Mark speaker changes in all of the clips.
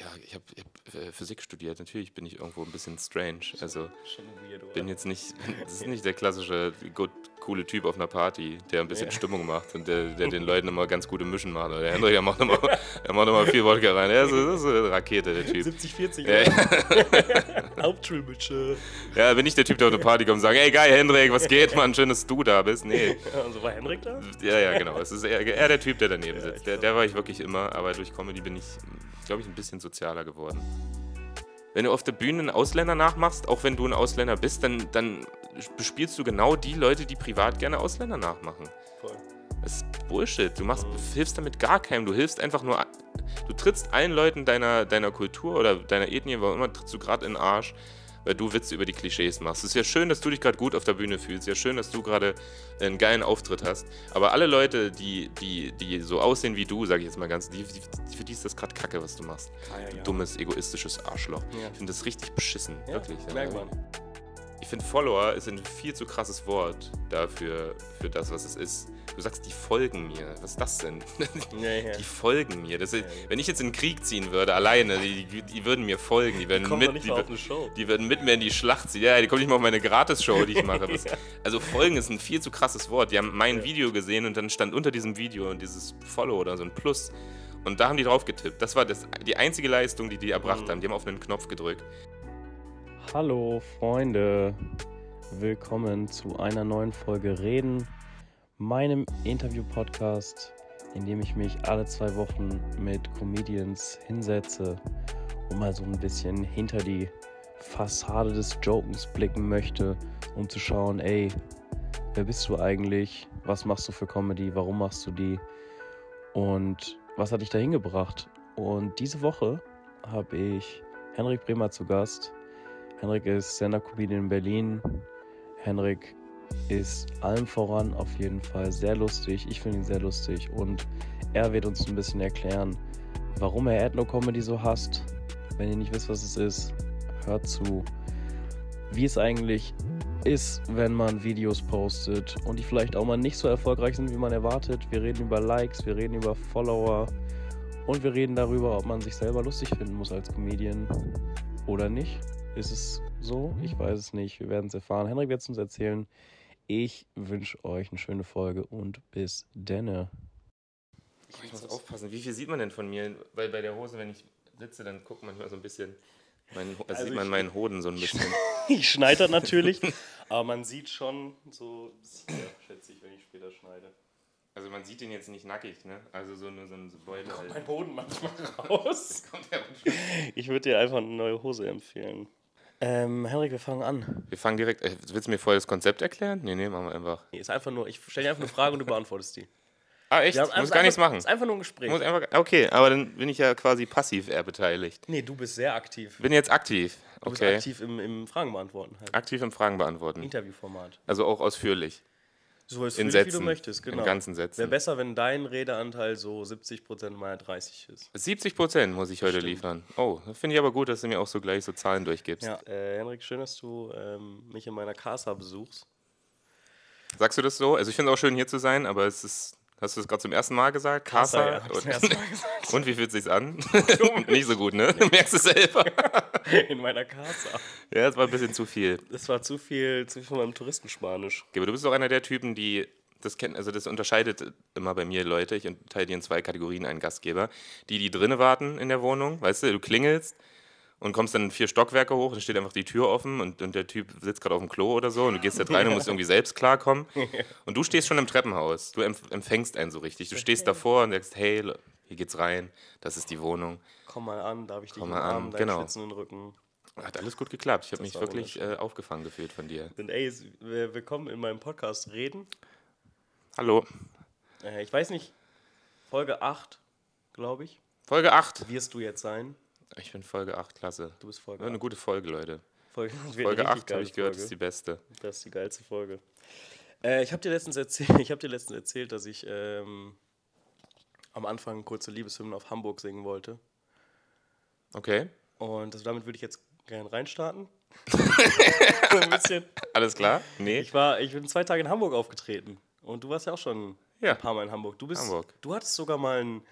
Speaker 1: ja, ich habe hab, äh, Physik studiert. Natürlich bin ich irgendwo ein bisschen strange. Also bin jetzt nicht, das ist nicht der klassische gut, coole Typ auf einer Party, der ein bisschen
Speaker 2: Ja.
Speaker 1: Stimmung macht und der, der den Leuten immer ganz gute Mischen macht. Der Hendrik, der macht immer, der macht immer viel Wodka rein. Er ist, das ist eine Rakete, der Typ.
Speaker 2: 70, 40,
Speaker 1: Ja,
Speaker 2: ja.
Speaker 1: Bin ich der Typ, der auf eine Party kommt und sagt, ey geil, Hendrik, was geht, Mann, schön, dass du da bist. Nee,
Speaker 2: Ja, und so war Henrik da?
Speaker 1: ja, ja, genau. Es ist eher, eher der Typ, der daneben sitzt. Der, der war ich wirklich immer, aber durch Comedy bin ich, glaube ich, ein bisschen sozialer geworden. Wenn du auf der Bühne einen Ausländer nachmachst, auch wenn du ein Ausländer bist, dann, dann bespielst du genau die Leute, die privat gerne Ausländer nachmachen.
Speaker 2: Voll.
Speaker 1: Das ist Bullshit. Du machst,
Speaker 2: Mhm.
Speaker 1: hilfst damit gar keinem. Du hilfst einfach nur. Du trittst allen Leuten deiner, deiner Kultur oder deiner Ethnie, wo immer, trittst du gerade in den Arsch, weil du Witze über die Klischees machst. Es ist ja schön, dass du dich gerade gut auf der Bühne fühlst. Ja, schön, dass du gerade einen geilen Auftritt hast. Aber alle Leute, die, die, die so aussehen wie du, sage ich jetzt mal ganz, die, die, für die ist das gerade Kacke, was du machst.
Speaker 2: Ah, ja,
Speaker 1: Du
Speaker 2: ja.
Speaker 1: dummes, egoistisches Arschloch.
Speaker 2: Ja.
Speaker 1: Ich finde das richtig beschissen. Wirklich.
Speaker 2: merkt man.
Speaker 1: Ich finde, Follower ist ein viel zu krasses Wort dafür, für das, was es ist. Du sagst, die folgen mir. Was ist das denn?
Speaker 2: Ja, ja.
Speaker 1: Die folgen mir. Ist,
Speaker 2: Ja,
Speaker 1: wenn ich jetzt in den Krieg ziehen würde, alleine, die, die, die würden mir folgen. Die
Speaker 2: doch
Speaker 1: mit, die, die würden mit mir in die Schlacht ziehen. Ja, die kommen nicht mal auf meine Gratis-Show, die ich mache. Das. Also folgen ist ein viel zu krasses Wort. Die haben mein. Video gesehen und dann stand unter diesem Video dieses Follow oder so ein Plus. Und da haben die drauf getippt. Das war das, die einzige Leistung, die die erbracht
Speaker 2: Mhm.
Speaker 1: haben. Die haben auf einen Knopf gedrückt.
Speaker 3: Hallo Freunde, willkommen zu einer neuen Folge Reden, meinem Interview-Podcast, in dem ich mich alle zwei Wochen mit Comedians hinsetze und mal so ein bisschen hinter die Fassade des Jokens blicken möchte, um zu schauen, ey, wer bist du eigentlich? Was machst du für Comedy? Warum machst du die? Und was hat dich dahin gebracht? Und diese Woche habe ich Henrik Bremer zu Gast. Henrik ist Stand-Up-Comedian in Berlin. Henrik ist allem voran auf jeden Fall sehr lustig. Ich finde ihn sehr lustig und er wird uns ein bisschen erklären, warum er Ethno-Comedy so hasst. Wenn ihr nicht wisst, was es ist, hört zu. Wie es eigentlich ist, wenn man Videos postet und die vielleicht auch mal nicht so erfolgreich sind, wie man erwartet. Wir reden über Likes, wir reden über Follower und wir reden darüber, ob man sich selber lustig finden muss als Comedian oder nicht. Ist es so? Ich weiß es nicht. Wir werden es erfahren. Henrik wird es uns erzählen. Ich wünsche euch eine schöne Folge und bis denne.
Speaker 1: Ich muss aufpassen. Wie viel sieht man denn von mir? Weil bei der Hose, wenn ich sitze, dann guckt man manchmal so ein bisschen. Mein, also
Speaker 2: Also
Speaker 1: sieht man
Speaker 2: ich-
Speaker 1: meinen Hoden so ein bisschen.
Speaker 2: Ich schneide natürlich, aber man sieht schon so hier, schätze ich, wenn ich später schneide.
Speaker 1: Also man sieht den jetzt nicht nackig, ne? Also so nur so ein Beutel.
Speaker 2: Kommt mein
Speaker 1: Halt.
Speaker 2: Boden manchmal raus.
Speaker 1: Kommt.
Speaker 2: Ich würde dir einfach eine neue Hose empfehlen. Ähm, Henrik, wir fangen an.
Speaker 1: Wir fangen direkt. Äh, willst du mir vorher das Konzept erklären? Nee, nee, machen wir einfach.
Speaker 2: Nee, ist einfach nur, ich stelle dir einfach eine Frage und du beantwortest die.
Speaker 1: Ah, echt? Ich
Speaker 2: einfach-
Speaker 1: muss gar nichts machen.
Speaker 2: Ist einfach nur ein Gespräch.
Speaker 1: Muss einfach, okay, aber dann bin ich ja quasi passiv eher beteiligt.
Speaker 2: nee, du bist sehr aktiv.
Speaker 1: Bin jetzt aktiv.
Speaker 2: Du bist
Speaker 1: Okay.
Speaker 2: aktiv im, im Fragen beantworten halt.
Speaker 1: Aktiv im Fragen beantworten.
Speaker 2: Interviewformat.
Speaker 1: Also auch ausführlich.
Speaker 2: So ist
Speaker 1: In
Speaker 2: wie
Speaker 1: Sätzen.
Speaker 2: du möchtest, genau.
Speaker 1: In ganzen
Speaker 2: Wäre
Speaker 1: Sätzen.
Speaker 2: besser, wenn dein Redeanteil so 70% meiner 30 ist.
Speaker 1: 70 Prozent muss ich heute
Speaker 2: Stimmt.
Speaker 1: liefern. Oh, das finde ich aber gut, dass du mir auch so gleich so Zahlen durchgibst.
Speaker 2: Ja. Äh, Henrik, schön, dass du ähm, mich in meiner Casa besuchst.
Speaker 1: Sagst du das so? Also ich finde es auch schön hier zu sein, aber es ist. Hast du das gerade zum ersten Mal gesagt? Casa?
Speaker 2: ja, hab ich zum ersten Mal gesagt.
Speaker 1: Und wie fühlt es sich an? Nicht so gut, ne? Du merkst es selber.
Speaker 2: in meiner Casa.
Speaker 1: Ja, es war ein bisschen zu viel.
Speaker 2: Das war zu viel, zu viel von meinem Touristenspanisch.
Speaker 1: Okay, aber du bist auch einer der Typen, die das kennt, also das unterscheidet immer bei mir Leute. Ich unterteile die in zwei Kategorien, einen Gastgeber. Die, die drinnen warten in der Wohnung, weißt du, du klingelst und kommst dann vier Stockwerke hoch, dann steht einfach die Tür offen und, und der Typ sitzt gerade auf dem Klo oder so und du gehst jetzt rein und musst irgendwie selbst klarkommen. Und du stehst schon im Treppenhaus. Du empf empfängst einen so richtig. Du stehst davor und sagst, hey, hier geht's rein, das ist die Wohnung.
Speaker 2: Komm mal an, darf ich dich
Speaker 1: Komm mal an,
Speaker 2: deinen
Speaker 1: genau.
Speaker 2: schwitzenden Rücken.
Speaker 1: Hat alles gut geklappt. Ich habe mich wirklich äh, aufgefangen gefühlt von dir.
Speaker 2: Und ey, willkommen in meinem Podcast Reden.
Speaker 1: Hallo.
Speaker 2: Äh, ich weiß nicht, Folge 8, glaube ich,
Speaker 1: Folge 8.
Speaker 2: wirst du jetzt sein.
Speaker 1: Ich bin Folge 8, klasse.
Speaker 2: Du bist Folge
Speaker 1: Ja, eine
Speaker 2: 8.
Speaker 1: gute Folge, Leute.
Speaker 2: Folge,
Speaker 1: Folge
Speaker 2: eine richtig
Speaker 1: 8 habe ich gehört,
Speaker 2: Folge.
Speaker 1: ist die beste.
Speaker 2: Das ist die geilste Folge. Äh, ich habe dir letztens erzählt, ich habe dir letztens erzählt, dass ich ähm, am Anfang eine kurze Liebeshymne auf Hamburg singen wollte.
Speaker 1: Okay,
Speaker 2: Und das, damit würde ich jetzt gerne reinstarten. ein bisschen.
Speaker 1: alles klar? Nee.
Speaker 2: Ich war, ich bin zwei Tage in Hamburg aufgetreten. Und du warst ja auch schon
Speaker 1: Ja.
Speaker 2: ein paar Mal in Hamburg. Du bist,
Speaker 1: Hamburg.
Speaker 2: du hattest sogar mal ein,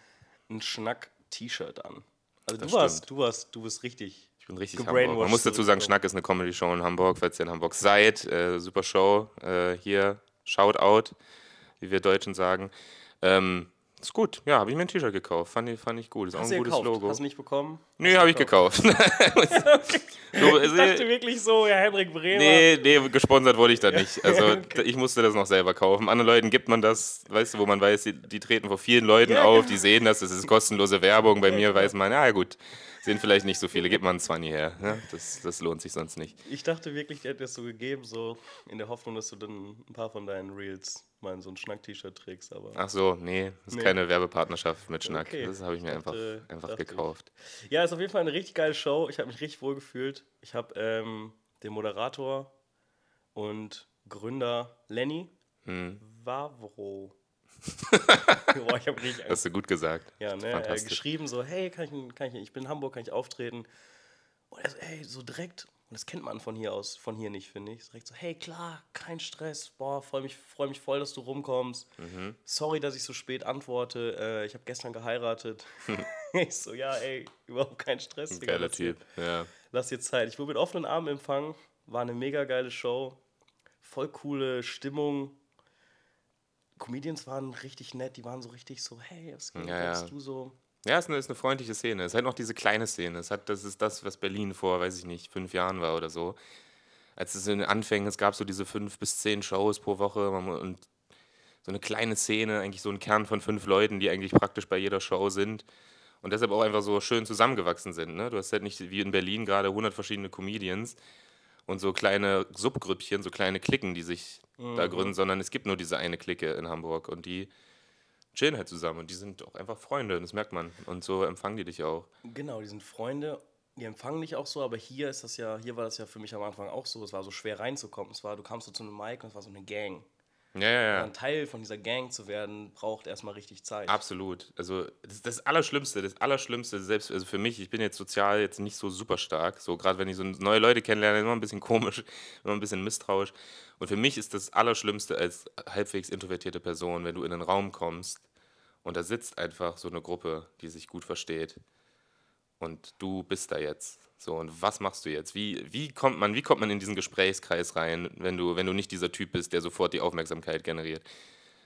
Speaker 2: ein Schnack-T-Shirt an. Also
Speaker 1: Das
Speaker 2: du warst,
Speaker 1: stimmt.
Speaker 2: du warst, du bist richtig.
Speaker 1: Ich bin richtig Hamburg. Man muss dazu sagen. Schnack ist eine Comedy-Show in Hamburg, falls ihr in Hamburg seid. Äh, super Show. Äh, hier, Shoutout, wie wir Deutschen sagen. Ähm, ist gut. Ja, habe ich mir ein T-Shirt gekauft. Fand ich, fand ich gut. Ist auch ein gutes
Speaker 2: gekauft?
Speaker 1: Logo.
Speaker 2: Hast du nicht bekommen?
Speaker 1: Nee, habe ich gekauft. so,
Speaker 2: Ich dachte wirklich so, ja, Henrik Bremer.
Speaker 1: nee, nee, gesponsert wurde ich da nicht. Also d- ich musste das noch selber kaufen. Anderen Leuten gibt man das, weißt du, wo man weiß, die, die treten vor vielen Leuten
Speaker 2: Ja,
Speaker 1: auf,
Speaker 2: genau.
Speaker 1: die sehen das, das ist kostenlose Werbung. Bei mir
Speaker 2: genau.
Speaker 1: weiß man, ja gut, sehen vielleicht nicht so viele, gibt man einen 20 her. Ne? Das, das lohnt sich sonst nicht.
Speaker 2: Ich dachte wirklich, der hätte es so gegeben, so in der Hoffnung, dass du dann ein paar von deinen Reels mal in so ein Schnack-T-Shirt trägst. Aber
Speaker 1: Ach so, nee, das ist
Speaker 2: Nee.
Speaker 1: keine Werbepartnerschaft mit Schnack.
Speaker 2: Okay.
Speaker 1: Das habe ich mir einfach,
Speaker 2: dachte-
Speaker 1: einfach
Speaker 2: ich.
Speaker 1: gekauft.
Speaker 2: ja, ist auf jeden Fall eine richtig geile Show. Ich habe mich richtig wohl gefühlt. Ich habe ähm, den Moderator und Gründer Lenny
Speaker 1: Hm.
Speaker 2: Wavro. Boah, ich habe richtig
Speaker 1: Hast du gut gesagt.
Speaker 2: Ja, ne, äh, geschrieben so, hey, kann ich, kann ich, ich bin in Hamburg, kann ich auftreten? Und er so, ey, so direkt, und das kennt man von hier aus, von hier nicht, finde ich. Direkt so, hey, klar, kein Stress, boah, freue mich, freu mich voll, dass du rumkommst.
Speaker 1: Mhm.
Speaker 2: Sorry, dass ich so spät antworte, äh, ich habe gestern geheiratet. ich so, ja, ey, überhaupt kein Stress. Digga,
Speaker 1: Geiler Typ. Ja.
Speaker 2: Lass dir Zeit. Ich wurde mit offenen Armen empfangen, war eine mega geile Show, voll coole Stimmung. Comedians waren richtig nett, die waren so richtig so, hey, was geht,
Speaker 1: Ja, ja.
Speaker 2: du so?
Speaker 1: Ja, es ist eine, ist eine freundliche Szene. Es ist halt noch diese kleine Szene. Es hat, das ist das, was Berlin vor, weiß ich nicht, fünf Jahren war oder so. Als es in den Anfängen, es gab so diese fünf bis zehn Shows pro Woche und so eine kleine Szene, eigentlich so ein Kern von fünf Leuten, die eigentlich praktisch bei jeder Show sind und deshalb auch einfach so schön zusammengewachsen sind. Ne? Du hast halt nicht wie in Berlin gerade 100 verschiedene Comedians und so kleine Subgrüppchen, so kleine Klicken, die sich da gründen, sondern es gibt nur diese eine Clique in Hamburg und die chillen halt zusammen und die sind auch einfach Freunde, das merkt man. Und so empfangen die dich auch.
Speaker 2: Genau, die sind Freunde, die empfangen dich auch so, aber hier ist das ja, hier war das ja für mich am Anfang auch so, es war so schwer reinzukommen. Es war, du kamst so zu einem Mic und es war so eine Gang.
Speaker 1: Ja, ja, ja.
Speaker 2: Ein Teil von dieser Gang zu werden, braucht erstmal richtig Zeit.
Speaker 1: Absolut. Also das, das Allerschlimmste, das Allerschlimmste, selbst also für mich, ich bin jetzt sozial jetzt nicht so super stark. So gerade wenn ich so neue Leute kennenlerne, immer ein bisschen komisch, immer ein bisschen misstrauisch. Und für mich ist das Allerschlimmste als halbwegs introvertierte Person, wenn du in einen Raum kommst und da sitzt einfach so eine Gruppe, die sich gut versteht. Und du bist da jetzt. So, und was machst du jetzt? Wie, wie, kommt man, wie kommt man in diesen Gesprächskreis rein, wenn du, wenn du nicht dieser Typ bist, der sofort die Aufmerksamkeit generiert?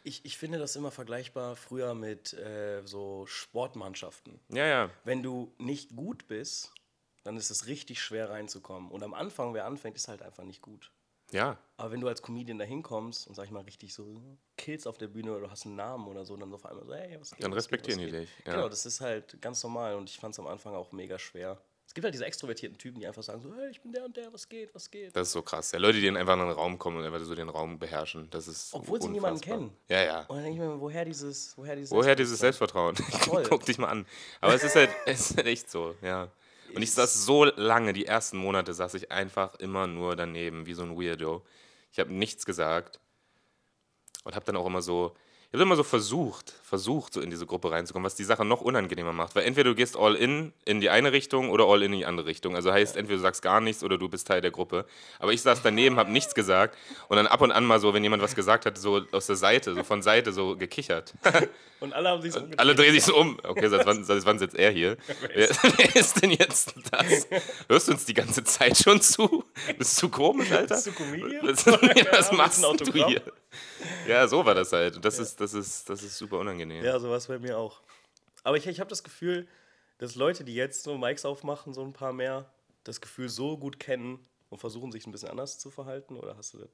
Speaker 2: Ich, ich finde das immer vergleichbar früher mit äh, so Sportmannschaften.
Speaker 1: Ja, ja.
Speaker 2: Wenn du nicht gut bist, dann ist es richtig schwer reinzukommen. Und am Anfang, wer anfängt, ist halt einfach nicht gut.
Speaker 1: Ja,
Speaker 2: Aber wenn du als Comedian da hinkommst und sag ich mal richtig so killst auf der Bühne oder du hast einen Namen oder so, dann so auf einmal so, hey, was geht?
Speaker 1: Dann respektieren die dich, ja.
Speaker 2: Genau, das ist halt ganz normal und ich fand es am Anfang auch mega schwer. Es gibt halt diese extrovertierten Typen, die einfach sagen so, hey, ich bin der und der, was geht, was geht?
Speaker 1: Das ist so krass. Ja, Leute, die dann einfach in einen Raum kommen und einfach so den Raum beherrschen. Das ist
Speaker 2: Obwohl sie niemanden
Speaker 1: unfassbar.
Speaker 2: kennen.
Speaker 1: Ja, ja.
Speaker 2: Und dann denke ich mir, woher dieses, woher dieses
Speaker 1: Woher dieses Selbstvertrauen?
Speaker 2: Voll.
Speaker 1: Guck dich mal an. Aber es ist halt, es ist halt echt so, ja. Und ich saß so lange, die ersten Monate saß ich einfach immer nur daneben, wie so ein Weirdo. Ich habe nichts gesagt und habe dann auch immer so, ich habe immer so versucht, versucht, so in diese Gruppe reinzukommen, was die Sache noch unangenehmer macht. Weil entweder du gehst all in in die eine Richtung oder all in in die andere Richtung. Also heißt, entweder du sagst gar nichts oder du bist Teil der Gruppe. Aber ich saß daneben, habe nichts gesagt und dann ab und an mal so, wenn jemand was gesagt hat, so aus der Seite, so von Seite so gekichert.
Speaker 2: Und alle haben sich so.
Speaker 1: Alle drehen sich so um. Okay, seit wann, seit wann sitzt er hier? Wer, wer ist denn jetzt das? Hörst du uns die ganze Zeit schon zu? Bist du komisch, Alter?
Speaker 2: Bist du Comedian?
Speaker 1: Was, was
Speaker 2: willst du
Speaker 1: machst du hier? Ja, so war das halt. Und das, ist, das, ist, das ist super unangenehm.
Speaker 2: Ja, so war es bei mir auch. Aber ich, ich habe das Gefühl, dass Leute, die jetzt so Mics aufmachen, so ein paar mehr, das Gefühl so gut kennen und versuchen, sich ein bisschen anders zu verhalten? Oder hast du das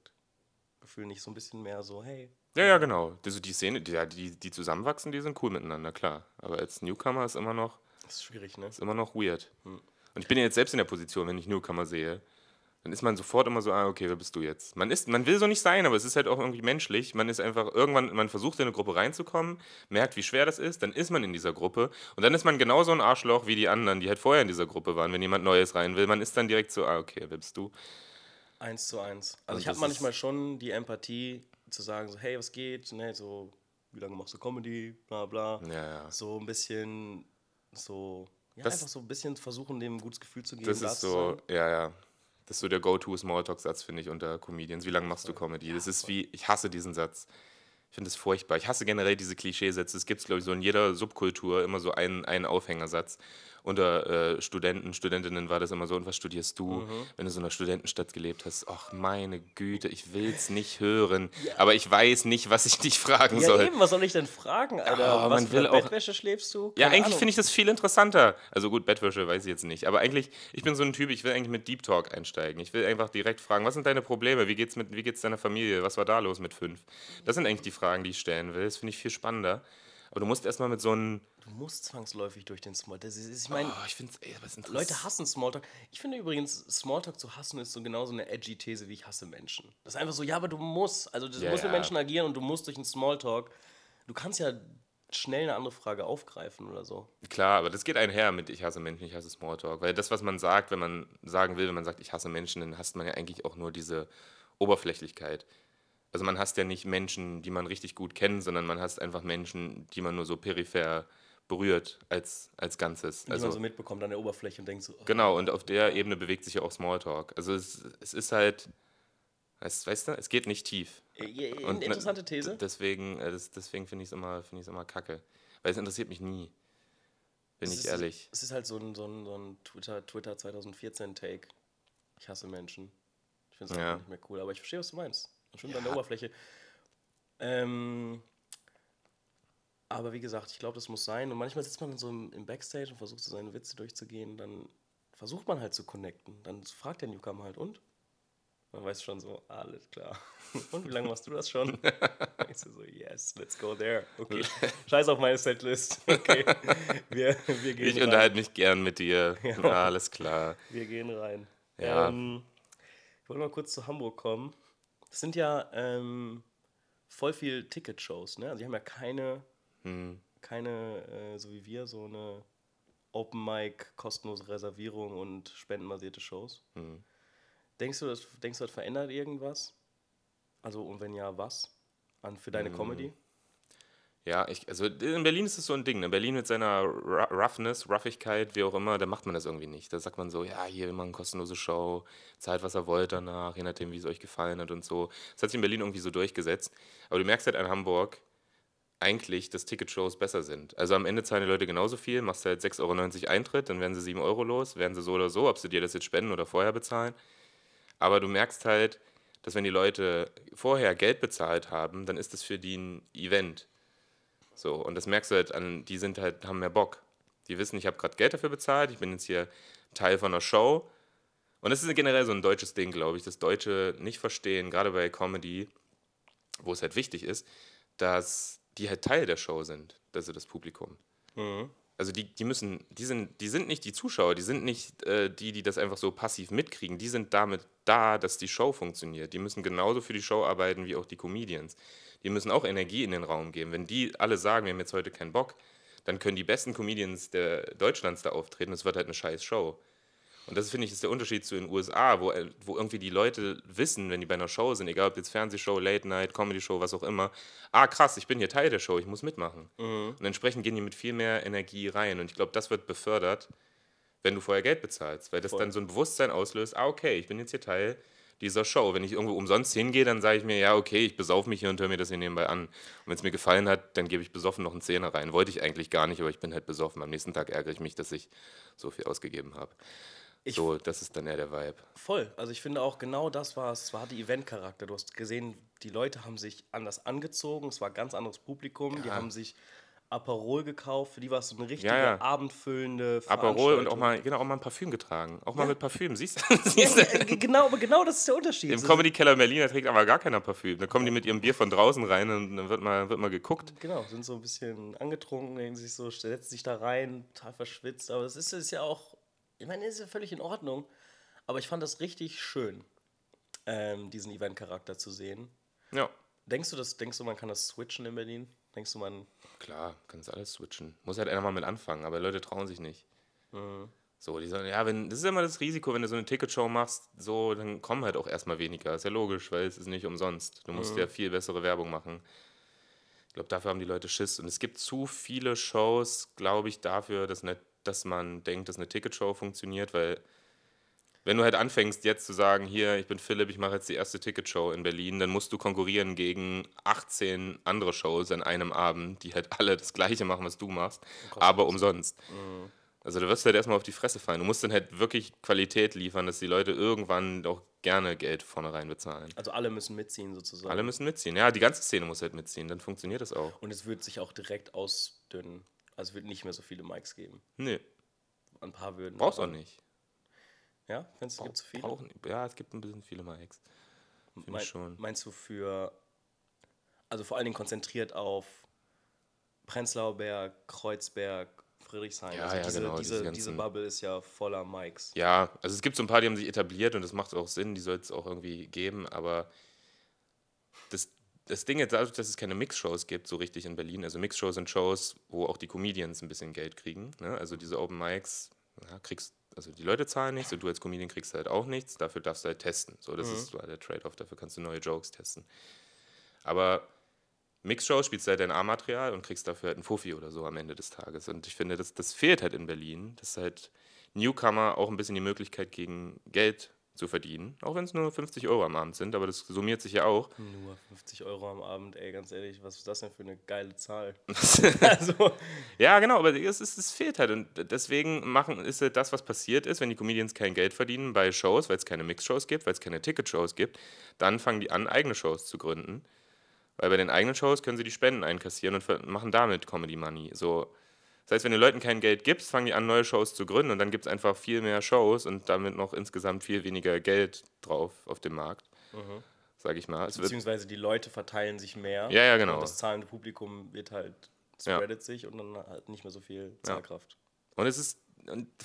Speaker 2: Gefühl nicht so ein bisschen mehr so, hey,
Speaker 1: Ja, ja, genau. Also die Szene, die, ja, die, die zusammenwachsen, die sind cool miteinander, klar. Aber als Newcomer ist immer noch,
Speaker 2: das ist schwierig, ne?
Speaker 1: ist immer noch weird.
Speaker 2: Hm.
Speaker 1: Und ich bin ja jetzt selbst in der Position, wenn ich Newcomer sehe, dann ist man sofort immer so, ah, okay, wer bist du jetzt? Man, ist, man will so nicht sein, aber es ist halt auch irgendwie menschlich. Man ist einfach irgendwann, man versucht in eine Gruppe reinzukommen, merkt, wie schwer das ist, dann ist man in dieser Gruppe und dann ist man genauso ein Arschloch wie die anderen, die halt vorher in dieser Gruppe waren, wenn jemand Neues rein will. Man ist dann direkt so, ah, okay, wer bist du?
Speaker 2: Eins zu eins. Also
Speaker 1: Und
Speaker 2: ich habe manchmal schon die Empathie zu sagen, so, hey, was geht? Ne, so, wie lange machst du Comedy? Bla bla.
Speaker 1: Ja, ja.
Speaker 2: So ein bisschen, so, ja,
Speaker 1: Das-
Speaker 2: einfach so ein bisschen versuchen, dem ein gutes Gefühl zu geben.
Speaker 1: Das
Speaker 2: da
Speaker 1: ist so, ja, ja. Das ist so der Go-To-Smalltalk-Satz, finde ich, unter Comedians. Wie lange machst du Comedy? Das ist wie, ich hasse diesen Satz. Ich finde es furchtbar. Ich hasse generell diese Klischeesätze. Es gibt, glaube ich, so in jeder Subkultur immer so einen, einen Aufhängersatz. Unter äh, Studenten, Studentinnen war das immer so, und was studierst du, wenn du so in einer Studentenstadt gelebt hast? Ach, meine Güte, ich will es nicht hören, aber ich weiß nicht, was ich dich fragen
Speaker 2: Ja,
Speaker 1: soll.
Speaker 2: eben, was soll ich denn fragen, Alter?
Speaker 1: Oh,
Speaker 2: was
Speaker 1: man
Speaker 2: für
Speaker 1: will auch-
Speaker 2: Bettwäsche schläfst du?
Speaker 1: Ja,
Speaker 2: Keine
Speaker 1: eigentlich
Speaker 2: Ahnung.
Speaker 1: finde ich das viel interessanter. Also gut, Bettwäsche weiß ich jetzt nicht. Aber eigentlich, ich bin so ein Typ, ich will eigentlich mit Deep Talk einsteigen. Ich will einfach direkt fragen, was sind deine Probleme? Wie geht's mit, wie geht's deiner Familie? Was war da los mit fünf? Das sind eigentlich die Fragen, die ich stellen will. Das finde ich viel spannender. Aber du musst erstmal mit so einem.
Speaker 2: Du musst zwangsläufig durch den Smalltalk. Das ist, ich meine,
Speaker 1: Oh, ich was.
Speaker 2: Leute hassen Smalltalk. Ich finde übrigens, Smalltalk zu hassen ist so genauso eine edgy These wie ich hasse Menschen. Das ist einfach so, ja, aber du musst, also du
Speaker 1: Ja,
Speaker 2: musst mit. Menschen agieren und du musst durch einen Smalltalk. Du kannst ja schnell eine andere Frage aufgreifen oder so.
Speaker 1: Klar, aber das geht einher mit ich hasse Menschen, ich hasse Smalltalk. Weil das, was man sagt, wenn man sagen will, wenn man sagt, ich hasse Menschen, dann hasst man ja eigentlich auch nur diese Oberflächlichkeit. Also man hasst ja nicht Menschen, die man richtig gut kennt, sondern man hasst einfach Menschen, die man nur so peripher berührt als, als Ganzes.
Speaker 2: Die
Speaker 1: Also,
Speaker 2: man so mitbekommt an der Oberfläche und denkt so, oh,
Speaker 1: genau, und auf der Ebene bewegt sich ja auch Smalltalk. Also es, es ist halt, weißt, weißt du, es geht nicht tief.
Speaker 2: äh, äh,
Speaker 1: Und
Speaker 2: eine
Speaker 1: ne-
Speaker 2: interessante These.
Speaker 1: Deswegen, äh, das, deswegen finde ich es immer, find immer kacke. Weil es interessiert mich nie. Bin
Speaker 2: Es
Speaker 1: ich
Speaker 2: ist-
Speaker 1: ehrlich.
Speaker 2: Es ist halt so ein, so ein, so ein Twitter, Twitter 2014-Take. Ich hasse Menschen. Ich finde es
Speaker 1: Ja.
Speaker 2: nicht mehr cool, aber ich verstehe, was du meinst. Das stimmt an der Oberfläche. Ähm, aber wie gesagt, ich glaube, das muss sein. Und manchmal sitzt man so im, Backstage und versucht so seine Witze durchzugehen. Dann versucht man halt zu connecten. Dann fragt der Newcomer halt, und? Man weiß schon so, alles klar. Und wie lange machst du das schon? Ich so, so, yes, let's go there. Okay, scheiß auf meine Setlist. Okay, wir, wir gehen
Speaker 1: Ich
Speaker 2: rein.
Speaker 1: unterhalte mich gern mit dir.
Speaker 2: Ja.
Speaker 1: Ja. Alles klar.
Speaker 2: Wir gehen rein.
Speaker 1: Ja.
Speaker 2: Ähm, ich wollte mal kurz zu Hamburg kommen. Das sind ja ähm, voll viel Ticketshows, ne? Also die haben ja keine,
Speaker 1: Hm.
Speaker 2: keine, äh, so wie wir, so eine Open Mic, kostenlose Reservierung und spendenbasierte Shows.
Speaker 1: Hm.
Speaker 2: Denkst du, das, denkst du, das verändert irgendwas? Also, und wenn ja, was? An, für deine
Speaker 1: Hm.
Speaker 2: Comedy?
Speaker 1: Ja, ich, also in Berlin ist es so ein Ding. In Berlin mit seiner Roughness, Roughigkeit, wie auch immer, da macht man das irgendwie nicht. Da sagt man so, ja, hier immer eine kostenlose Show, zahlt, was er wollt danach, je nachdem, wie es euch gefallen hat und so. Das hat sich in Berlin irgendwie so durchgesetzt. Aber du merkst halt an Hamburg eigentlich, dass Ticketshows besser sind. Also am Ende zahlen die Leute genauso viel, machst halt 6,90 Euro Eintritt, dann werden sie 7 Euro los, werden sie so oder so, ob sie dir das jetzt spenden oder vorher bezahlen. Aber du merkst halt, dass wenn die Leute vorher Geld bezahlt haben, dann ist das für die ein Event. So, und das merkst du halt an, die sind halt, haben mehr Bock. Die wissen, ich habe gerade Geld dafür bezahlt, ich bin jetzt hier Teil von einer Show. Und das ist generell so ein deutsches Ding, glaube ich, das Deutsche nicht verstehen, gerade bei Comedy, wo es halt wichtig ist, dass die halt Teil der Show sind, also das Publikum.
Speaker 2: Mhm.
Speaker 1: Also die, die müssen, die sind, die sind nicht die Zuschauer, die sind nicht äh, die, die das einfach so passiv mitkriegen. Die sind damit da, dass die Show funktioniert. Die müssen genauso für die Show arbeiten wie auch die Comedians. Die müssen auch Energie in den Raum geben. Wenn die alle sagen, wir haben jetzt heute keinen Bock, dann können die besten Comedians der Deutschlands da auftreten. Es wird halt eine scheiß Show. Und das finde ich ist der Unterschied zu den USA, wo, äh, wo irgendwie die Leute wissen, wenn die bei einer Show sind, egal ob jetzt Fernsehshow, Late Night, Comedy Show, was auch immer, ah krass, ich bin hier Teil der Show, ich muss mitmachen. Und entsprechend gehen die mit viel mehr Energie rein. Und ich glaube, das wird befördert, wenn du vorher Geld bezahlst, weil das
Speaker 2: Voll.
Speaker 1: dann so ein Bewusstsein auslöst, ah okay, ich bin jetzt hier Teil dieser Show. Wenn ich irgendwo umsonst hingehe, dann sage ich mir, ja okay, ich besauf mich hier und höre mir das hier nebenbei an. Und wenn es mir gefallen hat, dann gebe ich besoffen noch einen Zehner rein. Wollte ich eigentlich gar nicht, aber ich bin halt besoffen. Am nächsten Tag ärgere ich mich, dass ich so viel ausgegeben habe.
Speaker 2: Ich-
Speaker 1: So, das ist dann eher der Vibe.
Speaker 2: Voll. Also ich finde auch genau das war es. Es war die Eventcharakter. Du hast gesehen, die Leute haben sich anders angezogen. Es war ein ganz anderes Publikum. Die
Speaker 1: Ja.
Speaker 2: haben sich Aperol gekauft. Für die war es so eine richtige
Speaker 1: Ja, ja.
Speaker 2: abendfüllende
Speaker 1: Aperol und auch mal, genau, auch mal ein Parfüm getragen. Auch mal
Speaker 2: Ja.
Speaker 1: mit Parfüm, siehst du? Siehst du?
Speaker 2: ja, genau, aber genau das ist der Unterschied.
Speaker 1: Im Comedy-Keller in Berlin da trägt aber gar keiner Parfüm. Da kommen die mit ihrem Bier von draußen rein und dann wird mal, wird mal geguckt.
Speaker 2: Genau, sind so ein bisschen angetrunken, nehmen sich so, setzen sich da rein, total verschwitzt. Aber es ist, ist ja auch, ich meine, es ist ja völlig in Ordnung. Aber ich fand das richtig schön, ähm, diesen Event-Charakter zu sehen.
Speaker 1: Ja,
Speaker 2: Denkst du, das, denkst du, man kann das switchen in Berlin? Denkst du, man.
Speaker 1: Klar, kannst alles switchen. Muss halt einer mal mit anfangen, aber Leute trauen sich nicht.
Speaker 2: Mhm.
Speaker 1: So, die sagen, ja, wenn, das ist immer das Risiko, wenn du so eine Ticketshow machst, so, dann kommen halt auch erstmal weniger. Ist ja logisch, weil es ist nicht umsonst. Du musst ja viel bessere Werbung machen. Ich glaube, dafür haben die Leute Schiss. Und es gibt zu viele Shows, glaube ich, dafür, dass, nicht, dass man denkt, dass eine Ticketshow funktioniert, weil wenn du halt anfängst jetzt zu sagen, hier, ich bin Philipp, ich mache jetzt die erste Ticketshow in Berlin, dann musst du konkurrieren gegen 18 andere Shows an einem Abend, die halt alle das gleiche machen, was du machst, aber umsonst. Also du wirst halt erstmal auf die Fresse fallen. Du musst dann halt wirklich Qualität liefern, dass die Leute irgendwann auch gerne Geld vorne rein bezahlen.
Speaker 2: Also alle müssen mitziehen sozusagen.
Speaker 1: Alle müssen mitziehen. Ja, die ganze Szene muss halt mitziehen, dann funktioniert das auch.
Speaker 2: Und es wird sich auch direkt ausdünnen. Also es wird nicht mehr so viele Mics geben.
Speaker 1: Nee,
Speaker 2: Ein paar würden.
Speaker 1: brauchst auch nicht.
Speaker 2: Ja, findest du, gibt es viele?
Speaker 1: Brauch nicht. Ja, es gibt ein bisschen viele Mics. Finde
Speaker 2: Mein,
Speaker 1: ich schon.
Speaker 2: Meinst du für, also vor allen Dingen konzentriert auf Prenzlauer Berg, Kreuzberg, Friedrichshain.
Speaker 1: Ja,
Speaker 2: also
Speaker 1: ja,
Speaker 2: diese,
Speaker 1: genau, diese
Speaker 2: diese, Bubble ist ja voller Mics.
Speaker 1: Ja, also es gibt so ein paar, die haben sich etabliert und das macht auch Sinn, die soll es auch irgendwie geben, aber das, das Ding jetzt dadurch, dass es keine Mix-Shows gibt, so richtig in Berlin, also Mix-Shows sind Shows, wo auch die Comedians ein bisschen Geld kriegen, ne? also diese Open Mics, ja, kriegst, also die Leute zahlen nichts und du als Comedian kriegst halt auch nichts, dafür darfst du halt testen, so, das ist so der Trade-off, dafür kannst du neue Jokes testen. Aber Mix-Shows spielst du halt dein A-Material und kriegst dafür halt einen Fuffi oder so am Ende des Tages. Und ich finde, das, das fehlt halt in Berlin, dass halt Newcomer auch ein bisschen die Möglichkeit gegen Geld zu verdienen, auch wenn es nur 50 Euro am Abend sind, aber das summiert sich ja auch.
Speaker 2: Nur 50 Euro am Abend, ey, ganz ehrlich, was ist das denn für eine geile Zahl? also,
Speaker 1: Ja, genau, aber es, es, es fehlt halt. Und deswegen machen, ist halt das, was passiert ist, wenn die Comedians kein Geld verdienen bei Shows, weil es keine Mix-Shows gibt, weil es keine Ticket-Shows gibt, dann fangen die an, eigene Shows zu gründen. Weil bei den eigenen Shows können sie die Spenden einkassieren und machen damit Comedy Money. So, das heißt, wenn du Leuten kein Geld gibst, fangen die an, neue Shows zu gründen und dann gibt es einfach viel mehr Shows und damit noch insgesamt viel weniger Geld drauf auf dem Markt. Sag ich mal. Es
Speaker 2: beziehungsweise die Leute verteilen sich mehr.
Speaker 1: Ja, ja, genau.
Speaker 2: Und das zahlende Publikum wird halt,
Speaker 1: Ja.
Speaker 2: spreadet sich und dann halt nicht mehr so viel Zahlkraft.
Speaker 1: Und es ist,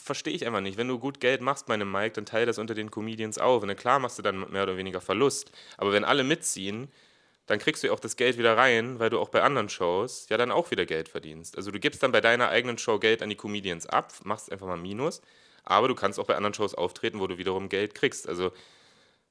Speaker 1: verstehe ich einfach nicht. Wenn du gut Geld machst bei einem Mic, dann teile das unter den Comedians auf. Und dann klar machst du dann mehr oder weniger Verlust. Aber wenn alle mitziehen, dann kriegst du ja auch das Geld wieder rein, weil du auch bei anderen Shows ja dann auch wieder Geld verdienst. Also du gibst dann bei deiner eigenen Show Geld an die Comedians ab, machst einfach mal Minus, aber du kannst auch bei anderen Shows auftreten, wo du wiederum Geld kriegst. Also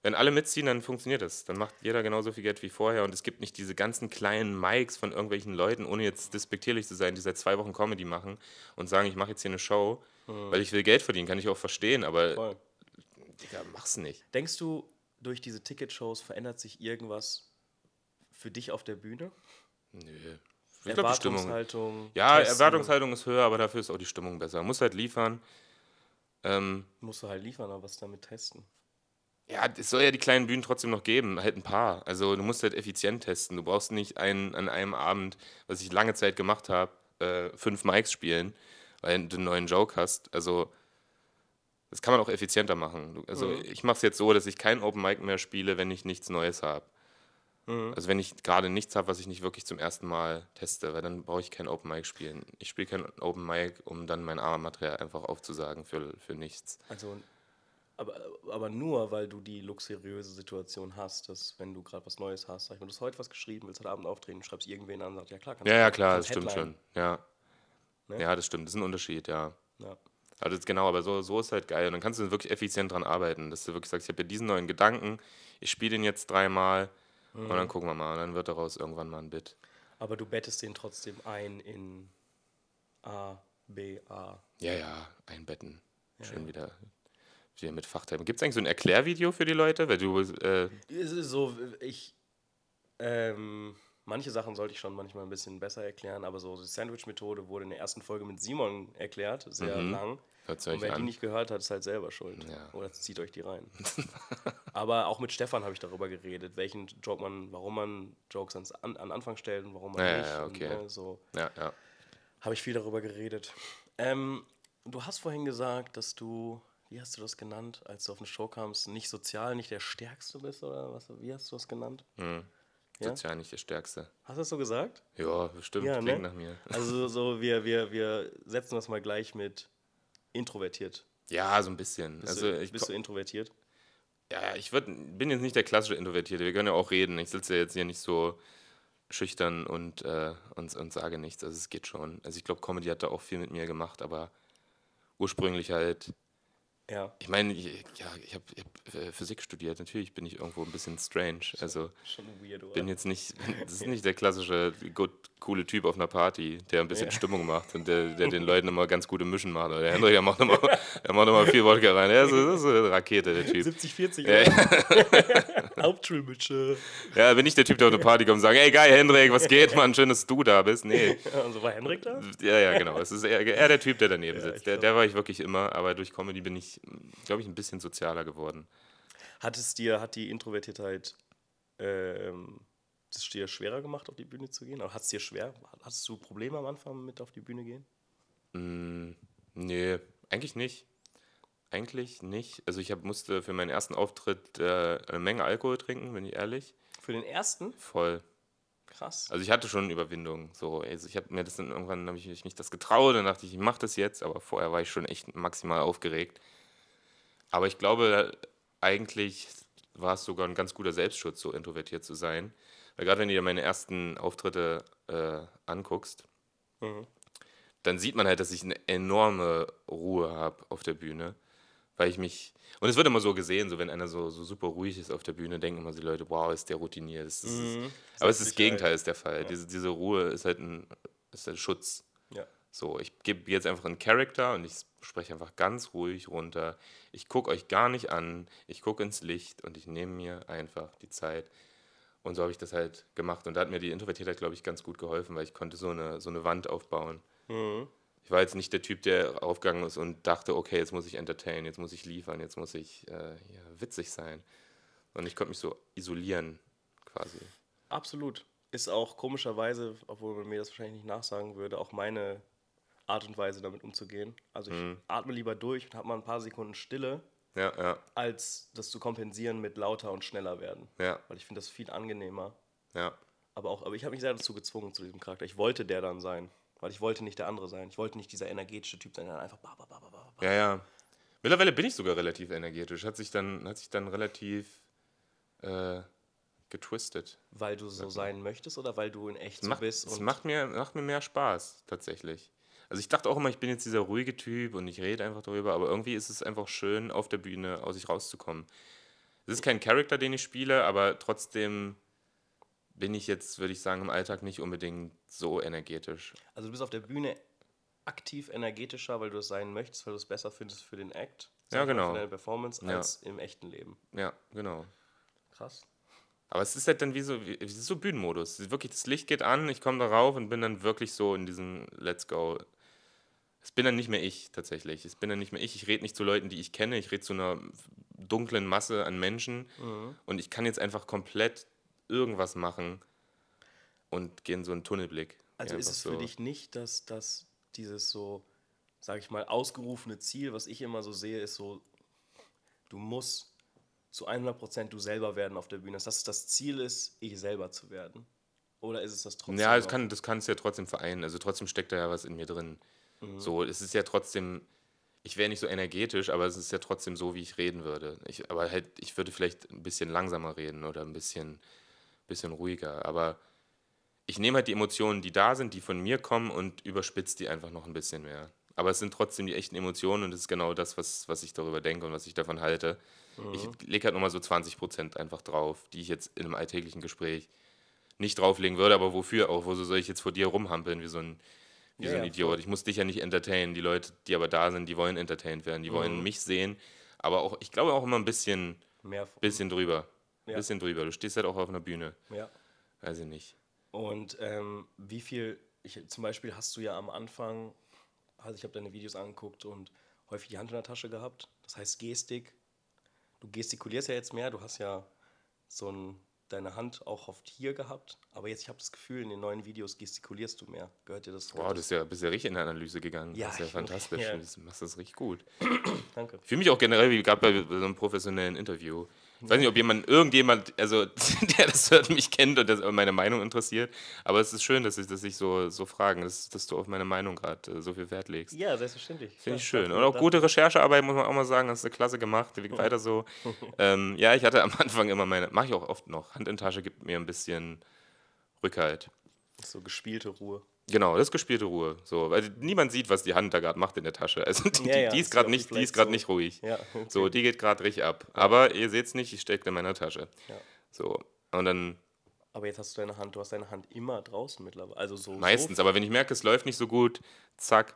Speaker 1: wenn alle mitziehen, dann funktioniert das. Dann macht jeder genauso viel Geld wie vorher und es gibt nicht diese ganzen kleinen Mics von irgendwelchen Leuten, ohne jetzt despektierlich zu sein, die seit zwei Wochen Comedy machen und sagen, ich mache jetzt hier eine Show, weil ich will Geld verdienen, kann ich auch verstehen, aber
Speaker 2: Voll.
Speaker 1: Digga, mach's nicht.
Speaker 2: Denkst du, durch diese Ticketshows verändert sich irgendwas für dich auf der Bühne?
Speaker 1: Nö. Ich glaube, die Stimmung.
Speaker 2: Erwartungshaltung?
Speaker 1: Ja,
Speaker 2: Testen?
Speaker 1: Erwartungshaltung ist höher, aber dafür ist auch die Stimmung besser. Muss halt liefern. Ähm,
Speaker 2: Musst du halt liefern, aber was damit testen?
Speaker 1: ja, es soll ja die kleinen Bühnen trotzdem noch geben, halt ein paar. Also du musst halt effizient testen. Du brauchst nicht einen, an einem Abend, was ich lange Zeit gemacht habe, äh, fünf Mics spielen, weil du einen neuen Joke hast. Also das kann man auch effizienter machen. Also ich mache es jetzt so, dass ich kein Open Mic mehr spiele, wenn ich nichts Neues habe. Also wenn ich gerade nichts habe, was ich nicht wirklich zum ersten Mal teste, weil dann brauche ich kein Open Mic spielen. Ich spiele kein Open Mic, um dann mein A-Material einfach aufzusagen für, für nichts.
Speaker 2: Also, aber, aber nur, weil du die luxuriöse Situation hast, dass wenn du gerade was Neues hast, sag ich mal, du hast heute was geschrieben, willst heute Abend auftreten, schreibst irgendwen an und sagst, ja klar, kannst
Speaker 1: Ja, ja, klar, das
Speaker 2: kannst
Speaker 1: stimmt
Speaker 2: Headline.
Speaker 1: schon. Ja.
Speaker 2: Ne?
Speaker 1: ja, das stimmt. Das ist ein Unterschied, ja.
Speaker 2: Ja.
Speaker 1: Also genau, aber so, so ist halt geil. Und dann kannst du wirklich effizient dran arbeiten, dass du wirklich sagst, ich habe hier diesen neuen Gedanken, ich spiele den jetzt dreimal und
Speaker 2: Mhm.
Speaker 1: dann gucken wir mal. Und dann wird daraus irgendwann mal ein Bit.
Speaker 2: Aber du bettest den trotzdem ein in A, B, A.
Speaker 1: Ja, ja, einbetten. Schön wieder, wieder mit Fachthemen. Gibt es eigentlich so ein Erklärvideo für die Leute? Weil du, äh,
Speaker 2: so, ich. Ähm, manche Sachen sollte ich schon manchmal ein bisschen besser erklären, aber so die Sandwich-Methode wurde in der ersten Folge mit Simon erklärt, sehr lang.
Speaker 1: Hört es
Speaker 2: Und
Speaker 1: euch
Speaker 2: wer die
Speaker 1: an.
Speaker 2: nicht gehört hat, ist halt selber schuld.
Speaker 1: Ja.
Speaker 2: Oder zieht euch die rein. aber auch mit Stefan habe ich darüber geredet, welchen Joke man, warum man Jokes ans, an, an Anfang stellt und warum man
Speaker 1: Ja,
Speaker 2: nicht.
Speaker 1: ja, okay.
Speaker 2: Und, ne, so
Speaker 1: Ja, ja.
Speaker 2: habe ich viel darüber geredet. Ähm, du hast vorhin gesagt, dass du, wie hast du das genannt, als du auf eine Show kamst, nicht sozial, nicht der Stärkste bist oder was? Wie hast du das genannt? Ja?
Speaker 1: Sozial nicht der Stärkste.
Speaker 2: Hast du das so gesagt?
Speaker 1: Ja, bestimmt.
Speaker 2: Ja,
Speaker 1: Klingt
Speaker 2: ne?
Speaker 1: nach mir.
Speaker 2: Also so, wir, wir, wir setzen das mal gleich mit introvertiert.
Speaker 1: Ja, so ein bisschen.
Speaker 2: Bist,
Speaker 1: also
Speaker 2: du,
Speaker 1: ich,
Speaker 2: bist du introvertiert?
Speaker 1: ja, ich würd, bin jetzt nicht der klassische Introvertierte. Wir können ja auch reden. Ich sitze ja jetzt hier nicht so schüchtern und, äh, und, und sage nichts. Also es geht schon. Also ich glaube, Comedy hat da auch viel mit mir gemacht, aber ursprünglich halt
Speaker 2: Ja.
Speaker 1: Ich meine, ich, ja, ich habe hab, äh, Physik studiert. Natürlich bin ich irgendwo ein bisschen strange. Also
Speaker 2: Schon weird, oder?
Speaker 1: bin jetzt nicht, das ist nicht der klassische gut, coole Typ auf einer Party, der ein bisschen
Speaker 2: Ja.
Speaker 1: Stimmung macht und der, der den Leuten immer ganz gute Mischen macht. Der Hendrik, der macht immer, der macht immer viel Wodka rein. So- das ist eine Rakete, der Typ.
Speaker 2: 70, 40,
Speaker 1: Ja,
Speaker 2: oder? Hauptschulmütze.
Speaker 1: Ja, bin ich der Typ, der auf eine Party kommt und sagt, ey geil, Hendrik, was geht, Mann, schön, dass du da bist. Nee.
Speaker 2: Also war Henrik da?
Speaker 1: Ja, ja, genau. Es ist eher, eher der Typ, der daneben
Speaker 2: Ja,
Speaker 1: sitzt. Der, der war ich wirklich immer, aber durch Comedy bin ich, glaube ich, ein bisschen sozialer geworden.
Speaker 2: Hat es dir, hat die Introvertiertheit ähm, es dir schwerer gemacht, auf die Bühne zu gehen? Oder hat es dir schwer? Hattest du Probleme am Anfang mit auf die Bühne gehen?
Speaker 1: Mm, nee, eigentlich nicht. Eigentlich nicht. Also ich hab, musste für meinen ersten Auftritt äh, eine Menge Alkohol trinken, bin ich ehrlich.
Speaker 2: Für den ersten?
Speaker 1: Voll.
Speaker 2: Krass.
Speaker 1: Also ich hatte schon Überwindung. So, also ich habe mir das dann irgendwann habe ich mich das getraut, dann dachte ich, ich mache das jetzt, aber vorher war ich schon echt maximal aufgeregt. Aber ich glaube, eigentlich war es sogar ein ganz guter Selbstschutz, so introvertiert zu sein. Weil gerade wenn du dir meine ersten Auftritte äh, anguckst,
Speaker 2: Mhm.
Speaker 1: dann sieht man halt, dass ich eine enorme Ruhe habe auf der Bühne. Weil ich mich. Und es wird immer so gesehen, so wenn einer so, so super ruhig ist auf der Bühne, denken immer die Leute, wow, ist der routiniert. Das, das
Speaker 2: Mhm.
Speaker 1: ist, aber es ist das. Gegenteil ist der Fall. Diese, diese Ruhe ist halt ein, ist ein Schutz. So, ich gebe jetzt einfach einen Charakter und ich spreche einfach ganz ruhig runter. Ich gucke euch gar nicht an, ich gucke ins Licht und ich nehme mir einfach die Zeit. Und so habe ich das halt gemacht. Und da hat mir die Introvertiertheit, glaube ich, ganz gut geholfen, weil ich konnte so eine, so eine Wand aufbauen.
Speaker 2: Mhm.
Speaker 1: Ich war jetzt nicht der Typ, der aufgegangen ist und dachte, okay, jetzt muss ich entertainen, jetzt muss ich liefern, jetzt muss ich äh, ja, witzig sein. Und ich konnte mich so isolieren, quasi.
Speaker 2: Absolut. Ist auch komischerweise, obwohl man mir das wahrscheinlich nicht nachsagen würde, auch meine Art und Weise damit umzugehen. Also ich
Speaker 1: Mhm.
Speaker 2: atme lieber durch und habe mal ein paar Sekunden Stille,
Speaker 1: Ja, ja,
Speaker 2: als das zu kompensieren mit lauter und schneller werden.
Speaker 1: ja,
Speaker 2: Weil ich finde das viel angenehmer.
Speaker 1: ja.
Speaker 2: Aber auch, aber ich habe mich sehr dazu gezwungen zu diesem Charakter. Ich wollte der dann sein. Weil ich wollte nicht der andere sein. Ich wollte nicht dieser energetische Typ sein, der dann einfach ba, ba, ba, ba, ba, ba.
Speaker 1: Ja, ja. Mittlerweile bin ich sogar relativ energetisch. Hat sich dann, hat sich dann relativ äh, getwistet.
Speaker 2: Weil du so sein möchtest oder weil du in echt so
Speaker 1: macht,
Speaker 2: bist.
Speaker 1: es
Speaker 2: Und
Speaker 1: macht, mir, macht mir mehr Spaß, tatsächlich. Also ich dachte auch immer, ich bin jetzt dieser ruhige Typ und ich rede einfach darüber, aber irgendwie ist es einfach schön, auf der Bühne aus sich rauszukommen. Es ist kein Charakter, den ich spiele, aber trotzdem bin ich jetzt, würde ich sagen, im Alltag nicht unbedingt so energetisch.
Speaker 2: also du bist auf der Bühne aktiv energetischer, weil du es sein möchtest, weil du es besser findest für den Act.
Speaker 1: Ja, genau.
Speaker 2: Für deine Performance
Speaker 1: Ja.
Speaker 2: als im echten Leben.
Speaker 1: Ja, genau.
Speaker 2: Krass.
Speaker 1: Aber es ist halt dann wie so, wie, so Bühnenmodus. Wirklich, das Licht geht an, ich komme darauf und bin dann wirklich so in diesem Let's go. Es bin dann nicht mehr ich tatsächlich. Es bin dann nicht mehr ich. Ich rede nicht zu Leuten, die ich kenne. Ich rede zu einer dunklen Masse an Menschen.
Speaker 2: Mhm.
Speaker 1: Und ich kann jetzt einfach komplett irgendwas machen und gehe in so einen Tunnelblick.
Speaker 2: Also ist es für
Speaker 1: so.
Speaker 2: dich nicht, dass, dass dieses so, sag ich mal, ausgerufene Ziel, was ich immer so sehe, ist so, du musst zu 100% du selber werden auf der Bühne. Dass das das Ziel ist, ich selber zu werden. Oder ist es das trotzdem?
Speaker 1: Ja, das kann das kannst du ja trotzdem vereinen. Also trotzdem steckt da ja was in mir drin.
Speaker 2: Mhm.
Speaker 1: So, es ist ja trotzdem, ich wäre nicht so energetisch, aber es ist ja trotzdem so, wie ich reden würde. Ich, aber halt, ich würde vielleicht ein bisschen langsamer reden oder ein bisschen, bisschen ruhiger. Aber ich nehme halt die Emotionen, die da sind, die von mir kommen und überspitze die einfach noch ein bisschen mehr. Aber es sind trotzdem die echten Emotionen und das ist genau das, was, was ich darüber denke und was ich davon halte. Ich lege halt nochmal so 20 Prozent einfach drauf, die ich jetzt in einem alltäglichen Gespräch nicht drauflegen würde, aber wofür auch? Wo soll ich jetzt vor dir rumhampeln wie so ein, wie
Speaker 2: Ja,
Speaker 1: so ein Idiot? Ich muss dich ja nicht entertainen. Die Leute, die aber da sind, die wollen entertained werden, die
Speaker 2: Mhm.
Speaker 1: wollen mich sehen. Aber auch, ich glaube auch immer ein bisschen,
Speaker 2: Mehr.
Speaker 1: bisschen drüber.
Speaker 2: Ja.
Speaker 1: bisschen drüber. Du stehst halt auch auf einer Bühne.
Speaker 2: Ja.
Speaker 1: Weiß ich nicht.
Speaker 2: Und ähm, wie viel, ich, zum Beispiel hast du ja am Anfang, also ich habe deine Videos angeguckt und häufig die Hand in der Tasche gehabt. Das heißt Gestik. Du gestikulierst ja jetzt mehr, du hast ja so ein, deine Hand auch oft hier gehabt. Aber jetzt, ich habe das Gefühl, in den neuen Videos gestikulierst du mehr. Gehört dir das?
Speaker 1: Wow, das ist ja, bist ja richtig in der Analyse gegangen.
Speaker 2: Ja,
Speaker 1: das ist ja fantastisch.
Speaker 2: ja.
Speaker 1: Du machst das richtig gut.
Speaker 2: Danke.
Speaker 1: Ich fühle mich auch generell wie gerade bei so einem professionellen Interview. Ich weiß nicht, ob jemand, irgendjemand, also der das hört, mich kennt und das meine Meinung interessiert. Aber es ist schön, dass ich, dass ich so, so fragen, dass, dass du auf meine Meinung gerade äh, so viel Wert legst.
Speaker 2: Ja, selbstverständlich.
Speaker 1: Finde ich
Speaker 2: Ja,
Speaker 1: schön. Und auch gute Recherchearbeit, muss man auch mal sagen, hast du klasse gemacht. Wie weiter so. ähm, ja, ich hatte am Anfang immer meine, mache ich auch oft noch. Hand in Tasche gibt mir ein bisschen Rückhalt.
Speaker 2: So gespielte Ruhe.
Speaker 1: Genau, das ist gespielte Ruhe. So, weil niemand sieht, was die Hand da gerade macht in der Tasche. Also die,
Speaker 2: Ja, ja,
Speaker 1: die ist gerade nicht, die ist gerade
Speaker 2: so-
Speaker 1: nicht ruhig.
Speaker 2: Ja, okay.
Speaker 1: So, die geht gerade richtig ab. Aber ihr seht es nicht, ich stecke in meiner Tasche.
Speaker 2: Ja.
Speaker 1: So. Und dann
Speaker 2: Aber jetzt hast du deine Hand, du hast deine Hand immer draußen mittlerweile. Also so.
Speaker 1: meistens,
Speaker 2: So,
Speaker 1: aber wenn ich merke, es läuft nicht so gut, zack,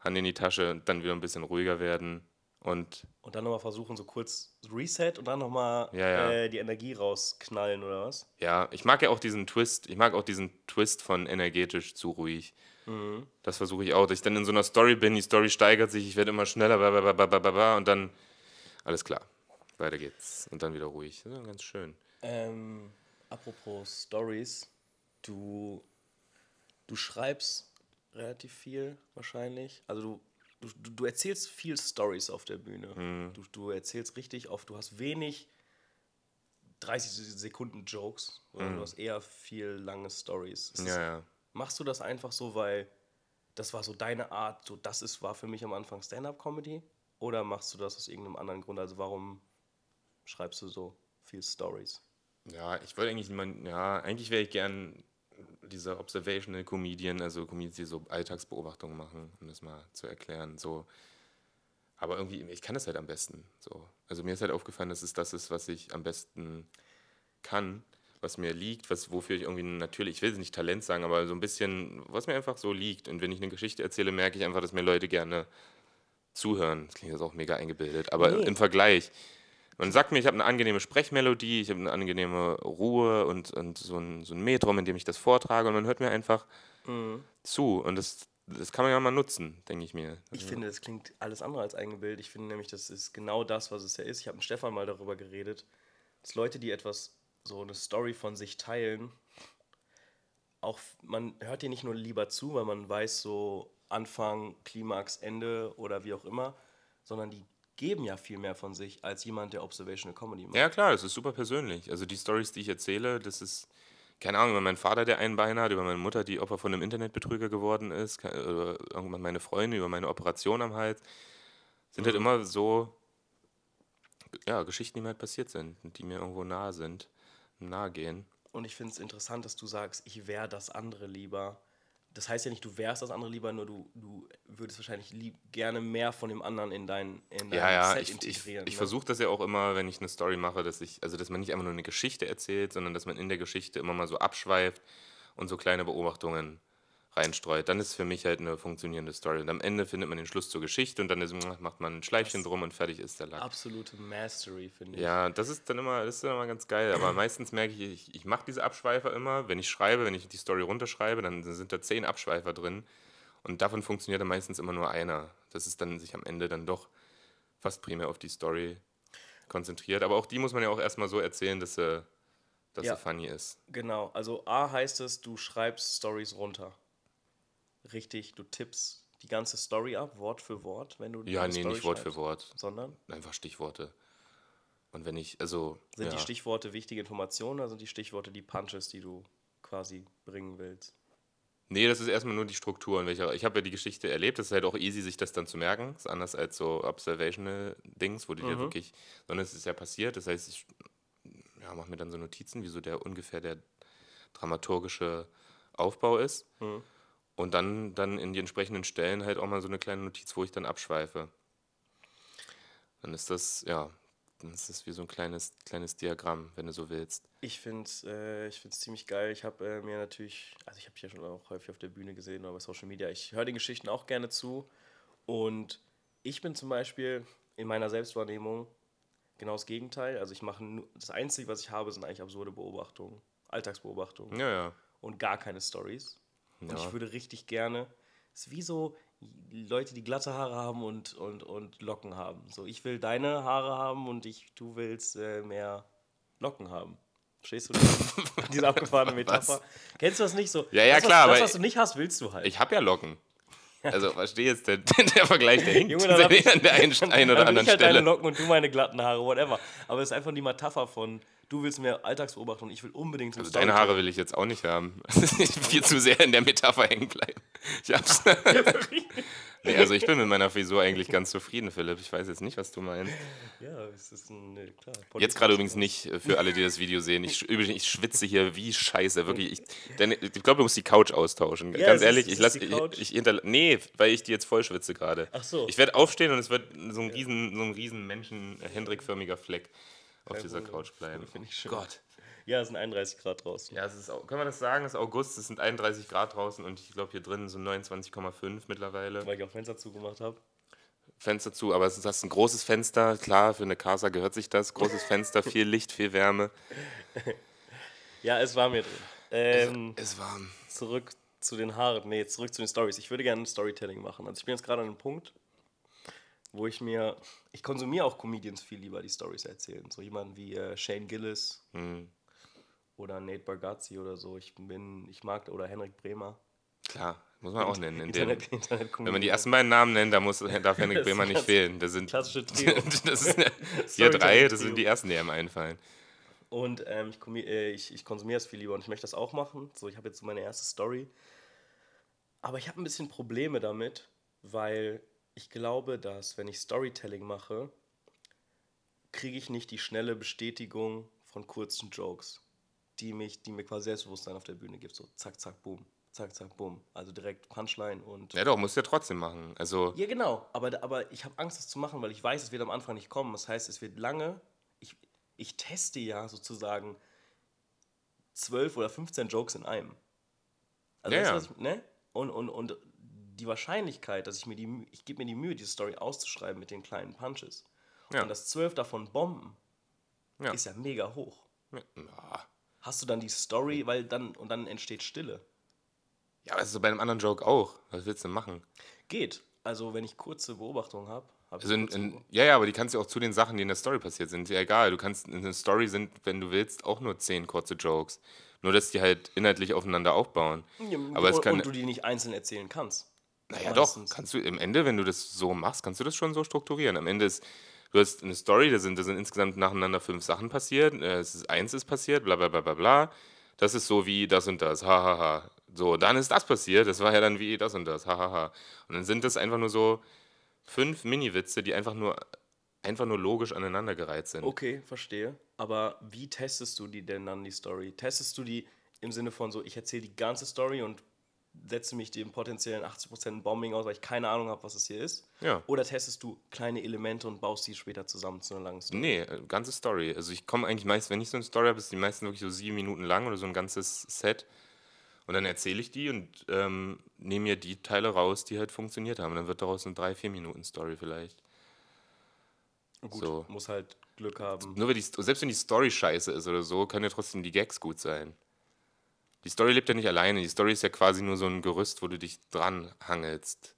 Speaker 1: Hand in die Tasche, dann wieder ein bisschen ruhiger werden Und
Speaker 2: Und dann nochmal versuchen, so kurz Reset und dann nochmal
Speaker 1: Ja, ja.
Speaker 2: äh, die Energie rausknallen oder was?
Speaker 1: ja, ich mag ja auch diesen Twist, ich mag auch diesen Twist von energetisch zu ruhig.
Speaker 2: Mhm.
Speaker 1: Das versuche ich auch, dass ich dann in so einer Story bin, die Story steigert sich, ich werde immer schneller, ba, und dann alles klar, weiter geht's. Und dann wieder ruhig. Das ist ganz schön.
Speaker 2: Ähm, apropos Stories, du, du schreibst relativ viel wahrscheinlich. Also du, du, du- erzählst viel Stories auf der Bühne.
Speaker 1: Mhm.
Speaker 2: Du, du erzählst richtig oft, du hast wenig 30 Sekunden Jokes, sondern du hast eher viel lange Stories.
Speaker 1: Mhm. Ja, ja.
Speaker 2: Machst du das einfach so, weil das war so deine Art, so das ist, war für mich am Anfang Stand-up-Comedy? Oder machst du das aus irgendeinem anderen Grund? Also warum schreibst du so viel Stories?
Speaker 1: Ja, ich wollte eigentlich niemand, ja, eigentlich wäre ich gern dieser Observational Comedian, also Comedians, die so Alltagsbeobachtungen machen, um das mal zu erklären. So. Aber irgendwie, ich kann das halt am besten. So. Also mir ist halt aufgefallen, dass es das ist, was ich am besten kann, was mir liegt, was, wofür ich irgendwie natürlich, ich will nicht Talent sagen, aber so ein bisschen, was mir einfach so liegt. Und wenn ich eine Geschichte erzähle, merke ich einfach, dass mir Leute gerne zuhören. Das klingt jetzt auch mega eingebildet, aber
Speaker 2: Nee.
Speaker 1: im Vergleich. Man sagt mir, ich habe eine angenehme Sprechmelodie, ich habe eine angenehme Ruhe und, und so, ein, so ein Metrum, in dem ich das vortrage und man hört mir einfach zu. Und das, das kann man ja mal nutzen, denke ich mir.
Speaker 2: Ich finde, das klingt alles andere als eingebildet. Ich finde nämlich, das ist genau das, was es ja ist. Ich habe mit Stefan mal darüber geredet, dass Leute, die etwas, so eine Story von sich teilen, auch, man hört dir nicht nur lieber zu, weil man weiß so Anfang, Klimax, Ende oder wie auch immer, sondern die geben ja viel mehr von sich als jemand, der Observational Comedy macht.
Speaker 1: Ja, klar, das ist super persönlich. Also die Stories, die ich erzähle, das ist, keine Ahnung, über meinen Vater, der ein Bein hat, über meine Mutter, die Opfer von einem Internetbetrüger geworden ist, oder irgendwann meine Freunde, über meine Operation am Hals, sind halt immer so, ja, Geschichten, die mir halt passiert sind und die mir irgendwo nahe sind, nahe gehen.
Speaker 2: Und ich finde es interessant, dass du sagst, ich wäre das andere lieber. Das heißt ja nicht, du wärst das andere lieber, nur du, du würdest wahrscheinlich lieb, gerne mehr von dem anderen in dein, in dein
Speaker 1: Ja, ja,
Speaker 2: Set
Speaker 1: ich, ich,
Speaker 2: integrieren.
Speaker 1: ich
Speaker 2: ne?
Speaker 1: versuche das ja auch immer, wenn ich eine Story mache, dass ich, also dass man nicht einfach nur eine Geschichte erzählt, sondern dass man in der Geschichte immer mal so abschweift und so kleine Beobachtungen reinstreut. Dann ist für mich halt eine funktionierende Story. Und am Ende findet man den Schluss zur Geschichte und dann ist, macht man ein Schleifchen drum und fertig ist der Lack.
Speaker 2: Absolute Mastery, finde ich.
Speaker 1: Ja, das ist dann immer, das ist dann immer ganz geil. Aber meistens merke ich, ich, ich mache diese Abschweifer immer. Wenn ich schreibe, wenn ich die Story runterschreibe, dann sind da zehn Abschweifer drin. Und davon funktioniert dann meistens immer nur einer. Das ist dann sich am Ende dann doch fast primär auf die Story konzentriert. Aber auch die muss man ja auch erstmal so erzählen, dass sie, dass
Speaker 2: Ja.
Speaker 1: sie funny ist.
Speaker 2: Genau, also A heißt es, du schreibst Stories runter. Richtig, du tippst die ganze Story ab, Wort für Wort, wenn du
Speaker 1: Ja, nee,
Speaker 2: Story
Speaker 1: nicht Wort für Wort.
Speaker 2: Sondern
Speaker 1: Einfach Stichworte. Und wenn ich, also.
Speaker 2: sind
Speaker 1: ja.
Speaker 2: die Stichworte wichtige Informationen oder sind die Stichworte die Punches, die du quasi bringen willst?
Speaker 1: Nee, das ist erstmal nur die Struktur. in welcher- Ich habe ja die Geschichte erlebt, das ist halt auch easy, sich das dann zu merken. Das ist anders als so Observational-Dings, wo du dir wirklich, sondern es ist ja passiert. Das heißt, ich ja, mache mir dann so Notizen, wie so der ungefähr der dramaturgische Aufbau ist. Und dann, dann in die entsprechenden Stellen halt auch mal so eine kleine Notiz, wo ich dann abschweife. Dann ist das, ja, dann ist das wie so ein kleines, kleines Diagramm, wenn du so willst.
Speaker 2: Ich finde es äh, ich find's ziemlich geil. Ich habe äh, mir natürlich, also ich habe dich ja schon auch häufig auf der Bühne gesehen oder bei Social Media. Ich höre den Geschichten auch gerne zu. Und ich bin zum Beispiel in meiner Selbstwahrnehmung genau das Gegenteil. Also ich mache nur, das Einzige, was ich habe, sind eigentlich absurde Beobachtungen, Alltagsbeobachtungen
Speaker 1: Ja, ja.
Speaker 2: und gar keine Stories. Und
Speaker 1: Ja.
Speaker 2: ich würde richtig gerne, es ist wie so Leute, die glatte Haare haben und, und, und Locken haben. So, ich will deine Haare haben und ich, du willst äh, mehr Locken haben. Verstehst du das? diese abgefahrene Metapher? Kennst du das nicht so?
Speaker 1: Ja, ja,
Speaker 2: das, was,
Speaker 1: klar,
Speaker 2: Das,
Speaker 1: aber
Speaker 2: was du nicht hast, willst du halt.
Speaker 1: Ich habe ja Locken. Also verstehe jetzt der, der Vergleich, der hinkt
Speaker 2: Junge, dann ich-
Speaker 1: an der einen,
Speaker 2: dann
Speaker 1: einen oder
Speaker 2: will
Speaker 1: anderen
Speaker 2: ich halt
Speaker 1: Stelle.
Speaker 2: deine Locken und du meine glatten Haare, whatever. Aber es ist einfach die Metapher von, du willst mehr Alltagsbeobachtung ich will unbedingt so
Speaker 1: Also deine Haare will ich jetzt auch nicht haben. Viel zu sehr in der Metapher hängen bleiben. Ich hab's. nee, also ich bin mit meiner Frisur eigentlich ganz zufrieden, Philipp. Ich weiß jetzt nicht, was du meinst.
Speaker 2: Ja, es ist ein, ne, klar.
Speaker 1: Jetzt gerade übrigens nicht äh, für alle, die das Video sehen. Ich, ich schwitze hier wie scheiße. Wirklich. Ich, denn, ich glaube, du musst die Couch austauschen.
Speaker 2: Ja,
Speaker 1: Ganz
Speaker 2: ist-
Speaker 1: ehrlich,
Speaker 2: es
Speaker 1: ich
Speaker 2: ist
Speaker 1: lasse. Ich, ich nee, weil ich die jetzt voll schwitze gerade.
Speaker 2: Ach so.
Speaker 1: Ich werde aufstehen und es wird so ein riesen, so ein riesen Menschen, äh, Fleck auf
Speaker 2: Kein
Speaker 1: dieser
Speaker 2: Problem.
Speaker 1: Couch bleiben.
Speaker 2: Finde ich schön.
Speaker 1: Gott.
Speaker 2: Ja, es sind 31 Grad draußen.
Speaker 1: Ja, es ist, können wir das sagen? Es ist August, es sind 31 Grad draußen und ich glaube hier drin so 29,5 mittlerweile.
Speaker 2: Weil ich auch Fenster zugemacht habe.
Speaker 1: Fenster zu, aber es ist das ein großes Fenster, klar, für eine Casa gehört sich das. Großes Fenster, viel Licht, viel Wärme.
Speaker 2: Ja, es war mir drin. Ähm,
Speaker 1: Es ist warm.
Speaker 2: zurück zu den Haaren. Nee, zurück zu den Stories. Ich würde gerne ein Storytelling machen. Also ich bin jetzt gerade an einem Punkt, wo ich mir. Ich konsumiere auch Comedians viel lieber, die Stories erzählen. So jemanden wie äh, Shane Gillis
Speaker 1: Hm,
Speaker 2: oder Nate Bargatze oder so. Ich bin, ich mag, oder Henrik Bremer.
Speaker 1: klar, muss man auch nennen. In dem,
Speaker 2: Internet, Internet
Speaker 1: wenn man die ersten beiden Namen nennt, dann muss, darf Henrik
Speaker 2: Das
Speaker 1: Bremer nicht fehlen. Das sind,
Speaker 2: klassische Trio.
Speaker 1: das ist, wir drei, das sind die ersten, die einem einfallen.
Speaker 2: Und ähm, ich, äh, ich, ich konsumiere es viel lieber und ich möchte das auch machen. So, ich habe jetzt so meine erste Story. Aber ich habe ein bisschen Probleme damit, weil ich glaube, dass wenn ich Storytelling mache, kriege ich nicht die schnelle Bestätigung von kurzen Jokes, die, mich, die mir quasi Selbstbewusstsein auf der Bühne gibt. So zack, zack, boom, zack, zack, boom. Also direkt Punchline und
Speaker 1: Ja doch, musst du ja trotzdem machen. Also,
Speaker 2: ja, genau. Aber, aber ich habe Angst, das zu machen, weil ich weiß, es wird am Anfang nicht kommen. Das heißt, es wird lange. Ich, ich teste ja sozusagen 12 oder 15 Jokes in einem. Also,
Speaker 1: Ja, ja.
Speaker 2: was ne? Und, und, und die Wahrscheinlichkeit, dass ich mir die ich gebe mir die Mühe, diese Story auszuschreiben mit den kleinen Punches.
Speaker 1: Ja.
Speaker 2: Und dass 12 davon bomben,
Speaker 1: Ja.
Speaker 2: ist ja mega hoch.
Speaker 1: ja.
Speaker 2: Hast du dann die Story, weil dann und dann entsteht Stille.
Speaker 1: Ja, aber das ist so bei einem anderen Joke auch. Was willst du denn machen?
Speaker 2: Geht. Also, wenn ich kurze Beobachtungen habe, habe
Speaker 1: Also in, in, ja, ja, aber die kannst du auch zu den Sachen, die in der Story passiert sind. Ja, egal. Du kannst in der Story sind, wenn du willst, auch nur zehn kurze Jokes. Nur, dass die halt inhaltlich aufeinander aufbauen.
Speaker 2: Ja,
Speaker 1: aber es
Speaker 2: und,
Speaker 1: kann.
Speaker 2: und du die nicht einzeln erzählen kannst.
Speaker 1: Naja, doch.
Speaker 2: meistens.
Speaker 1: Kannst du im Ende, wenn du das so machst, kannst du das schon so strukturieren. Am Ende ist, du hast eine Story, da sind, da sind insgesamt nacheinander fünf Sachen passiert. Äh, es ist, eins ist passiert, bla bla bla bla bla. Das ist so wie das und das, hahaha. Ha, ha. So, dann ist das passiert, das war ja dann wie das und das, hahaha. Ha. Und dann sind das einfach nur so fünf Mini-Witze, die einfach nur, einfach nur logisch aneinandergereiht sind.
Speaker 2: Okay, verstehe. Aber wie testest du die denn dann, die Story? Testest du die im Sinne von so, ich erzähle die ganze Story und setze mich dem potenziellen 80% Bombing aus, weil ich keine Ahnung habe, was es hier ist?
Speaker 1: Ja.
Speaker 2: Oder testest du kleine Elemente und baust die später zusammen zu einer langen Story?
Speaker 1: Nee, äh, ganze Story. Also ich komme eigentlich meist, wenn ich so eine Story habe, ist die meisten wirklich so sieben Minuten lang oder so ein ganzes Set. Und dann erzähle ich die und ähm, nehme mir die Teile raus, die halt funktioniert haben. Und dann wird daraus eine drei, vier Minuten Story vielleicht.
Speaker 2: Gut,
Speaker 1: so.
Speaker 2: muss halt Glück haben.
Speaker 1: Nur wenn die, selbst wenn die Story scheiße ist oder so, können ja trotzdem die Gags gut sein. Die Story lebt ja nicht alleine. Die Story ist ja quasi nur so ein Gerüst, wo du dich dran hangelst.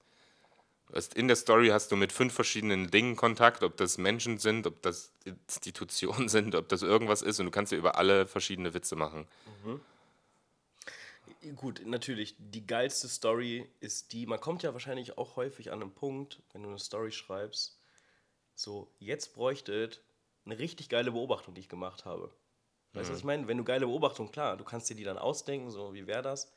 Speaker 1: In der Story hast du mit fünf verschiedenen Dingen Kontakt, ob das Menschen sind, ob das Institutionen sind, ob das irgendwas ist und du kannst ja über alle verschiedene Witze machen.
Speaker 2: Gut, natürlich, die geilste Story ist die, man kommt ja wahrscheinlich auch häufig an einen Punkt, wenn du eine Story schreibst, so, jetzt bräuchte es eine richtig geile Beobachtung, die ich gemacht habe. Weißt du, was ich meine? Wenn du geile Beobachtung, klar, du kannst dir die dann ausdenken, so, wie wäre das?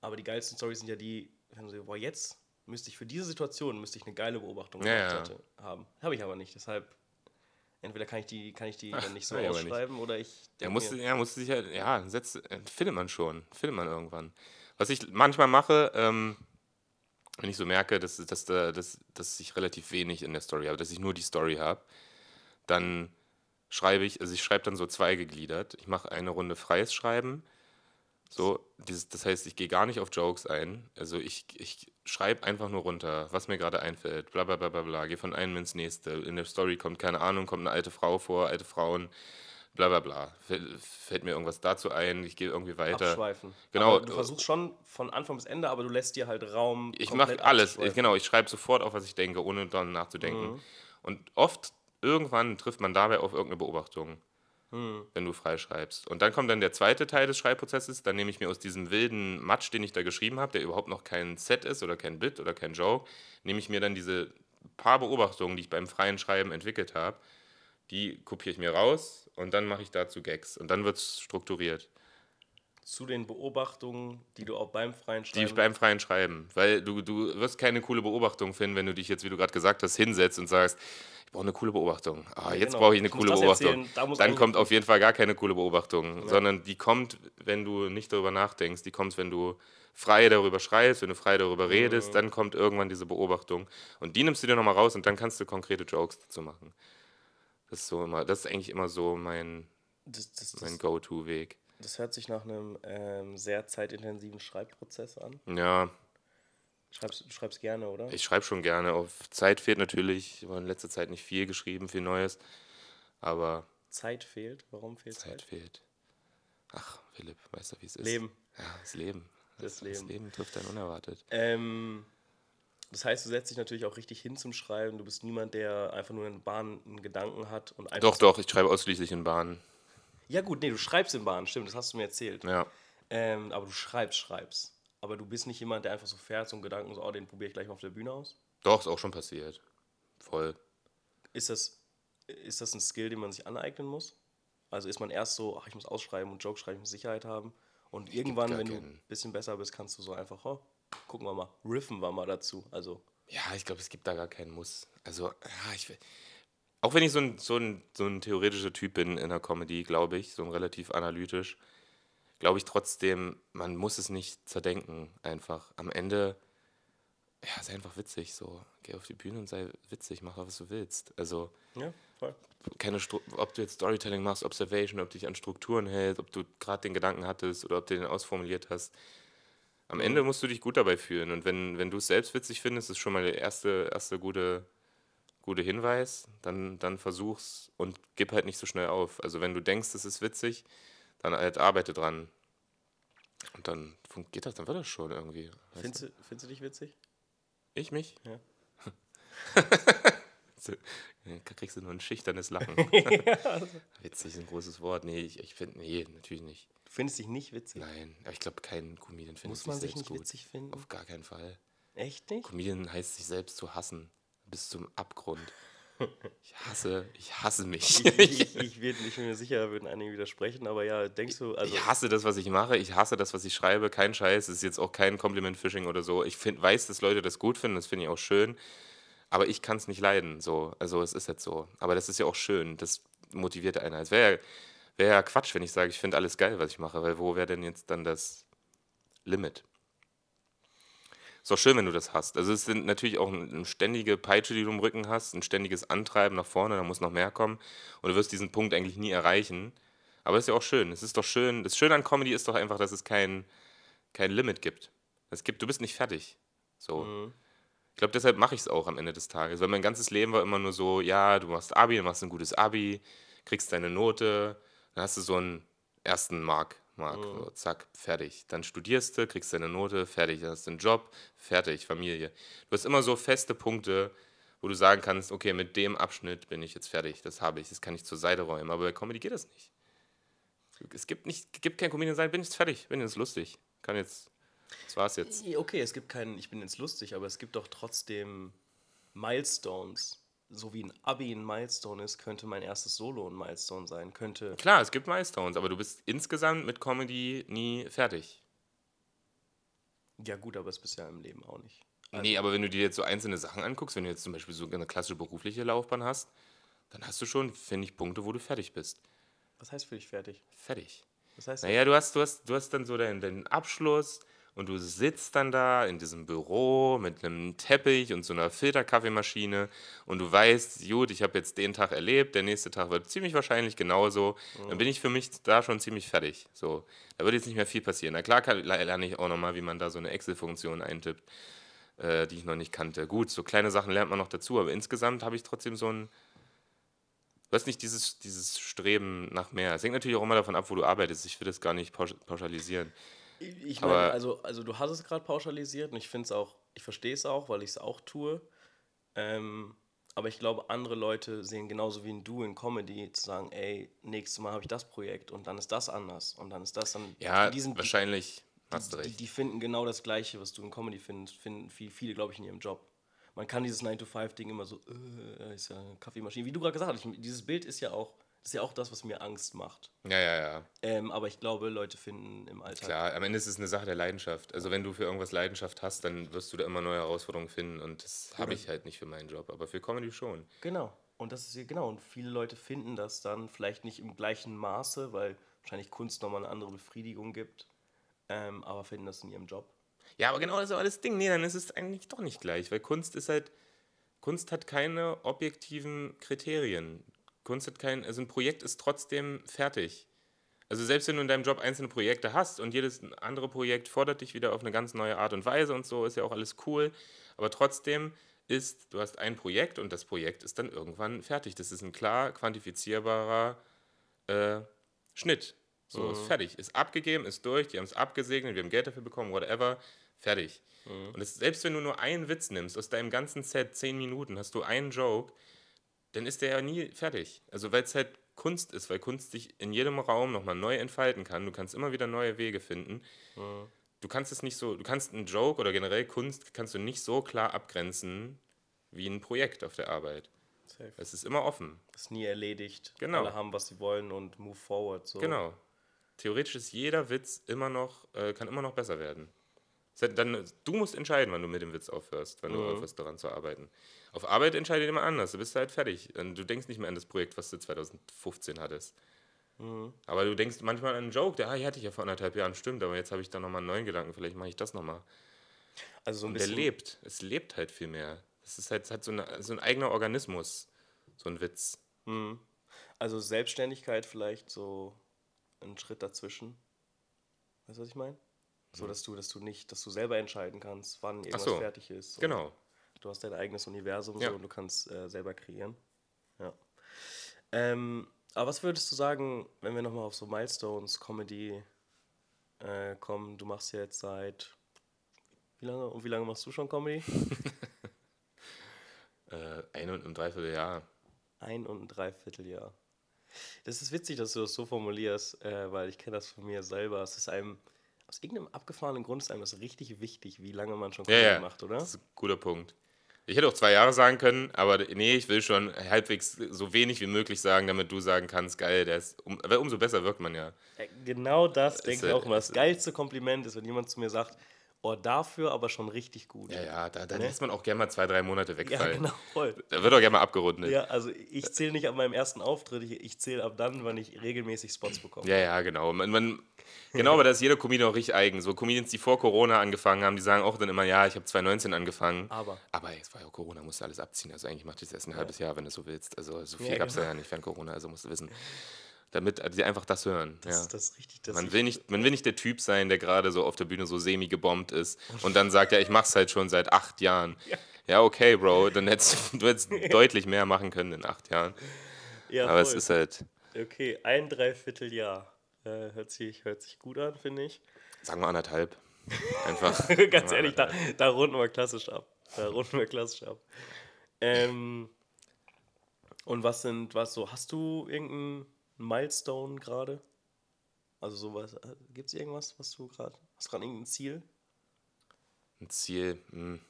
Speaker 2: Aber die geilsten Stories sind ja die, wenn du so, boah, jetzt müsste ich für diese Situation, müsste ich eine geile Beobachtung
Speaker 1: Ja, ja.
Speaker 2: haben. Habe ich aber nicht, deshalb, entweder kann ich die, kann ich die dann nicht so
Speaker 1: ich aber nicht.
Speaker 2: ausschreiben oder ich... Denk
Speaker 1: musste, ja, musste sich halt, ja, setzt, äh, findet man schon, findet man irgendwann. Was ich manchmal mache, ähm, wenn ich so merke, dass, dass, da, dass, dass ich relativ wenig in der Story habe, dass ich nur die Story habe, dann schreibe ich, also ich schreibe dann so zweigegliedert. Ich mache eine Runde freies Schreiben. So, dieses, das heißt, ich gehe gar nicht auf Jokes ein. Also ich, ich schreibe einfach nur runter, was mir gerade einfällt. Bla bla bla bla bla. Gehe von einem ins nächste. In der Story kommt, keine Ahnung, kommt eine alte Frau vor, alte Frauen, bla bla bla. Fällt, mir irgendwas dazu ein, ich gehe irgendwie weiter.
Speaker 2: abschweifen.
Speaker 1: Genau.
Speaker 2: Aber du versuchst schon von Anfang bis Ende, aber du lässt dir halt Raum.
Speaker 1: Ich mache alles. Ich, genau, ich schreibe sofort auf, was ich denke, ohne dann nachzudenken.
Speaker 2: Mhm.
Speaker 1: Und oft, irgendwann trifft man dabei auf irgendeine Beobachtung,
Speaker 2: Mhm.
Speaker 1: wenn du freischreibst. Und dann kommt dann der zweite Teil des Schreibprozesses. Dann nehme ich mir aus diesem wilden Matsch, den ich da geschrieben habe, der überhaupt noch kein Set ist oder kein Bit oder kein Joke, nehme ich mir dann diese paar Beobachtungen, die ich beim freien Schreiben entwickelt habe, die kopiere ich mir raus und dann mache ich dazu Gags. Und dann wird es strukturiert.
Speaker 2: Zu den Beobachtungen, die du auch beim freien
Speaker 1: Die
Speaker 2: Schreiben.
Speaker 1: ich beim freien Schreiben. Weil du, du wirst keine coole Beobachtung finden, wenn du dich jetzt, wie du gerade gesagt hast, hinsetzt und sagst, ich brauche eine coole Beobachtung. Ah, jetzt
Speaker 2: genau.
Speaker 1: brauche ich eine
Speaker 2: Ich
Speaker 1: coole Beobachtung.
Speaker 2: da
Speaker 1: Dann kommt auf jeden Fall gar keine coole Beobachtung, sondern die kommt, wenn du nicht darüber nachdenkst. Die kommt, wenn du frei darüber schreibst, wenn du frei darüber
Speaker 2: Mhm.
Speaker 1: redest, dann kommt irgendwann diese Beobachtung. Und die nimmst du dir nochmal raus und dann kannst du konkrete Jokes dazu machen. Das ist so immer, das ist eigentlich immer so mein,
Speaker 2: das, das, das,
Speaker 1: mein Go-To-Weg.
Speaker 2: Das hört sich nach einem ähm, sehr zeitintensiven Schreibprozess an.
Speaker 1: Ja,
Speaker 2: Schreibst, du schreibst gerne, oder?
Speaker 1: Ich schreibe schon gerne. Auf Zeit fehlt natürlich. Ich habe in letzter Zeit nicht viel geschrieben, viel Neues. Aber
Speaker 2: Zeit fehlt. Warum fehlt
Speaker 1: Zeit
Speaker 2: Zeit?
Speaker 1: fehlt. Ach, Philipp, weißt du, wie es ist?
Speaker 2: Leben.
Speaker 1: Ja, das Leben.
Speaker 2: Das
Speaker 1: Das
Speaker 2: Leben.
Speaker 1: Leben trifft einen unerwartet.
Speaker 2: Ähm, das heißt, du setzt dich natürlich auch richtig hin zum Schreiben. Du bist niemand, der einfach nur in Bahn einen Gedanken hat und einfach.
Speaker 1: Doch, doch, ich schreibe ausschließlich in Bahnen.
Speaker 2: Ja, gut, nee, du schreibst in Bahn, stimmt, das hast du mir erzählt.
Speaker 1: Ja.
Speaker 2: Ähm, aber du schreibst, schreibst. Aber du bist nicht jemand, der einfach so fährt, so einen Gedanken, so, oh, den probiere ich gleich mal auf der Bühne aus.
Speaker 1: Doch, ist auch schon passiert. Voll.
Speaker 2: Ist das, ist das ein Skill, den man sich aneignen muss? Also ist man erst so, ach, ich muss ausschreiben und Joke schreiben, ich muss Sicherheit haben. Und irgendwann, wenn du
Speaker 1: keinen.
Speaker 2: ein bisschen besser bist, kannst du so einfach, oh, gucken wir mal, riffen wir mal dazu. Also,
Speaker 1: Ja, ich glaube, es gibt da gar keinen Muss. Also, ja, ich will. Auch wenn ich so ein, so, ein, so ein theoretischer Typ bin in der Comedy, glaube ich, so ein relativ analytisch, glaube ich trotzdem, man muss es nicht zerdenken einfach. Am Ende, ja, sei einfach witzig, so. Geh auf die Bühne und sei witzig, mach was du willst. Also,
Speaker 2: ja, voll.
Speaker 1: keine Stru ob du jetzt Storytelling machst, Observation, ob du dich an Strukturen hältst, ob du gerade den Gedanken hattest oder ob du den ausformuliert hast. Am Ende musst du dich gut dabei fühlen. Und wenn, wenn du es selbst witzig findest, ist schon mal der erste, erste gute, gute Hinweis. Dann, dann versuch's und gib halt nicht so schnell auf. Also wenn du denkst, es ist witzig, dann halt arbeite dran. Und dann geht das, dann wird das schon irgendwie.
Speaker 2: Findest du, findest du dich witzig?
Speaker 1: ich mich?
Speaker 2: Ja.
Speaker 1: Kriegst du nur ein schüchternes Lachen. Witzig ist ein großes Wort. Nee, ich, ich finde, nee, natürlich nicht.
Speaker 2: Du findest dich nicht witzig?
Speaker 1: Nein, aber ich glaube, kein Comedian findet
Speaker 2: Muss man sich
Speaker 1: selbst
Speaker 2: nicht
Speaker 1: gut.
Speaker 2: witzig finden?
Speaker 1: Auf gar keinen Fall.
Speaker 2: Echt nicht?
Speaker 1: Comedian heißt sich selbst zu hassen. Bis zum Abgrund. Ich hasse, ich hasse mich.
Speaker 2: Ich, ich, ich, werd- ich bin mir sicher, würden einige widersprechen, aber ja, denkst du, also.
Speaker 1: ich hasse das, was ich mache. Ich hasse das, was ich schreibe. Kein Scheiß. Es ist jetzt auch kein Compliment-Fishing oder so. Ich find, weiß, dass Leute das gut finden. Das finde ich auch schön. Aber ich kann es nicht leiden. So. Also, es ist jetzt so. Aber das ist ja auch schön. Das motiviert einen. Es wäre ja, wär ja Quatsch, wenn ich sage, ich finde alles geil, was ich mache. Weil wo wäre denn jetzt dann das Limit? Ist auch schön, wenn du das hast. Also es sind natürlich auch eine eine ständige Peitsche, die du im Rücken hast, ein ständiges Antreiben nach vorne, da muss noch mehr kommen. Und du wirst diesen Punkt eigentlich nie erreichen. Aber es ist ja auch schön. Es ist doch schön. Das Schöne an Comedy ist doch einfach, dass es kein, kein Limit gibt. Es gibt, du bist nicht fertig. So.
Speaker 2: Mhm.
Speaker 1: Ich glaube, deshalb mache ich es auch am Ende des Tages. Weil mein ganzes Leben war immer nur so, ja, du machst Abi, du machst ein gutes Abi, kriegst deine Note, dann hast du so einen ersten Mark. Mark, so, zack, fertig. Dann studierst du, kriegst deine Note, fertig. Dann hast du einen Job, fertig, Familie. Du hast immer so feste Punkte, wo du sagen kannst, okay, mit dem Abschnitt bin ich jetzt fertig, das habe ich, das kann ich zur Seite räumen. Aber bei Comedy geht das nicht. Es gibt, nicht, gibt kein Comedian sein, bin ich jetzt fertig, bin jetzt lustig. Kann jetzt, das war's jetzt.
Speaker 2: Okay, es gibt keinen, ich bin jetzt lustig, aber es gibt doch trotzdem Milestones. So wie ein Abi ein Milestone ist, könnte mein erstes Solo ein Milestone sein. Könnte.
Speaker 1: Klar, es gibt Milestones, aber du bist insgesamt mit Comedy nie fertig.
Speaker 2: Ja, gut, aber es bist ja im Leben auch nicht.
Speaker 1: nee, aber wenn du dir jetzt so einzelne Sachen anguckst, wenn du jetzt zum Beispiel so eine klassische berufliche Laufbahn hast, dann hast du schon, finde ich, Punkte, wo du fertig bist.
Speaker 2: Was heißt für dich fertig?
Speaker 1: Fertig.
Speaker 2: Was heißt
Speaker 1: Naja, du hast, du hast, du hast dann so deinen, deinen Abschluss und du sitzt dann da in diesem Büro mit einem Teppich und so einer Filterkaffeemaschine und du weißt, gut, ich habe jetzt den Tag erlebt, der nächste Tag wird ziemlich wahrscheinlich genauso. Dann bin ich für mich da schon ziemlich fertig. So, da wird jetzt nicht mehr viel passieren. Na klar kann, lerne ich auch nochmal, wie man da so eine Excel-Funktion eintippt, äh, die ich noch nicht kannte. Gut, so kleine Sachen lernt man noch dazu, aber insgesamt habe ich trotzdem so ein Du hast nicht dieses, dieses Streben nach mehr. Es hängt natürlich auch immer davon ab, wo du arbeitest. Ich will das gar nicht pausch- pauschalisieren.
Speaker 2: Ich,
Speaker 1: Aber-
Speaker 2: meine, also, also du hast es gerade pauschalisiert und ich finde es auch, ich verstehe es auch, weil ich es auch tue. Ähm, aber ich glaube, andere Leute sehen genauso wie du in Comedy zu sagen, ey, nächstes Mal habe ich das Projekt und dann ist das anders und dann ist das dann.
Speaker 1: Ja,
Speaker 2: die, sind,
Speaker 1: wahrscheinlich hast du
Speaker 2: die, die,
Speaker 1: recht.
Speaker 2: die finden genau das Gleiche, was du in Comedy findest, finden viel, viele, glaube ich, in ihrem Job. Man kann dieses 9-to-5-Ding immer so, äh, ist ja eine Kaffeemaschine. Wie du gerade gesagt hast, ich, dieses Bild ist ja auch, ist ja auch das, was mir Angst macht.
Speaker 1: Ja, ja, ja.
Speaker 2: Ähm, aber ich glaube, Leute finden im Alltag.
Speaker 1: Klar, am Ende ist es eine Sache der Leidenschaft. Also wenn du für irgendwas Leidenschaft hast, dann wirst du da immer neue Herausforderungen finden und das habe ich halt nicht für meinen Job, aber für Comedy schon.
Speaker 2: Genau. Und das ist ja genau. Und viele Leute finden das dann vielleicht nicht im gleichen Maße, weil wahrscheinlich Kunst nochmal eine andere Befriedigung gibt, ähm, aber finden das in ihrem Job.
Speaker 1: Ja, aber genau das ist aber das Ding. Nee, dann ist es eigentlich doch nicht gleich, weil Kunst ist halt, Kunst hat keine objektiven Kriterien. Kunst hat kein, also ein Projekt ist trotzdem fertig. Also selbst wenn du in deinem Job einzelne Projekte hast und jedes andere Projekt fordert dich wieder auf eine ganz neue Art und Weise und so, ist ja auch alles cool. Aber trotzdem ist, du hast ein Projekt und das Projekt ist dann irgendwann fertig. Das ist ein klar quantifizierbarer äh, Schnitt. So,
Speaker 2: Mhm.
Speaker 1: ist fertig. Ist abgegeben, ist durch, die haben es abgesegnet, wir haben Geld dafür bekommen, whatever. Fertig.
Speaker 2: Mhm.
Speaker 1: Und es, selbst wenn du nur einen Witz nimmst, aus deinem ganzen Set, zehn Minuten, hast du einen Joke, dann ist der ja nie fertig. Also weil es halt Kunst ist, weil Kunst sich in jedem Raum nochmal neu entfalten kann. Du kannst immer wieder neue Wege finden. Du kannst es nicht so, du kannst einen Joke oder generell Kunst kannst du nicht so klar abgrenzen wie ein Projekt auf der Arbeit.
Speaker 2: Safe.
Speaker 1: Es ist immer offen.
Speaker 2: Ist nie erledigt.
Speaker 1: Genau.
Speaker 2: Alle haben, was sie wollen und move forward. So.
Speaker 1: Genau. Theoretisch ist jeder Witz immer noch, äh, kann immer noch besser werden. Es Dann, du musst entscheiden, wann du mit dem Witz aufhörst, wenn du
Speaker 2: Mhm.
Speaker 1: aufhörst, daran zu arbeiten. Auf Arbeit entscheidet immer anders. Du bist halt fertig. Und Du denkst nicht mehr an das Projekt, was du 2015 hattest.
Speaker 2: Mhm.
Speaker 1: Aber du denkst manchmal an einen Joke, der ah, hatte ich ja vor anderthalb Jahren, stimmt, aber jetzt habe ich da nochmal einen neuen Gedanken, vielleicht mache ich das nochmal.
Speaker 2: Also so ein
Speaker 1: Und der
Speaker 2: bisschen.
Speaker 1: lebt. Es lebt halt viel mehr. Es ist halt, es hat so, eine, so ein eigener Organismus, so ein Witz.
Speaker 2: Mhm. Also Selbstständigkeit vielleicht so ein Schritt dazwischen. Weißt du, was ich meine? So, dass du, dass du nicht, dass du selber entscheiden kannst, wann irgendwas
Speaker 1: so.
Speaker 2: fertig ist.
Speaker 1: Genau.
Speaker 2: Du hast dein eigenes Universum
Speaker 1: Ja.
Speaker 2: so und du kannst äh, selber kreieren. Ja. Ähm, aber was würdest du sagen, wenn wir nochmal auf so Milestones, Comedy äh, kommen? Du machst ja jetzt seit wie lange und wie lange machst du schon Comedy?
Speaker 1: Äh, ein und ein Dreivierteljahr.
Speaker 2: Ein und ein Dreivierteljahr. Das ist witzig, dass du das so formulierst, äh, weil ich kenne das von mir selber. Es ist einem, aus irgendeinem abgefahrenen Grund ist einem das richtig wichtig, wie lange man schon
Speaker 1: Ja,
Speaker 2: Comedy
Speaker 1: ja.
Speaker 2: macht, oder?
Speaker 1: Das ist ein guter Punkt. Ich hätte auch zwei Jahre sagen können, aber nee, ich will schon halbwegs so wenig wie möglich sagen, damit du sagen kannst, geil, der ist, um, weil umso besser wirkt man ja.
Speaker 2: Äh, Genau das denke ich
Speaker 1: äh,
Speaker 2: auch immer. Das geilste Kompliment ist, wenn jemand zu mir sagt, oh, dafür aber schon richtig gut.
Speaker 1: Ja, ja, da, da
Speaker 2: Ne?
Speaker 1: lässt man auch gerne mal zwei, drei Monate
Speaker 2: Ja,
Speaker 1: wegfallen.
Speaker 2: genau, voll.
Speaker 1: Da wird auch gerne mal abgerundet.
Speaker 2: Ja, also ich zähle nicht ab meinem ersten Auftritt, ich, ich zähle ab dann, wann ich regelmäßig Spots bekomme.
Speaker 1: Ja, ja, genau. Man, man, genau, aber da ist jeder Comedian auch richtig eigen. So Comedians, die vor Corona angefangen haben, die sagen auch dann immer, ja, ich habe 2019 angefangen.
Speaker 2: Aber.
Speaker 1: Aber es war ja auch Corona, musst du alles abziehen. Also eigentlich macht das erst ein halbes Jahr, wenn du so willst. Also so viel
Speaker 2: Ja,
Speaker 1: gab es
Speaker 2: genau.
Speaker 1: ja nicht während Corona, also musst du wissen. Damit sie einfach das hören.
Speaker 2: Das,
Speaker 1: ja.
Speaker 2: das ist richtig. Das
Speaker 1: Man will, nicht, man will nicht der Typ sein, der gerade so auf der Bühne so semi gebombt ist und dann sagt, ja, ich mach's halt schon seit acht Jahren. Ja, okay, Bro, dann hättest du hättest deutlich mehr machen können in acht Jahren.
Speaker 2: ja,
Speaker 1: Aber es
Speaker 2: voll.
Speaker 1: ist halt,
Speaker 2: Okay, ein Dreivierteljahr. Äh, hört, sich, hört sich gut an, finde ich.
Speaker 1: sagen wir anderthalb. Einfach.
Speaker 2: Ganz ehrlich, da, da runden wir klassisch ab. Da runden wir klassisch ab. Ähm, und was sind, was so, hast du irgendeinen Milestone gerade? Also sowas, gibt es irgendwas, was du gerade, hast du gerade irgendein Ziel?
Speaker 1: Ein Ziel, hm.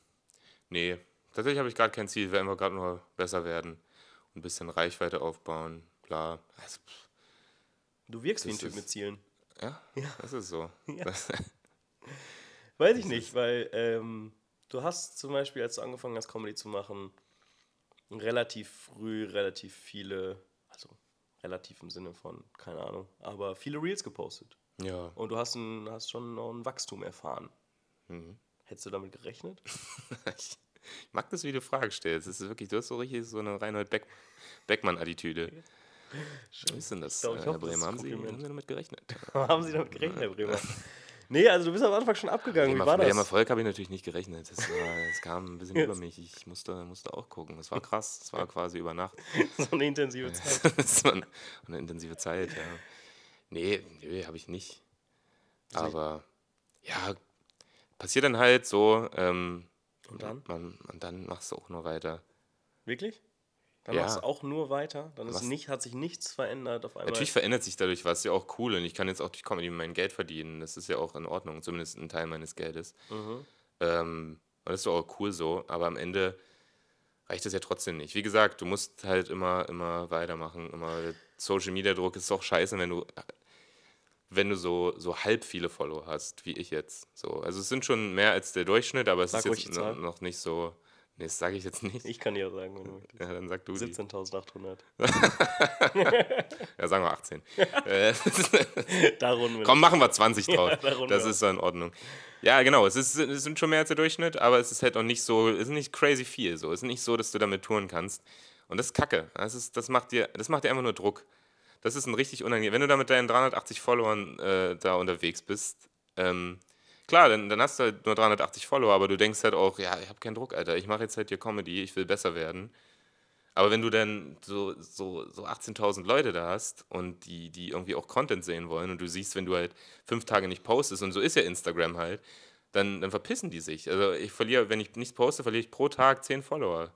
Speaker 1: nee. Tatsächlich habe ich gerade kein Ziel, ich will einfach gerade nur besser werden. Und ein bisschen Reichweite aufbauen, bla. Also,
Speaker 2: Du wirkst wie ein Typ mit Zielen.
Speaker 1: ja, das ist so. Das,
Speaker 2: Weiß ich nicht, weil ähm, du hast zum Beispiel, als du angefangen hast, Comedy zu machen, relativ früh relativ viele, relativ im Sinne von, keine Ahnung, aber viele Reels gepostet.
Speaker 1: ja.
Speaker 2: Und du hast, ein, hast schon noch ein Wachstum erfahren.
Speaker 1: Mhm.
Speaker 2: Hättest du damit gerechnet?
Speaker 1: Ich, mag das, wie du Fragen stellst. Das ist wirklich, du hast so richtig so eine Reinhold Beck, Beckmann-Attitüde. Wie ist denn das,
Speaker 2: Ich glaub, ich
Speaker 1: äh,
Speaker 2: hoffe,
Speaker 1: Herr
Speaker 2: das ist
Speaker 1: Bremer?
Speaker 2: ein
Speaker 1: Haben Sie, haben Sie damit gerechnet?
Speaker 2: Haben sie damit gerechnet, Herr Bremer? Nee, also du bist am Anfang schon abgegangen. Wie
Speaker 1: Mit
Speaker 2: war
Speaker 1: dem
Speaker 2: das?
Speaker 1: Erfolg habe ich natürlich nicht gerechnet. Das, war, das kam ein bisschen über mich. Ich musste, musste auch gucken. Das war krass. Das war quasi über Nacht.
Speaker 2: so eine intensive Zeit.
Speaker 1: das war eine, eine intensive Zeit, ja. Nee, nee habe ich nicht. Aber ja, passiert dann halt so. Ähm,
Speaker 2: Und dann?
Speaker 1: Man, und dann machst du auch nur weiter.
Speaker 2: Wirklich? Dann
Speaker 1: Ja.
Speaker 2: machst du auch nur weiter? Dann ist nicht, hat sich nichts verändert auf einmal?
Speaker 1: Natürlich verändert sich dadurch was, ja auch cool. Und ich kann jetzt auch durch Comedy mein Geld verdienen. Das ist ja auch in Ordnung, zumindest ein Teil meines Geldes.
Speaker 2: Mhm.
Speaker 1: Ähm, und das ist auch cool so, aber am Ende reicht das ja trotzdem nicht. Wie gesagt, du musst halt immer, immer weitermachen. Immer Social Media Druck ist doch scheiße, wenn du, wenn du so, so halb viele Follower hast, wie ich jetzt. So, also es sind schon mehr als der Durchschnitt, aber es
Speaker 2: Sag
Speaker 1: ist jetzt noch nicht so. Nee, das sage ich jetzt nicht.
Speaker 2: Ich kann dir sagen, wenn du möchtest.
Speaker 1: ja, dann sag du die.
Speaker 2: 17.800.
Speaker 1: Ja, sagen wir 18. äh,
Speaker 2: Da runden wir
Speaker 1: Komm, machen wir 20 drauf.
Speaker 2: Ja,
Speaker 1: das ist so in Ordnung. Ja, genau. Es, ist, es sind schon mehr als der Durchschnitt, aber es ist halt auch nicht so, es ist nicht crazy viel. So. Es ist nicht so, dass du damit touren kannst. Und das ist kacke. Das, ist, das, macht dir, das macht dir einfach nur Druck. Das ist ein richtig unangenehm. Wenn du da mit deinen 380 Followern äh, da unterwegs bist, ähm, klar, dann, dann hast du halt nur 380 Follower, aber du denkst halt auch, ja, ich habe keinen Druck, Alter. Ich mache jetzt halt hier Comedy, ich will besser werden. Aber wenn du dann so, so, so 18.000 Leute da hast und die, die irgendwie auch Content sehen wollen und du siehst, wenn du halt fünf Tage nicht postest, und so ist ja Instagram halt, dann, dann verpissen die sich. Also ich verliere, wenn ich nichts poste, verliere ich pro Tag 10 Follower.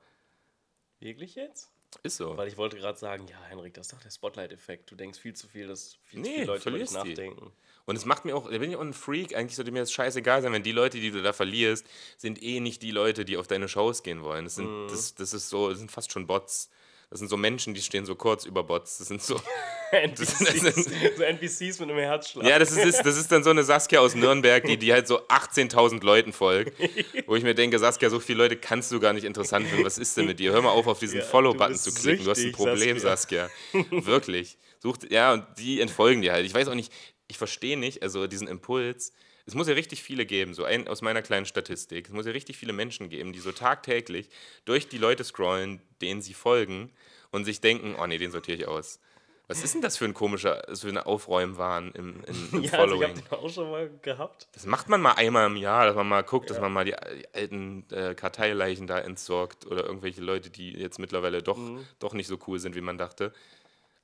Speaker 2: Wirklich jetzt?
Speaker 1: Ist so.
Speaker 2: Weil ich wollte gerade sagen, ja, Henrik, das ist doch der Spotlight-Effekt. Du denkst viel zu viel, dass viel
Speaker 1: Nee,
Speaker 2: zu viele Leute über dich
Speaker 1: verlierst die. Und es macht mir auch, da bin ich auch ein Freak, eigentlich sollte mir das scheißegal sein, wenn die Leute, die du da verlierst, sind eh nicht die Leute, die auf deine Shows gehen wollen. Das sind, das, das ist so, das sind fast schon Bots. Das sind so Menschen, die stehen so kurz über Bots. Das sind so.
Speaker 2: NPCs, so NPCs mit einem Herzschlag.
Speaker 1: Ja, das ist, das ist dann so eine Saskia aus Nürnberg, die, die halt so 18.000 Leuten folgt. Wo ich mir denke, Saskia, so viele Leute kannst du gar nicht interessant finden. Was ist denn mit dir? Hör mal auf, auf diesen
Speaker 2: Ja,
Speaker 1: Follow-Button zu klicken. Du hast ein
Speaker 2: süchtig,
Speaker 1: Problem, Saskia. Wirklich. Sucht, ja, und die entfolgen dir halt. Ich weiß auch nicht, ich verstehe nicht, also diesen Impuls. Es muss ja richtig viele geben, so ein, aus meiner kleinen Statistik. Es muss ja richtig viele Menschen geben, die so tagtäglich durch die Leute scrollen, denen sie folgen und sich denken, oh nee, den sortiere ich aus. Was ist denn das für ein komischer, so eine Aufräumwahn im, im, im
Speaker 2: Ja, also ich
Speaker 1: Following?
Speaker 2: habe den auch schon mal gehabt.
Speaker 1: Das macht man mal einmal im Jahr, dass man mal guckt, dass man mal die, die alten äh, Karteileichen da entsorgt oder irgendwelche Leute, die jetzt mittlerweile doch, doch nicht so cool sind, wie man dachte.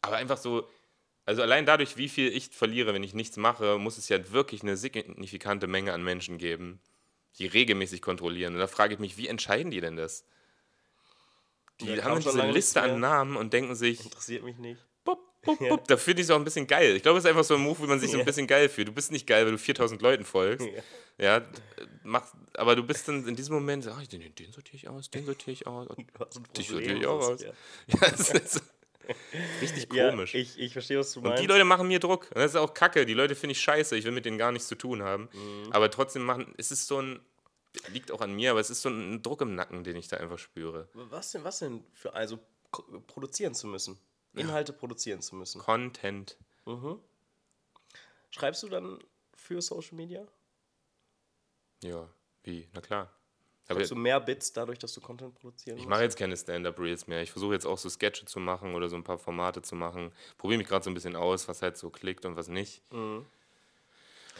Speaker 1: Aber einfach so, also allein dadurch, wie viel ich verliere, wenn ich nichts mache, muss es ja wirklich eine signifikante Menge an Menschen geben, die regelmäßig kontrollieren. Und da frage ich mich, wie entscheiden die denn das? Die
Speaker 2: Ja,
Speaker 1: haben diese Liste an. Namen und denken sich,
Speaker 2: Interessiert mich nicht.
Speaker 1: bup, bup, bup. Da finde ich es auch ein bisschen geil. Ich glaube, es ist einfach so ein Move, wie man sich so ein
Speaker 2: Ja.
Speaker 1: bisschen geil fühlt. Du bist nicht geil, weil du 4000 Leuten folgst. Ja, mach, aber du bist dann in diesem Moment, so, ah, den, den sortiere ich aus, den sortiere ich aus. Und
Speaker 2: Du hast ein
Speaker 1: Dich sortiere ich auch aus.
Speaker 2: Saskia.
Speaker 1: ja, das ist richtig
Speaker 2: Ja,
Speaker 1: komisch.
Speaker 2: ich, ich verstehe, was du
Speaker 1: und
Speaker 2: meinst.
Speaker 1: die Leute machen mir Druck. Und das ist auch kacke. Die Leute finde ich scheiße. Ich will mit denen gar nichts zu tun haben.
Speaker 2: Mhm.
Speaker 1: Aber trotzdem machen, es ist so ein, liegt auch an mir, aber es ist so ein Druck im Nacken, den ich da einfach spüre.
Speaker 2: was denn, was denn für, also produzieren zu müssen? Inhalte produzieren zu müssen.
Speaker 1: Content.
Speaker 2: Schreibst du dann für Social Media?
Speaker 1: Ja, wie? Na klar. Aber
Speaker 2: Hast du mehr Bits dadurch, dass du Content produzieren
Speaker 1: Ich
Speaker 2: musst?
Speaker 1: mache jetzt keine Stand-Up-Reels mehr. Ich versuche jetzt auch so Sketche zu machen oder so ein paar Formate zu machen. Probiere mich gerade so ein bisschen aus, was halt so klickt und was nicht.
Speaker 2: Mhm.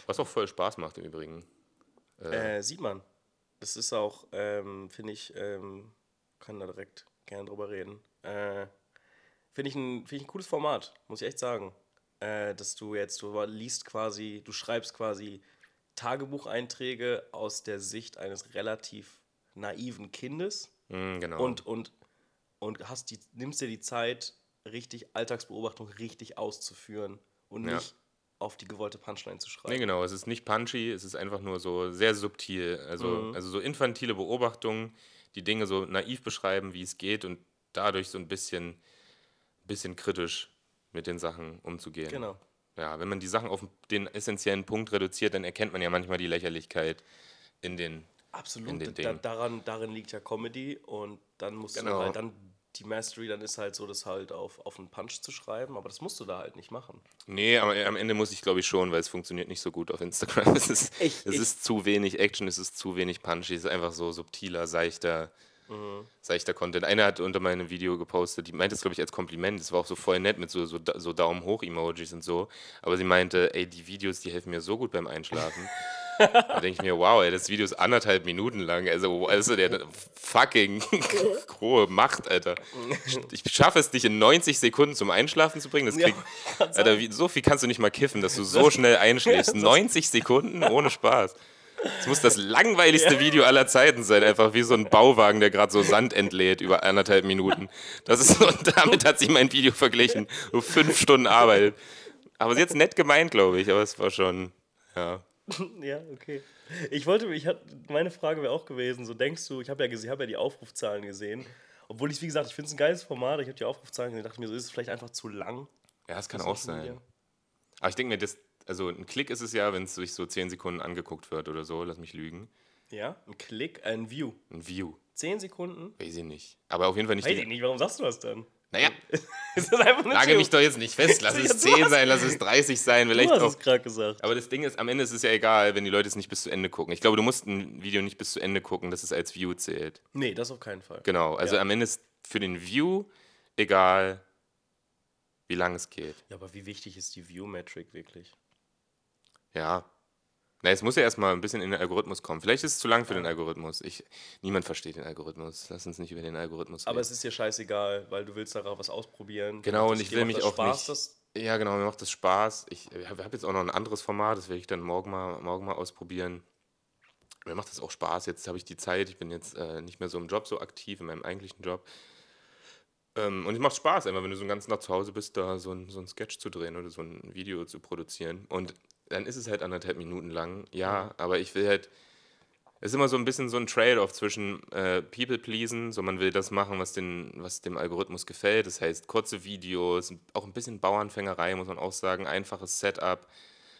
Speaker 1: Was auch voll Spaß macht im Übrigen.
Speaker 2: Äh, sieht man. Das ist auch, ähm, finde ich, ähm, kann da direkt gerne drüber reden. Äh, finde ich, ein, find ich ein cooles Format, muss ich echt sagen. Äh, dass du jetzt, du liest quasi, du schreibst quasi Tagebucheinträge aus der Sicht eines relativ naiven Kindes
Speaker 1: Mm, genau.
Speaker 2: und, und, und hast die, nimmst dir die Zeit, richtig Alltagsbeobachtung richtig auszuführen und
Speaker 1: Ja.
Speaker 2: nicht auf die gewollte Punchline zu schreiben.
Speaker 1: Nee, genau. Es ist nicht punchy, es ist einfach nur so sehr subtil. Also,
Speaker 2: Mhm.
Speaker 1: also so infantile Beobachtungen, die Dinge so naiv beschreiben, wie es geht und dadurch so ein bisschen, bisschen kritisch mit den Sachen umzugehen.
Speaker 2: Genau.
Speaker 1: Ja, wenn man die Sachen auf den essentiellen Punkt reduziert, dann erkennt man ja manchmal die Lächerlichkeit in den.
Speaker 2: Absolut. da, daran, darin liegt ja Comedy und dann musst
Speaker 1: Genau.
Speaker 2: du halt dann die Mastery, dann ist halt so, das halt auf, auf einen Punch zu schreiben, aber das musst du da halt nicht machen.
Speaker 1: Nee, aber am Ende muss ich glaube ich schon, weil es funktioniert nicht so gut auf Instagram. Es ist,
Speaker 2: Ich-
Speaker 1: es
Speaker 2: ich-
Speaker 1: ist zu wenig Action, es ist zu wenig Punchy, es ist einfach so subtiler, seichter,
Speaker 2: Mhm.
Speaker 1: seichter Content. Einer hat unter meinem Video gepostet, die meinte es glaube ich als Kompliment, es war auch so voll nett mit so, so, so Daumen hoch Emojis und so, aber sie meinte, ey, die Videos, die helfen mir so gut beim Einschlafen. da denke ich mir, wow, ey, das Video ist anderthalb Minuten lang, also, also der fucking hohe Macht, Alter. Ich schaffe es, dich in 90 Sekunden zum Einschlafen zu bringen, das
Speaker 2: Ja,
Speaker 1: kriegt, Alter, wie, so viel kannst du nicht mal kiffen, dass du so schnell einschläfst. 90 Sekunden ohne Spaß. Es muss das langweiligste Video aller Zeiten sein, einfach wie so ein Bauwagen, der gerade so Sand entlädt über anderthalb Minuten. Das ist, und damit hat sich mein Video verglichen. So fünf Stunden Arbeit. Aber sie jetzt nett gemeint, glaube ich, aber es war schon, ja.
Speaker 2: ja, okay. Ich wollte, ich hatte, meine Frage wäre auch gewesen, so denkst du, ich habe ja, ich hab ja die Aufrufzahlen gesehen, obwohl ich, wie gesagt, ich finde es ein geiles Format, ich habe die Aufrufzahlen gesehen, dachte mir so, ist es vielleicht einfach zu lang?
Speaker 1: Ja, es kann auch sein.
Speaker 2: Media?
Speaker 1: Aber ich denke mir, das, also ein Klick ist es ja, wenn es durch so zehn Sekunden angeguckt wird oder so, lass mich lügen.
Speaker 2: Ja, ein Klick, ein View.
Speaker 1: Ein View.
Speaker 2: Zehn Sekunden?
Speaker 1: Weiß ich nicht. Aber auf jeden Fall nicht
Speaker 2: Weiß ich nicht, warum sagst du das dann?
Speaker 1: Naja,
Speaker 2: Ist das einfach
Speaker 1: Lage mich doch jetzt nicht fest. Lass es
Speaker 2: du
Speaker 1: 10
Speaker 2: hast-
Speaker 1: sein, lass es 30 sein,
Speaker 2: Du
Speaker 1: vielleicht
Speaker 2: hast
Speaker 1: auch.
Speaker 2: es gerade gesagt.
Speaker 1: Aber das Ding ist, am Ende ist es ja egal, wenn die Leute es nicht bis zu Ende gucken. Ich glaube, du musst ein Video nicht bis zu Ende gucken, dass es als View zählt.
Speaker 2: Nee, das auf keinen Fall.
Speaker 1: Genau. Also
Speaker 2: Ja.
Speaker 1: am Ende ist für den View egal, wie lange es geht.
Speaker 2: Ja, aber wie wichtig ist die View-Metric wirklich?
Speaker 1: Ja. Na, es muss ja erstmal ein bisschen in den Algorithmus kommen. Vielleicht ist es zu lang für den Algorithmus. Ich, niemand versteht den Algorithmus. Lass uns nicht über den Algorithmus
Speaker 2: Aber
Speaker 1: reden.
Speaker 2: es ist dir scheißegal, weil du willst darauf was ausprobieren.
Speaker 1: Genau, und ich will mich
Speaker 2: macht das
Speaker 1: auch
Speaker 2: Spaß,
Speaker 1: nicht-
Speaker 2: Das,
Speaker 1: Ja, genau, mir macht das Spaß. Ich habe hab jetzt auch noch ein anderes Format, das werde ich dann morgen mal, morgen mal ausprobieren. Mir macht das auch Spaß. Jetzt habe ich die Zeit. Ich bin jetzt äh, nicht mehr so im Job so aktiv, in meinem eigentlichen Job. Ähm, und es macht Spaß, einfach, wenn du so einen ganzen Tag zu Hause bist, da so ein, so ein Sketch zu drehen oder so ein Video zu produzieren. Und dann ist es halt anderthalb Minuten lang. Ja, aber ich will halt. Es ist immer so ein bisschen so ein Trade-off zwischen äh, People-Pleasen, so man will das machen, was, den, was dem Algorithmus gefällt. Das heißt, kurze Videos, auch ein bisschen Bauernfängerei, muss man auch sagen, einfaches Setup.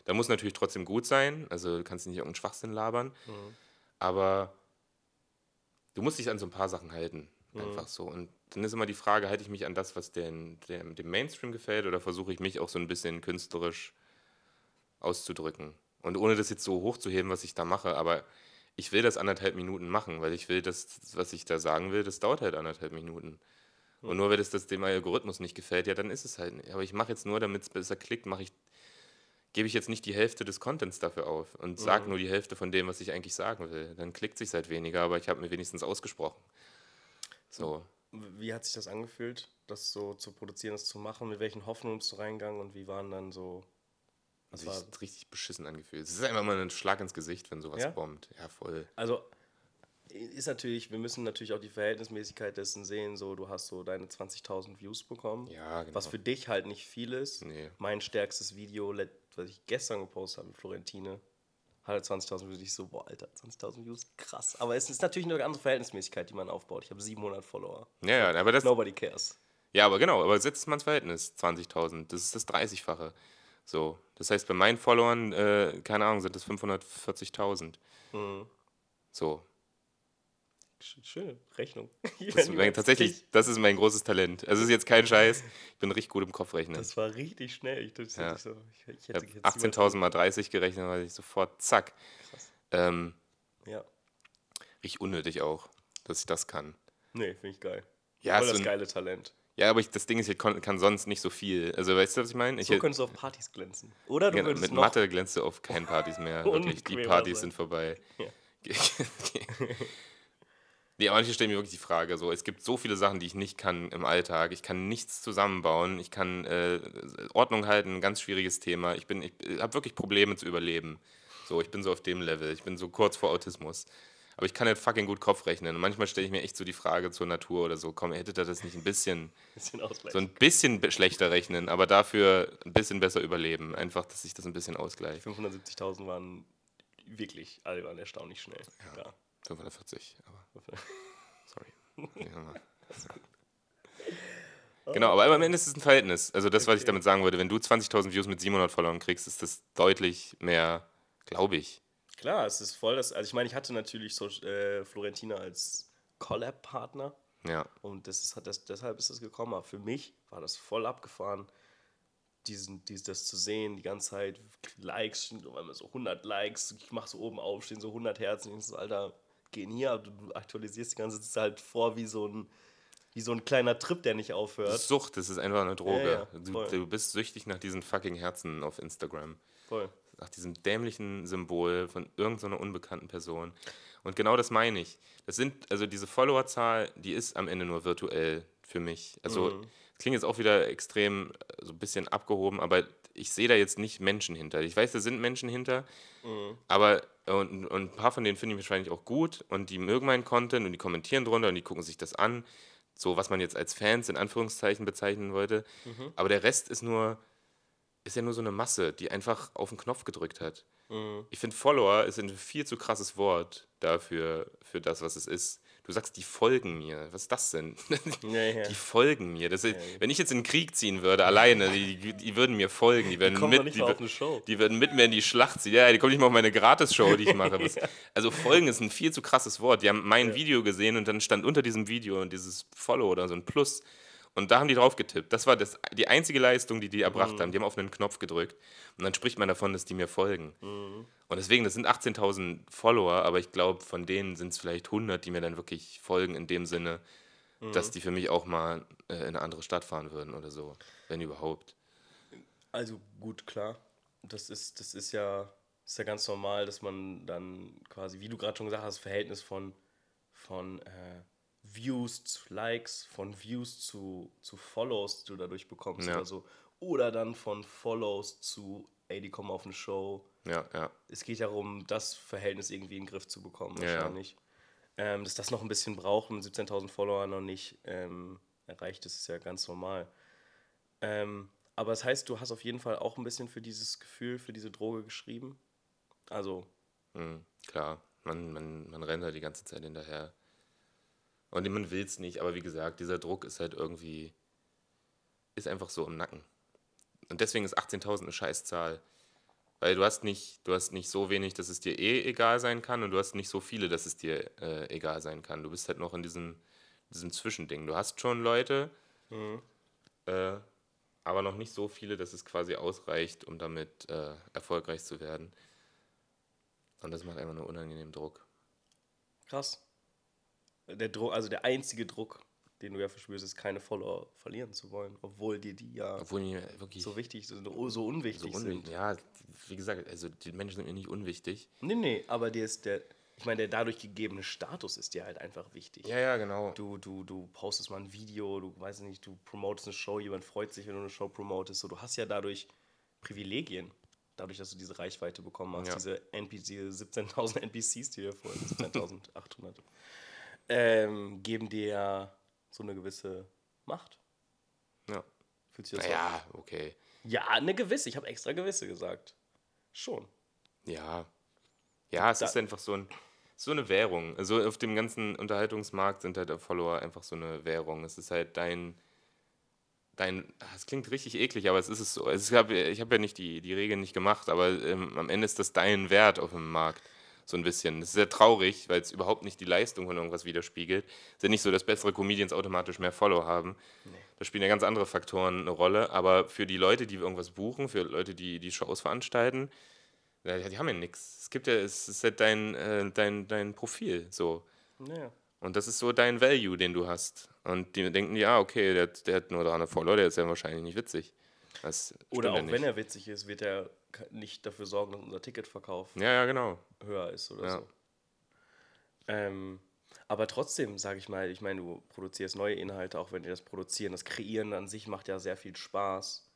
Speaker 1: Da muss natürlich trotzdem gut sein, also du kannst nicht irgendeinen Schwachsinn labern, aber du musst dich an so ein paar Sachen halten, einfach so. Und dann ist immer die Frage, halte ich mich an das, was den, dem, dem Mainstream gefällt, oder versuche ich mich auch so ein bisschen künstlerisch auszudrücken. Und ohne das jetzt so hochzuheben, was ich da mache, aber ich will das anderthalb Minuten machen, weil ich will, das, was ich da sagen will, das dauert halt anderthalb Minuten. Und nur wenn es das dem Algorithmus nicht gefällt, ja, dann ist es halt nicht. Aber ich mache jetzt nur, damit es besser klickt, mache ich, gebe ich jetzt nicht die Hälfte des Contents dafür auf und sage nur die Hälfte von dem, was ich eigentlich sagen will. Dann klickt sich halt weniger, aber ich habe mir wenigstens ausgesprochen. So.
Speaker 2: wie hat sich das angefühlt, das so zu produzieren, das zu machen? Mit welchen Hoffnungen bist du reingegangen und wie waren dann so. Was
Speaker 1: sich
Speaker 2: war,
Speaker 1: richtig beschissen angefühlt. Es ist einfach mal ein Schlag ins Gesicht, wenn sowas
Speaker 2: Ja?
Speaker 1: bombt. Ja, voll.
Speaker 2: also ist natürlich, wir müssen natürlich auch die Verhältnismäßigkeit dessen sehen. So, du hast so deine 20.000 Views bekommen.
Speaker 1: Ja, genau.
Speaker 2: Was für dich halt nicht viel ist.
Speaker 1: Nee.
Speaker 2: Mein stärkstes Video, was ich gestern gepostet habe mit Florentine, hatte 20.000 Views. Ich so, boah, Alter, 20.000 Views, krass. Aber es ist natürlich eine andere Verhältnismäßigkeit, die man aufbaut. Ich habe 700 Follower.
Speaker 1: Ja, ja, aber das,
Speaker 2: Nobody cares.
Speaker 1: Ja, aber genau, aber setzt man ins Verhältnis, 20.000, das ist das 30-fache. So, das heißt, bei meinen Followern, äh, keine Ahnung, sind das 540.000.
Speaker 2: Mhm.
Speaker 1: So,
Speaker 2: Sch- Schöne Rechnung.
Speaker 1: das mein, tatsächlich, das ist mein großes Talent. Also, es ist jetzt kein Scheiß, ich bin richtig gut im Kopfrechnen.
Speaker 2: Das war richtig schnell. Ich, das
Speaker 1: Ja.
Speaker 2: so, ich, ich
Speaker 1: Ich
Speaker 2: hätte
Speaker 1: habe
Speaker 2: jetzt
Speaker 1: 18.000 mal 30 gerechnet, weil ich sofort, zack.
Speaker 2: Krass.
Speaker 1: Ähm,
Speaker 2: Ja.
Speaker 1: richtig unnötig auch, dass ich das kann.
Speaker 2: Nee, finde ich geil.
Speaker 1: Ja,
Speaker 2: Voll
Speaker 1: so
Speaker 2: das
Speaker 1: ein-
Speaker 2: geile Talent.
Speaker 1: Ja, aber ich, das Ding ist, ich kon, kann sonst nicht so viel. Also, weißt du, was ich meine? Ich
Speaker 2: So könntest du auf Partys glänzen. Oder du
Speaker 1: Genau,
Speaker 2: würdest
Speaker 1: mit. Mathe glänzt du auf keinen Partys mehr. Wirklich, die. Partys sind vorbei.
Speaker 2: Ja.
Speaker 1: nee, aber manche stellen mir wirklich die Frage, so, es gibt so viele Sachen, die ich nicht kann im Alltag. Ich kann nichts zusammenbauen. Ich kann äh, Ordnung halten, ein ganz schwieriges Thema. Ich, bin- ich habe wirklich Probleme zu überleben. So, ich bin so auf dem Level. Ich bin so kurz vor Autismus. Aber ich kann nicht fucking gut Kopf rechnen. Und manchmal stelle ich mir echt so die Frage zur Natur oder so, komm, hättet ihr das nicht ein bisschen
Speaker 2: bisschen
Speaker 1: so ein bisschen schlechter rechnen, aber dafür ein bisschen besser überleben. Einfach, dass sich das ein bisschen ausgleicht.
Speaker 2: 570.000 waren wirklich, alle waren erstaunlich schnell. Ja.
Speaker 1: 540, aber sorry. Ja, genau, aber am Ende ist es ein Verhältnis. Also das, was ich damit sagen würde, wenn du 20.000 Views mit 700 Followern kriegst, ist das deutlich mehr, glaube ich.
Speaker 2: Klar, es ist voll das. Also ich meine, ich hatte natürlich so, äh, Florentina als Collab-Partner
Speaker 1: Ja,
Speaker 2: und das ist, hat das, deshalb ist das gekommen. Aber für mich war das voll abgefahren, diesen, dies, das zu sehen, die ganze Zeit Likes, auf einmal so 100 Likes, ich mache so oben auf, stehen so 100 Herzen. Ich so, Alter, gehen hier, du, aktualisierst die ganze Zeit halt vor wie so ein, wie so ein kleiner Trip, der nicht aufhört.
Speaker 1: Sucht, das ist einfach eine Droge.
Speaker 2: Ja, ja,
Speaker 1: du, du bist süchtig nach diesen fucking Herzen auf Instagram.
Speaker 2: Voll.
Speaker 1: Nach diesem dämlichen Symbol von irgendeiner unbekannten Person. Und genau das meine ich. Das sind, also diese Followerzahl, die ist am Ende nur virtuell für mich. Also,
Speaker 2: Mhm.
Speaker 1: das klingt jetzt auch wieder extrem äh, so ein bisschen abgehoben, aber ich sehe da jetzt nicht Menschen hinter. Ich weiß, da sind Menschen hinter,
Speaker 2: Mhm.
Speaker 1: aber und, und ein paar von denen finde ich wahrscheinlich auch gut und die mögen meinen Content und die kommentieren drunter und die gucken sich das an. So, was man jetzt als Fans in Anführungszeichen bezeichnen wollte.
Speaker 2: Mhm.
Speaker 1: Aber der Rest ist nur, ist ja nur so eine Masse, die einfach auf den Knopf gedrückt hat.
Speaker 2: Mhm.
Speaker 1: Ich finde, Follower ist ein viel zu krasses Wort dafür, für das, was es ist. Du sagst, die folgen mir. Was ist das denn?
Speaker 2: Ja, ja.
Speaker 1: Die folgen mir. Das ist, wenn ich jetzt in den Krieg ziehen würde, alleine, die, die, die würden mir folgen. Die
Speaker 2: doch
Speaker 1: mit,
Speaker 2: nicht
Speaker 1: die,
Speaker 2: mal
Speaker 1: wür-
Speaker 2: auf eine Show.
Speaker 1: die würden mit mir in die Schlacht ziehen. Ja, die kommen nicht mal auf meine Gratis-Show, die ich mache. Was, Also folgen ist ein viel zu krasses Wort. Die haben mein Video gesehen und dann stand unter diesem Video dieses Follow oder so ein Plus. Und da haben die drauf getippt. Das war das, die einzige Leistung, die die erbracht
Speaker 2: Mhm.
Speaker 1: haben. Die haben auf einen Knopf gedrückt. Und dann spricht man davon, dass die mir folgen.
Speaker 2: Mhm.
Speaker 1: Und deswegen, das sind 18.000 Follower, aber ich glaube, von denen sind es vielleicht 100, die mir dann wirklich folgen in dem Sinne, dass die für mich auch mal äh, in eine andere Stadt fahren würden oder so, wenn überhaupt.
Speaker 2: Also gut, klar. Das ist, das ist ja, ist ja ganz normal, dass man dann quasi, wie du gerade schon gesagt hast, Verhältnis von, von äh, Views zu Likes, von Views zu, zu Follows, die du dadurch bekommst
Speaker 1: Ja.
Speaker 2: oder so. Oder dann von Follows zu, ey, die kommen auf eine Show.
Speaker 1: Ja, ja.
Speaker 2: Es geht darum, das Verhältnis irgendwie in den Griff zu bekommen,
Speaker 1: Ja, ja.
Speaker 2: wahrscheinlich. Ähm, dass das noch ein bisschen braucht und mit 17.000 Followern noch nicht ähm, erreicht ist, ist ja ganz normal. Ähm, aber das heißt, du hast auf jeden Fall auch ein bisschen für dieses Gefühl, für diese Droge geschrieben. Also,
Speaker 1: Mhm, klar, man, man, man rennt halt die ganze Zeit hinterher. Und man will es nicht, aber wie gesagt, dieser Druck ist halt irgendwie, ist einfach so im Nacken. Und deswegen ist 18.000 eine Scheißzahl. Weil du hast nicht, du hast nicht so wenig, dass es dir eh egal sein kann und du hast nicht so viele, dass es dir äh, egal sein kann. Du bist halt noch in diesem, diesem Zwischending. Du hast schon Leute, äh, aber noch nicht so viele, dass es quasi ausreicht, um damit äh, erfolgreich zu werden. Und das macht einfach nur unangenehmen Druck.
Speaker 2: krass. Der Druck, also der einzige Druck, den du ja verspürst, ist, keine Follower verlieren zu wollen, obwohl dir die ja
Speaker 1: Obwohl die wirklich
Speaker 2: so wichtig sind, so
Speaker 1: so
Speaker 2: unwichtig
Speaker 1: unwichtig
Speaker 2: sind.
Speaker 1: Ja, wie gesagt, also die Menschen sind mir nicht unwichtig.
Speaker 2: Nee, nee, aber dir ist der, ich meine, der dadurch gegebene Status ist dir halt einfach wichtig.
Speaker 1: Ja, ja, genau.
Speaker 2: Du, du, du postest mal ein Video, du weißt nicht, du promotest eine Show, jemand freut sich, wenn du eine Show promotest. So, du hast ja dadurch Privilegien, dadurch, dass du diese Reichweite bekommen hast,
Speaker 1: Ja.
Speaker 2: diese, NPC, diese 17.000 NPCs, die dir vorhin, 17.800, ähm, geben dir ja so eine gewisse Macht.
Speaker 1: Ja.
Speaker 2: Fühlt sich das
Speaker 1: Naja, okay.
Speaker 2: so? Ja, eine gewisse, ich habe extra gewisse gesagt. Schon.
Speaker 1: Ja. Ja, es
Speaker 2: Da-
Speaker 1: ist einfach so, ein, so eine Währung. Also auf dem ganzen Unterhaltungsmarkt sind halt Follower einfach so eine Währung. Es ist halt dein. Dein, ah, es klingt richtig eklig, aber es ist es so. Es ist, ich habe ja nicht die, die Regeln nicht gemacht, aber ähm, am Ende ist das dein Wert auf dem Markt. So ein bisschen. Das ist sehr traurig, weil es überhaupt nicht die Leistung von irgendwas widerspiegelt. Es ist ja nicht so, dass bessere Comedians automatisch mehr Follow haben. Da spielen ja ganz andere Faktoren eine Rolle. Aber für die Leute, die irgendwas buchen, für Leute, die die Shows veranstalten, ja, die haben ja nichts. Es gibt ja, es ist halt dein, äh, dein, dein Profil so.
Speaker 2: Ja.
Speaker 1: Und das ist so dein Value, den du hast. Und die denken, ja, okay, der, der hat nur 300 Follower, der ist ja wahrscheinlich nicht witzig.
Speaker 2: Oder auch
Speaker 1: nicht.
Speaker 2: wenn er witzig ist, wird er nicht dafür sorgen, dass unser Ticketverkauf
Speaker 1: Ja, ja, genau.
Speaker 2: höher ist oder
Speaker 1: Ja.
Speaker 2: so. Ähm, aber trotzdem, sage ich mal, ich meine, du produzierst neue Inhalte, auch wenn dir das Produzieren, das Kreieren an sich macht ja sehr viel Spaß.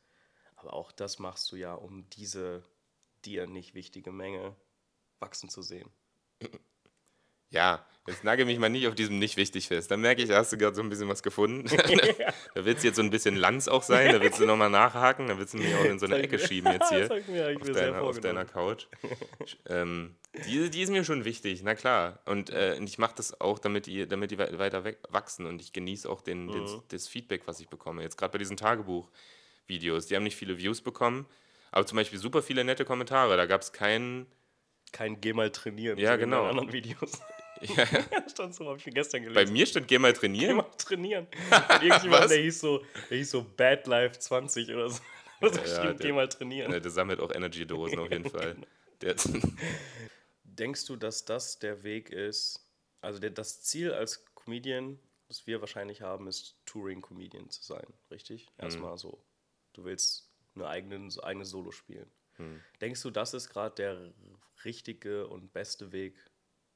Speaker 2: Aber auch das machst du ja, um diese dir nicht wichtige Menge wachsen zu sehen.
Speaker 1: Ja, jetzt nagel mich mal nicht auf diesem nicht wichtig fest. Dann merke ich, da hast du gerade so ein bisschen was gefunden. da willst du jetzt so ein bisschen Lanz auch sein, da willst du nochmal nachhaken, da willst du mich auch in so eine Ecke schieben jetzt hier.
Speaker 2: Mir
Speaker 1: auf, deiner, auf deiner Couch. ähm, die, die ist mir schon wichtig, na klar. Und, äh, ich mache das auch, damit die, damit die wei- weiter wachsen und ich genieße auch den, den,
Speaker 2: Mhm.
Speaker 1: das Feedback, was ich bekomme. Jetzt gerade bei diesen Tagebuch-Videos, die haben nicht viele Views bekommen, aber zum Beispiel super viele nette Kommentare. Da gab es keinen.
Speaker 2: Kein Geh mal trainieren.
Speaker 1: Ja,
Speaker 2: in
Speaker 1: genau.
Speaker 2: den anderen Videos.
Speaker 1: Ja,
Speaker 2: Ja, stand so, habe ich mir gestern
Speaker 1: bei
Speaker 2: gelesen.
Speaker 1: mir stand, geh mal
Speaker 2: Geh
Speaker 1: trainieren.
Speaker 2: mal trainieren. Irgendjemand, der hieß so, der hieß so Bad Life 20 oder so. Also
Speaker 1: Ja,
Speaker 2: geschrieben,
Speaker 1: der-
Speaker 2: geh mal trainieren.
Speaker 1: Ne, der sammelt auch Energy-Dosen auf jeden Fall. Der,
Speaker 2: Denkst du, dass das der Weg ist? Also der, das Ziel als Comedian, das wir wahrscheinlich haben, ist Touring-Comedian zu sein, richtig? Erstmal so. Du willst eine eigene, eigene Solo spielen. Denkst du, das ist gerade der richtige und beste Weg,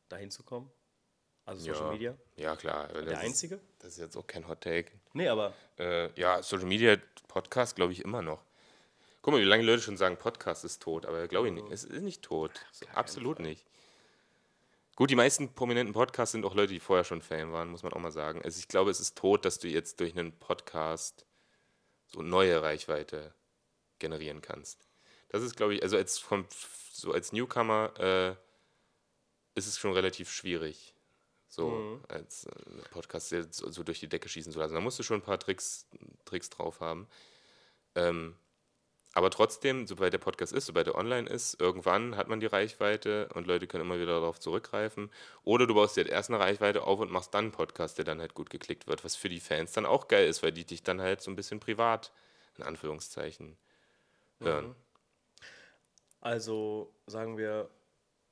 Speaker 2: dahin zu kommen? Also Social
Speaker 1: ja,
Speaker 2: Media?
Speaker 1: ja, klar. Das
Speaker 2: Der
Speaker 1: ist,
Speaker 2: einzige?
Speaker 1: Das ist jetzt auch kein Hot Take.
Speaker 2: Nee, aber
Speaker 1: Äh, ja, Social Media Podcast glaube ich immer noch. Guck mal, wie lange Leute schon sagen, Podcast ist tot, aber glaube ich nicht. Es ist nicht tot. So, absolut nicht. Gut, die meisten prominenten Podcasts sind auch Leute, die vorher schon Fan waren, muss man auch mal sagen. Also ich glaube, es ist tot, dass du jetzt durch einen Podcast so neue Reichweite generieren kannst. Das ist, glaube ich, also als von, so als Newcomer äh, ist es schon relativ schwierig, so als äh, Podcast so, so durch die Decke schießen zu lassen. Da musst du schon ein paar Tricks, Tricks drauf haben. Ähm, aber trotzdem, sobald der Podcast ist, sobald er online ist, irgendwann hat man die Reichweite und Leute können immer wieder darauf zurückgreifen. Oder du baust dir halt erst eine Reichweite auf und machst dann einen Podcast, der dann halt gut geklickt wird, was für die Fans dann auch geil ist, weil die dich dann halt so ein bisschen privat, in Anführungszeichen, hören.
Speaker 2: Also sagen wir,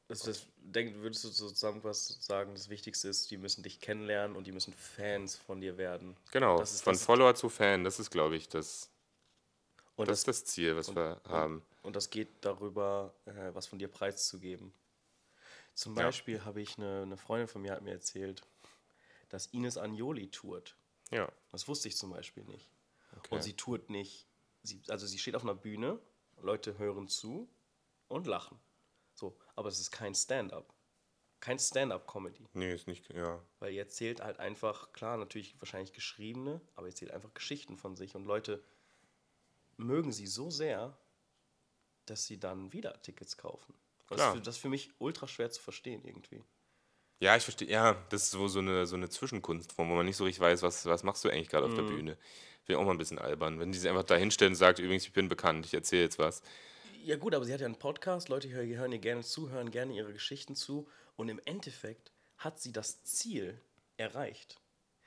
Speaker 2: Das, das, denk, würdest du so zusammenfassend sagen, das Wichtigste ist, die müssen dich kennenlernen und die müssen Fans von dir werden.
Speaker 1: Genau,
Speaker 2: Das ist
Speaker 1: von
Speaker 2: das-
Speaker 1: Follower zu Fan, das ist, glaube ich, das,
Speaker 2: Und
Speaker 1: das ist das Ziel, was wir haben.
Speaker 2: Und das geht darüber, äh, was von dir preiszugeben. Zum
Speaker 1: Ja.
Speaker 2: Beispiel habe ich eine, eine Freundin von mir hat mir erzählt, dass Ines Agnoli tourt.
Speaker 1: Ja,
Speaker 2: Das wusste ich zum Beispiel nicht.
Speaker 1: Okay.
Speaker 2: Und sie tourt nicht. Sie, also sie steht auf einer Bühne, Leute hören zu und lachen. So, aber es ist kein Stand-up. Kein Stand-up-Comedy.
Speaker 1: nee, ist nicht, ja.
Speaker 2: Weil ihr erzählt halt einfach, klar, natürlich wahrscheinlich geschriebene, aber ihr erzählt einfach Geschichten von sich und Leute mögen sie so sehr, dass sie dann wieder Tickets kaufen. Das,
Speaker 1: Klar.
Speaker 2: ist für, das ist für mich ultra schwer zu verstehen irgendwie.
Speaker 1: Ja, ich verstehe, ja, das ist so, so, eine, so eine Zwischenkunstform, wo man nicht so richtig weiß, was, was machst du eigentlich gerade auf der Bühne. Wäre auch mal ein bisschen albern, wenn die sich einfach da hinstellen und sagt, übrigens, ich bin bekannt, ich erzähle jetzt was.
Speaker 2: Ja gut, aber sie hat ja einen Podcast, Leute hör- hören ihr gerne zu, hören gerne ihre Geschichten zu und im Endeffekt hat sie das Ziel erreicht.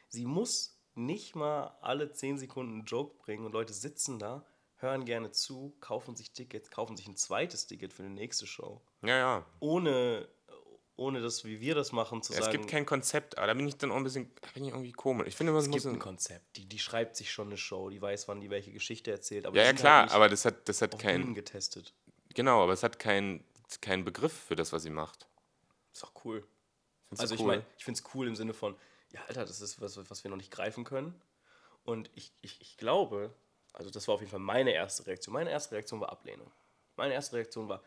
Speaker 2: Sie muss nicht mal alle 10 Sekunden einen Joke bringen und Leute sitzen da, hören gerne zu, kaufen sich Tickets, kaufen sich ein zweites Ticket für die nächste Show.
Speaker 1: Ja, ja.
Speaker 2: Ohne, ohne das, wie wir das machen, zu
Speaker 1: Es
Speaker 2: sagen,
Speaker 1: gibt kein Konzept, aber da bin ich dann auch ein bisschen, bin ich irgendwie komisch. Ich finde, man
Speaker 2: es
Speaker 1: muss.
Speaker 2: gibt ein Konzept. Die, die schreibt sich schon eine Show, die weiß, wann die welche Geschichte erzählt. Aber
Speaker 1: Ja, ja,
Speaker 2: sind
Speaker 1: klar,
Speaker 2: halt
Speaker 1: aber das hat, das hat keinen.
Speaker 2: getestet.
Speaker 1: Genau, aber es hat keinen keinen Begriff für das, was sie macht.
Speaker 2: Ist doch cool.
Speaker 1: Findest
Speaker 2: Also
Speaker 1: du
Speaker 2: ich meine, ich finde es cool im Sinne von, ja, Alter, das ist was, was wir noch nicht greifen können. Und ich, ich, ich glaube, also das war auf jeden Fall meine erste Reaktion. Meine erste Reaktion war Ablehnung. Meine erste Reaktion war,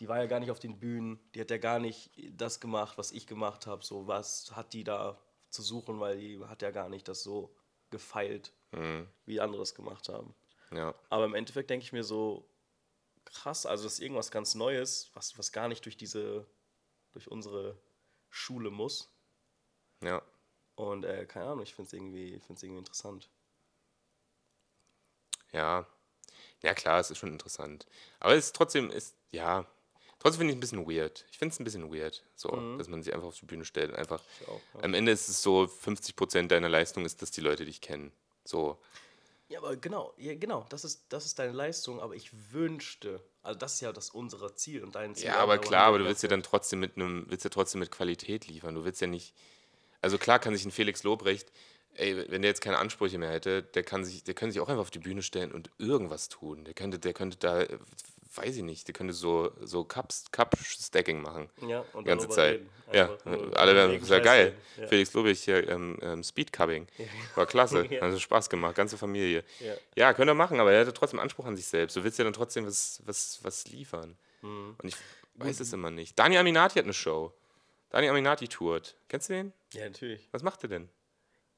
Speaker 2: die war ja gar nicht auf den Bühnen, die hat ja gar nicht das gemacht, was ich gemacht habe. So, was hat die da zu suchen, weil die hat ja gar nicht das so gefeilt, wie andere es gemacht haben.
Speaker 1: Ja.
Speaker 2: Aber im Endeffekt denke ich mir so, krass, also das ist irgendwas ganz Neues, was, was gar nicht durch diese, durch unsere Schule muss.
Speaker 1: Ja.
Speaker 2: Und äh, keine Ahnung, ich finde es irgendwie, find's irgendwie interessant.
Speaker 1: Ja. Ja, klar, es ist schon interessant. Aber es ist trotzdem, ist, ja. Trotzdem finde ich es ein bisschen weird. Ich finde es ein bisschen weird, so, dass man sich einfach auf die Bühne stellt einfach.
Speaker 2: Ich auch, ja.
Speaker 1: Am Ende ist es so, 50% deiner Leistung ist, dass die Leute dich kennen. So.
Speaker 2: Ja, aber genau, ja, genau, das ist, das ist deine Leistung, aber ich wünschte, also das ist ja das unsere Ziel und dein Ziel.
Speaker 1: Ja, aber klar, aber du willst ja dann trotzdem mit einem, willst ja trotzdem mit Qualität liefern. Du willst ja nicht. Also klar kann sich ein Felix Lobrecht, ey, wenn der jetzt keine Ansprüche mehr hätte, der kann sich, der könnte sich auch einfach auf die Bühne stellen und irgendwas tun. Der könnte, der könnte da, weiß ich nicht, der könnte so, so Cups, Cup-Stacking machen.
Speaker 2: Ja, und
Speaker 1: Die ganze Zeit.
Speaker 2: reden.
Speaker 1: Ja,
Speaker 2: Einfach nur
Speaker 1: alle werden
Speaker 2: wegen
Speaker 1: gesagt,
Speaker 2: Scheiß
Speaker 1: geil.
Speaker 2: Ja.
Speaker 1: Felix Lobrecht hier, ähm, ähm, Speedcubbing. War klasse.
Speaker 2: Ja.
Speaker 1: Also Spaß gemacht, ganze Familie.
Speaker 2: Ja.
Speaker 1: Ja, könnte er machen, aber er hatte trotzdem Anspruch an sich selbst. Du willst ja dann trotzdem was, was, was liefern.
Speaker 2: Mhm.
Speaker 1: Und ich weiß es immer nicht. Dani Aminati hat eine Show. Dani Aminati tourt. Kennst du den?
Speaker 2: Ja, natürlich.
Speaker 1: Was macht er denn?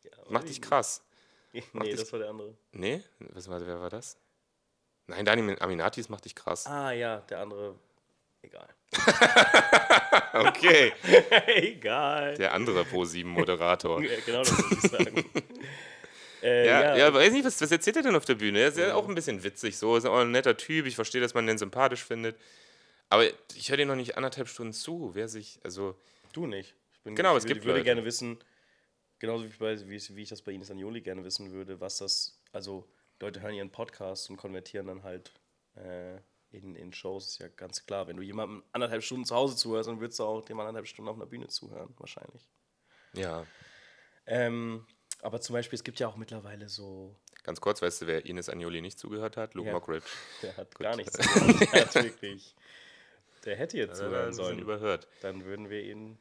Speaker 2: Ja,
Speaker 1: Macht dich krass.
Speaker 2: Nee,
Speaker 1: dich-
Speaker 2: das war der andere.
Speaker 1: Nee? Was war, wer war das? Nein, Dani Aminati ist Macht dich krass.
Speaker 2: Ah ja, der andere. Egal.
Speaker 1: Okay.
Speaker 2: Egal.
Speaker 1: Der andere Pro7-Moderator.
Speaker 2: Ja, genau das würde ich sagen. äh,
Speaker 1: Ja,
Speaker 2: ja,
Speaker 1: ja, weiß nicht, was, was erzählt er denn auf der Bühne? Er ist ja auch ein bisschen witzig, so, ist auch ein netter Typ. Ich verstehe, dass man den sympathisch findet. Aber ich höre dir noch nicht anderthalb Stunden zu. Wer sich, also,
Speaker 2: Du nicht. Ich bin,
Speaker 1: Genau,
Speaker 2: ich
Speaker 1: es
Speaker 2: würde,
Speaker 1: gibt
Speaker 2: würde
Speaker 1: Leute.
Speaker 2: gerne wissen, genauso wie, bei, wie, ich- wie ich das bei Ines Agnoli gerne wissen würde, was das, also Leute hören ihren Podcast und konvertieren dann halt äh, in, in Shows, ist ja ganz klar. Wenn du jemandem anderthalb Stunden zu Hause zuhörst, dann würdest du auch dem anderthalb Stunden auf einer Bühne zuhören, wahrscheinlich.
Speaker 1: ja.
Speaker 2: Ähm, aber zum Beispiel, es gibt ja auch mittlerweile so,
Speaker 1: Ganz kurz, weißt du, wer Ines Agnoli nicht zugehört hat? Luke
Speaker 2: Ja.
Speaker 1: Mockridge.
Speaker 2: der hat gar nichts zugehört. Der hat wirklich, der hätte jetzt
Speaker 1: Ja,
Speaker 2: zuhören
Speaker 1: ein bisschen
Speaker 2: sollen.
Speaker 1: überhört.
Speaker 2: Dann würden wir ihn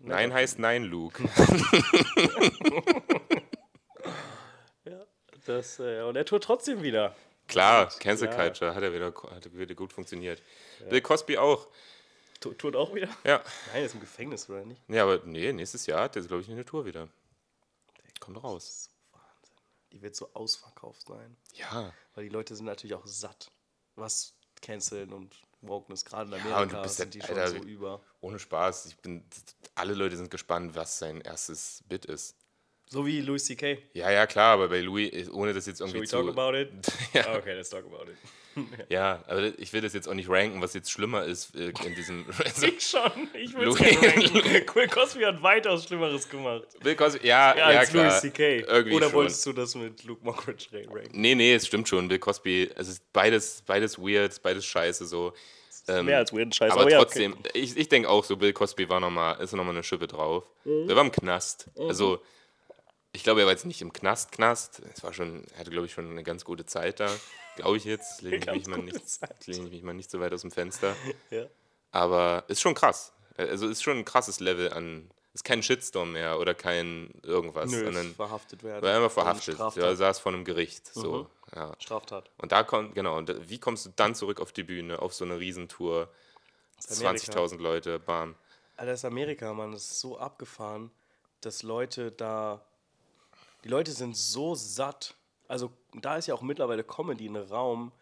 Speaker 1: Nein heißt Nein, Luke.
Speaker 2: Ja, das, äh, und er tut trotzdem wieder.
Speaker 1: Klar, Cancel
Speaker 2: klar.
Speaker 1: Culture hat er wieder, hat wieder gut funktioniert. Bill Cosby auch.
Speaker 2: Tu- Tut auch wieder?
Speaker 1: Ja.
Speaker 2: Nein, ist im Gefängnis, oder nicht?
Speaker 1: Ja, aber nee, nächstes Jahr hat er, glaube ich, eine Tour wieder. Kommt raus.
Speaker 2: Wahnsinn. Die wird so ausverkauft sein.
Speaker 1: Ja.
Speaker 2: Weil die Leute sind natürlich auch satt. Was Canceln und Wokeness, gerade in
Speaker 1: Ja,
Speaker 2: Amerika,
Speaker 1: und du bist
Speaker 2: sind die
Speaker 1: ja-
Speaker 2: schon
Speaker 1: Alter,
Speaker 2: so über.
Speaker 1: Ohne Spaß. Ich bin, alle Leute sind gespannt, was sein erstes Bit ist.
Speaker 2: So wie Louis C.K.
Speaker 1: Ja, ja, klar, aber bei Louis, ohne das jetzt
Speaker 2: Should
Speaker 1: irgendwie
Speaker 2: we
Speaker 1: zu.
Speaker 2: talk about it?
Speaker 1: Ja.
Speaker 2: Okay, let's talk about it.
Speaker 1: Ja, aber ich will das jetzt auch nicht ranken, was jetzt schlimmer ist äh, in diesem. Also,
Speaker 2: Ich schon. Ich will es ranken. Will Cosby hat weitaus Schlimmeres gemacht.
Speaker 1: Bill Cosby, ja,
Speaker 2: Ja,
Speaker 1: ja,
Speaker 2: als
Speaker 1: klar.
Speaker 2: Louis C.K. Oder
Speaker 1: schon.
Speaker 2: wolltest du das mit Luke Mockridge ranken?
Speaker 1: Nee, nee, es stimmt schon. Bill Cosby, es ist beides, beides weird, beides scheiße so. Ähm,
Speaker 2: Mehr als weirden Scheiß.
Speaker 1: aber
Speaker 2: ja,
Speaker 1: trotzdem, ich, ich denke auch so, Bill Cosby war noch mal, ist nochmal eine Schippe drauf.
Speaker 2: Mhm.
Speaker 1: Der war im Knast. Also, ich glaube, er war jetzt nicht im Knast, Knast. Es war schon, er hatte, glaube ich, schon eine ganz gute Zeit da. Glaube ich jetzt. Lehne ich, mich mal
Speaker 2: gute
Speaker 1: nicht,
Speaker 2: Zeit.
Speaker 1: lehne ich mich mal nicht so weit aus dem Fenster.
Speaker 2: Ja.
Speaker 1: Aber ist schon krass. Also ist schon ein krasses Level an. Ist kein Shitstorm mehr oder kein irgendwas,
Speaker 2: Nö,
Speaker 1: sondern
Speaker 2: verhaftet werden.
Speaker 1: war
Speaker 2: Wegen
Speaker 1: verhaftet. Ja, saß vor einem Gericht. So,
Speaker 2: Mhm.
Speaker 1: ja.
Speaker 2: Straftat.
Speaker 1: Und da kommt, genau, und da- wie kommst du dann zurück auf die Bühne, auf so eine Riesentour?
Speaker 2: Amerika.
Speaker 1: 20.000 Leute, bam.
Speaker 2: Alter, das ist Amerika, Mann. Das ist so abgefahren, dass Leute da. Die Leute sind so satt. Also, da ist ja auch mittlerweile Comedy ein Raum,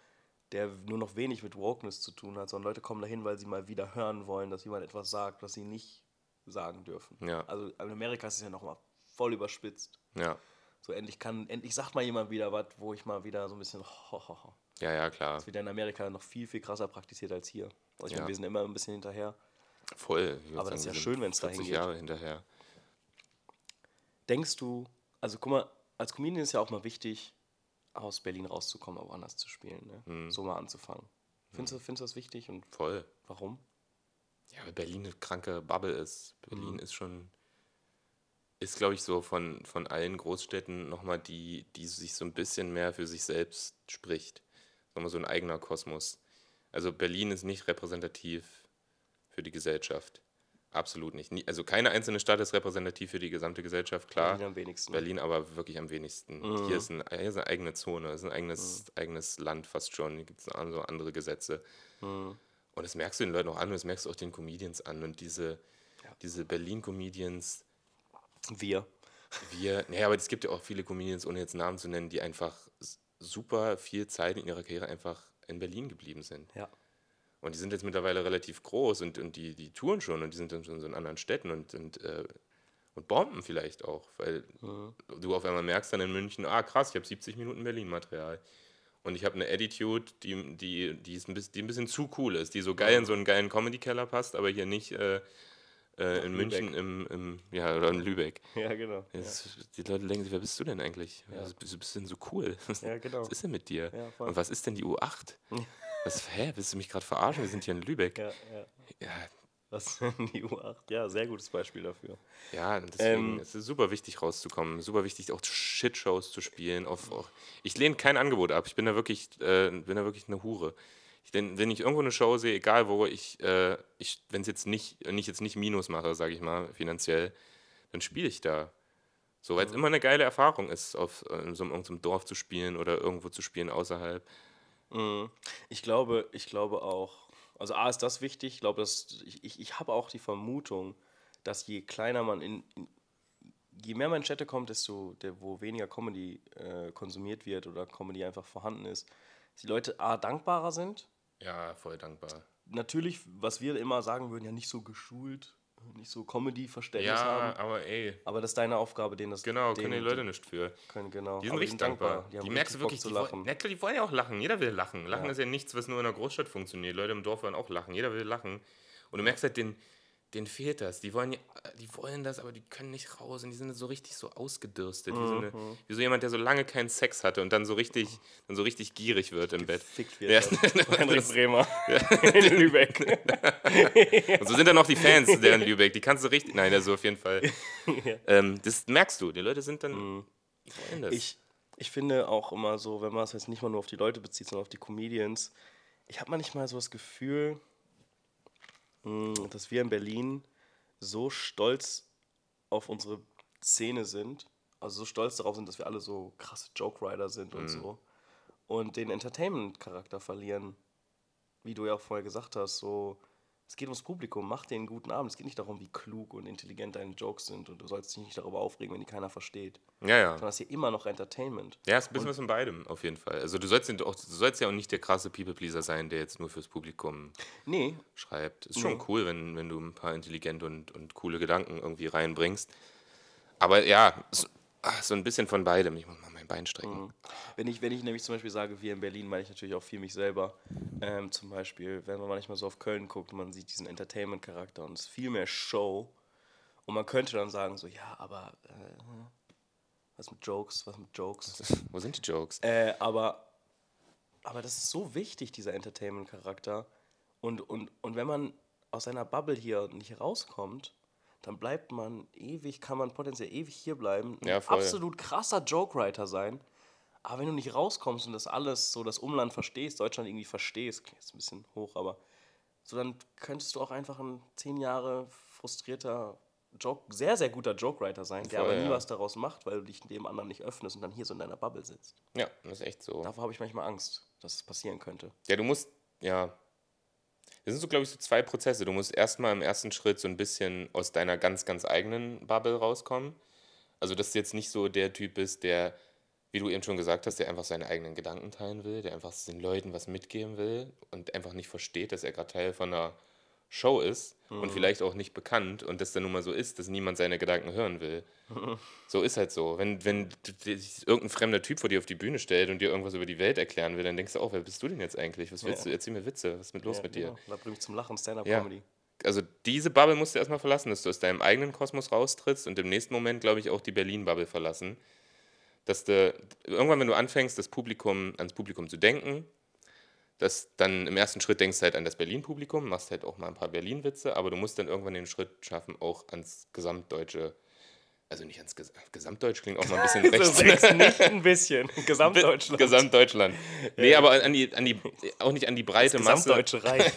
Speaker 2: der nur noch wenig mit Wokeness zu tun hat, sondern Leute kommen dahin, weil sie mal wieder hören wollen, dass jemand etwas sagt, was sie nicht sagen dürfen.
Speaker 1: Ja.
Speaker 2: Also, in Amerika ist es ja nochmal voll überspitzt.
Speaker 1: Ja,
Speaker 2: So, endlich kann, endlich sagt mal jemand wieder was, wo ich mal wieder so ein bisschen. Ho, ho, ho.
Speaker 1: ja, ja, klar.
Speaker 2: Das wird in Amerika noch viel, viel krasser praktiziert als hier. Also, ich
Speaker 1: Ja.
Speaker 2: meine, wir sind immer ein bisschen hinterher.
Speaker 1: Voll.
Speaker 2: Aber das ist ja schön, wenn's
Speaker 1: 40
Speaker 2: dahin geht.
Speaker 1: Jahre hinterher.
Speaker 2: Denkst du, also guck mal, als Comedian ist ja auch mal wichtig, aus Berlin rauszukommen, aber woanders zu spielen, ne?
Speaker 1: Mhm.
Speaker 2: so mal anzufangen. Findest, du, findest du das wichtig und
Speaker 1: Voll.
Speaker 2: warum?
Speaker 1: Ja, weil Berlin eine kranke Bubble ist. Berlin
Speaker 2: Mhm.
Speaker 1: ist schon, ist glaube ich so von, von allen Großstädten nochmal die, die sich so ein bisschen mehr für sich selbst spricht. Nochmal so ein eigener Kosmos. Also Berlin ist nicht repräsentativ für die Gesellschaft. Absolut nicht. Also keine einzelne Stadt ist repräsentativ für die gesamte Gesellschaft, klar.
Speaker 2: Berlin am wenigsten.
Speaker 1: Berlin aber wirklich am wenigsten.
Speaker 2: Mhm.
Speaker 1: Hier, ist ein, hier ist eine eigene Zone, ist ein eigenes, eigenes Land fast schon. Hier gibt es andere Gesetze.
Speaker 2: Mhm.
Speaker 1: Und das merkst du den Leuten auch an und das merkst du auch den Comedians an. Und diese, diese Berlin-Comedians,
Speaker 2: Wir.
Speaker 1: wir, naja, aber es gibt ja auch viele Comedians, ohne jetzt Namen zu nennen, die einfach super viel Zeit in ihrer Karriere einfach in Berlin geblieben sind.
Speaker 2: Ja.
Speaker 1: Und die sind jetzt mittlerweile relativ groß und, und die, die touren schon und die sind dann schon so in anderen Städten und, und, äh, und bomben vielleicht auch, weil
Speaker 2: Mhm.
Speaker 1: du auf einmal merkst dann in München, ah krass, ich habe 70 Minuten Berlin-Material. Und ich habe eine Attitude, die, die, die, ist ein bisschen, die ein bisschen zu cool ist, die so geil in so einen geilen Comedy-Keller passt, aber hier nicht äh, äh, in München im, im, ja, oder in Lübeck.
Speaker 2: Ja, genau. Ja,
Speaker 1: Das, Die Leute denken sich, wer bist du denn eigentlich?
Speaker 2: Ja.
Speaker 1: Du bist denn so cool?
Speaker 2: Ja, genau.
Speaker 1: Was ist denn mit dir?
Speaker 2: Ja.
Speaker 1: Und was ist denn die U8? Was, hä, willst du mich gerade verarschen? Wir sind hier in Lübeck.
Speaker 2: ja, ja.
Speaker 1: Ja,
Speaker 2: Was die U8? Ja, sehr gutes Beispiel dafür.
Speaker 1: ja deswegen
Speaker 2: Ähm,
Speaker 1: es ist super wichtig rauszukommen. Super wichtig auch Shitshows zu spielen. Auf, auch, ich lehne kein Angebot ab. Ich bin da wirklich, äh, bin da wirklich eine Hure. Ich, wenn, wenn ich irgendwo eine Show sehe, egal wo, ich, äh, ich wenn es jetzt nicht, wenn ich jetzt nicht Minus mache, sage ich mal, finanziell, dann spiele ich da. So, weil es immer eine geile Erfahrung ist, auf äh, in so einem, irgendeinem Dorf zu spielen oder irgendwo zu spielen außerhalb.
Speaker 2: Mhm. Ich glaube, ich glaube auch, also A ist das wichtig, ich glaube, dass ich, ich, ich habe auch die Vermutung, dass je kleiner man in, in je mehr man in Städte kommt, desto der, wo weniger Comedy äh, konsumiert wird oder Comedy einfach vorhanden ist, dass die Leute A dankbarer sind.
Speaker 1: Ja, voll dankbar.
Speaker 2: Natürlich, was wir immer sagen würden, ja nicht so geschult, nicht so Comedy-Verständnis
Speaker 1: Ja,
Speaker 2: haben.
Speaker 1: aber ey,
Speaker 2: Aber das ist deine Aufgabe, denen das
Speaker 1: genau,
Speaker 2: denen,
Speaker 1: können die Leute nicht für.
Speaker 2: können, genau.
Speaker 1: Die sind
Speaker 2: Aber
Speaker 1: richtig dankbar. Die,
Speaker 2: haben
Speaker 1: merkst du
Speaker 2: Bock
Speaker 1: wirklich,
Speaker 2: zu
Speaker 1: die
Speaker 2: lachen.
Speaker 1: wollen, na klar, die wollen ja auch lachen. Jeder will lachen. Lachen
Speaker 2: Ja.
Speaker 1: ist ja nichts, was nur in einer Großstadt funktioniert. Leute im Dorf wollen auch lachen. Jeder will lachen. Und du merkst halt, den, denen fehlt das. Die wollen, ja- die wollen das, aber die können nicht raus. Und die sind so richtig so ausgedürstet. Wie, so eine,
Speaker 2: Mhm.
Speaker 1: wie so jemand, der so lange keinen Sex hatte und dann so richtig, dann so richtig gierig wird im Bett.
Speaker 2: Fickt wird. Ja, Henrik
Speaker 1: das-
Speaker 2: Bremer in Lübeck.
Speaker 1: Und so sind dann auch die Fans der in Lübeck. Die kannst du richtig. Nein, also auf jeden Fall. ähm, das merkst du. Die Leute sind dann.
Speaker 2: Mhm. Ich, ich finde auch immer so, wenn man es jetzt nicht mal nur auf die Leute bezieht, sondern auf die Comedians, ich habe manchmal so das Gefühl, dass wir in Berlin so stolz auf unsere Szene sind, also so stolz darauf sind, dass wir alle so krasse Joke-Writer sind und so, und den Entertainment-Charakter verlieren, wie du ja auch vorher gesagt hast, so, es geht ums Publikum, mach dir einen guten Abend, es geht nicht darum, wie klug und intelligent deine Jokes sind und du sollst dich nicht darüber aufregen, wenn die keiner versteht
Speaker 1: ja, ja.
Speaker 2: sondern es ist ja immer noch Entertainment.
Speaker 1: Ja, es ist ein bisschen was von beidem, auf jeden Fall. Also du sollst, auch, du sollst ja auch nicht der krasse People-Pleaser sein, der jetzt nur fürs Publikum
Speaker 2: Nee,
Speaker 1: schreibt. Ist schon
Speaker 2: Nee.
Speaker 1: cool, wenn, wenn du ein paar intelligente und, und coole Gedanken irgendwie reinbringst. Aber ja, so, ach, so ein bisschen von beidem. Ich muss mal mein Bein strecken.
Speaker 2: wenn ich, wenn ich nämlich zum Beispiel sage, wir in Berlin, meine ich natürlich auch viel mich selber. Ähm, zum Beispiel, wenn man manchmal so auf Köln guckt und man sieht diesen Entertainment-Charakter und es ist viel mehr Show. Und man könnte dann sagen, so, ja, aber äh, was mit Jokes, was mit Jokes.
Speaker 1: Wo sind die Jokes?
Speaker 2: Äh, aber, aber das ist so wichtig, dieser Entertainment-Charakter. Und, und, und wenn man aus seiner Bubble hier nicht rauskommt, dann bleibt man ewig, kann man potenziell ewig hier bleiben,
Speaker 1: Ja,
Speaker 2: absolut krasser Joke-Writer sein. Aber wenn du nicht rauskommst und das alles, so das Umland verstehst, Deutschland irgendwie verstehst, klingt jetzt ein bisschen hoch, aber so dann könntest du auch einfach ein zehn Jahre frustrierter Joke, sehr, sehr guter Joke-Writer sein, der
Speaker 1: Voll,
Speaker 2: aber nie
Speaker 1: ja.
Speaker 2: was daraus macht, weil du dich dem anderen nicht öffnest und dann hier so in deiner Bubble sitzt.
Speaker 1: Ja, das ist echt so.
Speaker 2: Davor habe ich manchmal Angst, dass es passieren könnte.
Speaker 1: Ja, du musst, ja. Das sind so, glaube ich, so zwei Prozesse. Du musst erstmal im ersten Schritt so ein bisschen aus deiner ganz, ganz eigenen Bubble rauskommen. Also, dass du jetzt nicht so der Typ bist, der, wie du eben schon gesagt hast, der einfach seine eigenen Gedanken teilen will, der einfach den Leuten was mitgeben will und einfach nicht versteht, dass er gerade Teil von einer Show ist und vielleicht auch nicht bekannt und das dann nun mal so ist, dass niemand seine Gedanken hören will. So ist halt so. Wenn, wenn sich irgendein fremder Typ vor dir auf die Bühne stellt und dir irgendwas über die Welt erklären will, dann denkst du auch, wer bist du denn jetzt eigentlich? Was willst
Speaker 2: Ja.
Speaker 1: du? Erzähl mir Witze. Was ist mit los
Speaker 2: Ja,
Speaker 1: mit dir?
Speaker 2: genau. Da bringt zum Lachen,
Speaker 1: Ja.
Speaker 2: Stand-Up-Comedy.
Speaker 1: Also diese Bubble musst du erstmal verlassen, dass du aus deinem eigenen Kosmos raustrittst und im nächsten Moment, glaube ich, auch die Berlin-Bubble verlassen. Dass du irgendwann, wenn du anfängst, das Publikum, ans Publikum zu denken, dass dann im ersten Schritt denkst du halt an das Berlin-Publikum, machst halt auch mal ein paar Berlin-Witze, aber du musst dann irgendwann den Schritt schaffen, auch ans gesamtdeutsche, also nicht ans Ges Gesamtdeutsch klingt auch mal ein bisschen rechts.
Speaker 2: Das wächst nicht ein bisschen. Gesamtdeutschland.
Speaker 1: Gesamtdeutschland. Nee, aber an die, an die, auch nicht an die breite Masse.
Speaker 2: Gesamtdeutsche Reich.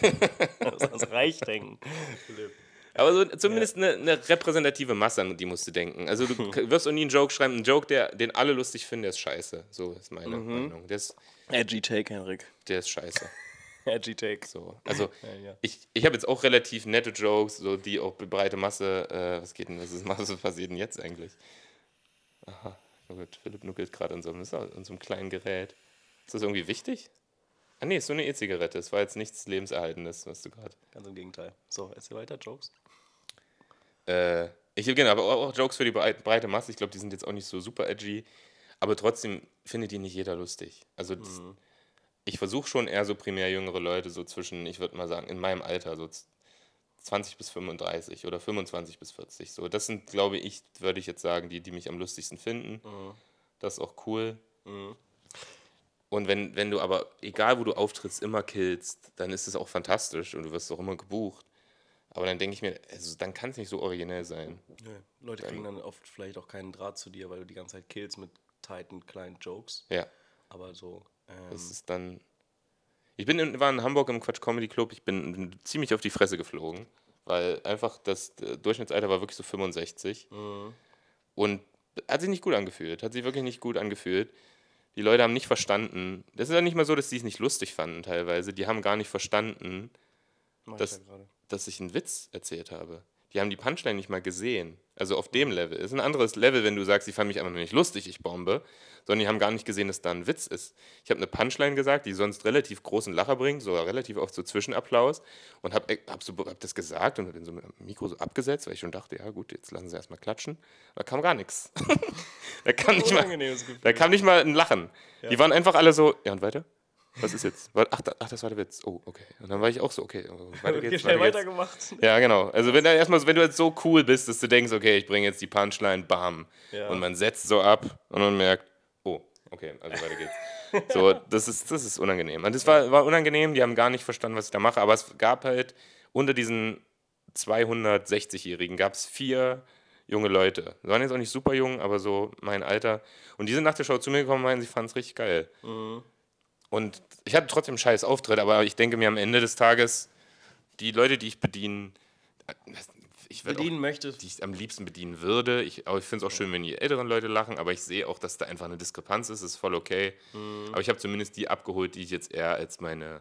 Speaker 2: Das Reich denken.
Speaker 1: Aber so, zumindest eine, eine repräsentative Masse, an die musst du denken. Also du wirst auch nie einen Joke schreiben. Ein Joke, der, den alle lustig finden, der ist scheiße. So ist meine Meinung. Der ist,
Speaker 2: Edgy Take, Henrik.
Speaker 1: der ist scheiße.
Speaker 2: Edgy Take.
Speaker 1: So. Also
Speaker 2: Ja, ja.
Speaker 1: ich, ich habe jetzt auch relativ nette Jokes, so die auch breite Masse. Äh, was geht denn, was ist was passiert denn jetzt eigentlich? Aha, oh Gott, Philipp nuckelt gerade an so, an so einem kleinen Gerät. Ist das irgendwie wichtig? Ah nee, ist so eine E-Zigarette. Es war jetzt nichts Lebenserhaltendes, was du gerade.
Speaker 2: Ganz im Gegenteil. So, erzähl weiter, Jokes.
Speaker 1: Äh, ich genau, aber auch Jokes für die brei- breite Masse. Ich glaube, die sind jetzt auch nicht so super edgy. Aber trotzdem findet die nicht jeder lustig. Also das, ich versuche schon eher so primär jüngere Leute so zwischen, ich würde mal sagen, in meinem Alter, so z- 20 bis 35 oder 25 bis 40. So, das sind, glaube ich, würde ich jetzt sagen, die, die mich am lustigsten finden. Das ist auch cool. Und wenn, wenn du aber, egal wo du auftrittst, immer killst, dann ist es auch fantastisch und du wirst auch immer gebucht. Aber dann denke ich mir, also, dann kann es nicht so originell sein.
Speaker 2: Nö. Leute kriegen dann oft vielleicht auch keinen Draht zu dir, weil du die ganze Zeit killst mit tighten kleinen Jokes.
Speaker 1: Ja,
Speaker 2: Aber so. Ähm,
Speaker 1: das ist dann. Ich bin in, war in Hamburg im Quatsch Comedy Club, ich bin, bin ziemlich auf die Fresse geflogen, weil einfach das Durchschnittsalter war wirklich so 65. Und hat sich nicht gut angefühlt, hat sich wirklich nicht gut angefühlt. Die Leute haben nicht verstanden. Das ist ja nicht mal so, dass die es nicht lustig fanden teilweise. Die haben gar nicht verstanden,
Speaker 2: mach ich
Speaker 1: das-
Speaker 2: ja gerade.
Speaker 1: dass ich einen Witz erzählt habe. Die haben die Punchline nicht mal gesehen. Also auf dem Level. Es ist ein anderes Level, wenn du sagst, die fanden mich einfach nur nicht lustig, ich bombe, sondern die haben gar nicht gesehen, dass da ein Witz ist. Ich habe eine Punchline gesagt, die sonst relativ großen Lacher bringt, sogar relativ oft so Zwischenapplaus und habe hab so, hab das gesagt und bin so mit dem Mikro so abgesetzt, weil ich schon dachte, ja gut, jetzt lassen sie erstmal klatschen. Da kam gar nichts. da kam nicht mal, da kam nicht mal ein Lachen. Die waren einfach alle so, ja und weiter? Was ist jetzt? Ach, ach, das war der Witz. Oh, okay. Und dann war ich auch so, okay, weiter geht's,
Speaker 2: schnell
Speaker 1: weiter
Speaker 2: weitergemacht.
Speaker 1: Ja, genau. Also wenn du erstmal so, wenn du jetzt so cool bist, dass du denkst, okay, ich bringe jetzt die Punchline, bam.
Speaker 2: Ja.
Speaker 1: Und man setzt so ab und man merkt, oh, okay, also weiter geht's. so, das ist, das ist unangenehm. Und das war, war unangenehm, die haben gar nicht verstanden, was ich da mache, aber es gab halt unter diesen 260-Jährigen gab es vier junge Leute. Sie waren jetzt auch nicht super jung, aber so mein Alter. Und die sind nach der Show zu mir gekommen und meinen, sie fanden es richtig geil. Und ich hatte trotzdem einen scheiß Auftritt, aber ich denke mir am Ende des Tages, die Leute, die ich bediene, ich würde auch
Speaker 2: Bedienen möchtest.
Speaker 1: die ich am liebsten bedienen würde. Ich, aber ich finde es auch schön, wenn die älteren Leute lachen, aber ich sehe auch, dass da einfach eine Diskrepanz ist, ist voll okay. Aber ich habe zumindest die abgeholt, die ich jetzt eher als meine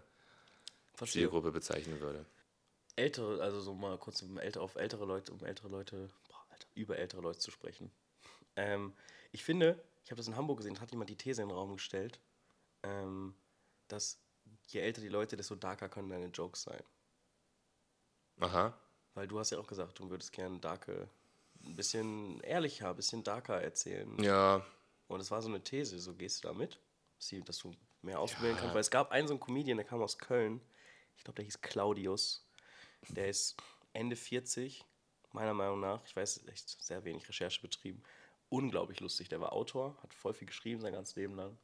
Speaker 2: Verstehe.
Speaker 1: Zielgruppe bezeichnen würde.
Speaker 2: ältere, also so mal kurz um älter, auf ältere Leute, um ältere Leute, boah, Alter, über ältere Leute zu sprechen. Ähm, ich finde, ich habe das in Hamburg gesehen, hat jemand die These in den Raum gestellt, ähm, dass je älter die Leute, desto darker können deine Jokes sein.
Speaker 1: Aha.
Speaker 2: Weil du hast ja auch gesagt, du würdest gerne darke, ein bisschen ehrlicher, ein bisschen darker erzählen.
Speaker 1: Ja,
Speaker 2: Und es war so eine These, so gehst du da mit, dass du mehr ausprobieren kannst. Weil es gab einen so einen Comedian, der kam aus Köln, ich glaube, der hieß Claudius. Der ist Ende 40, meiner Meinung nach. Ich weiß echt sehr wenig Recherche betrieben. Unglaublich lustig. Der war Autor, hat voll viel geschrieben sein ganzes Leben lang.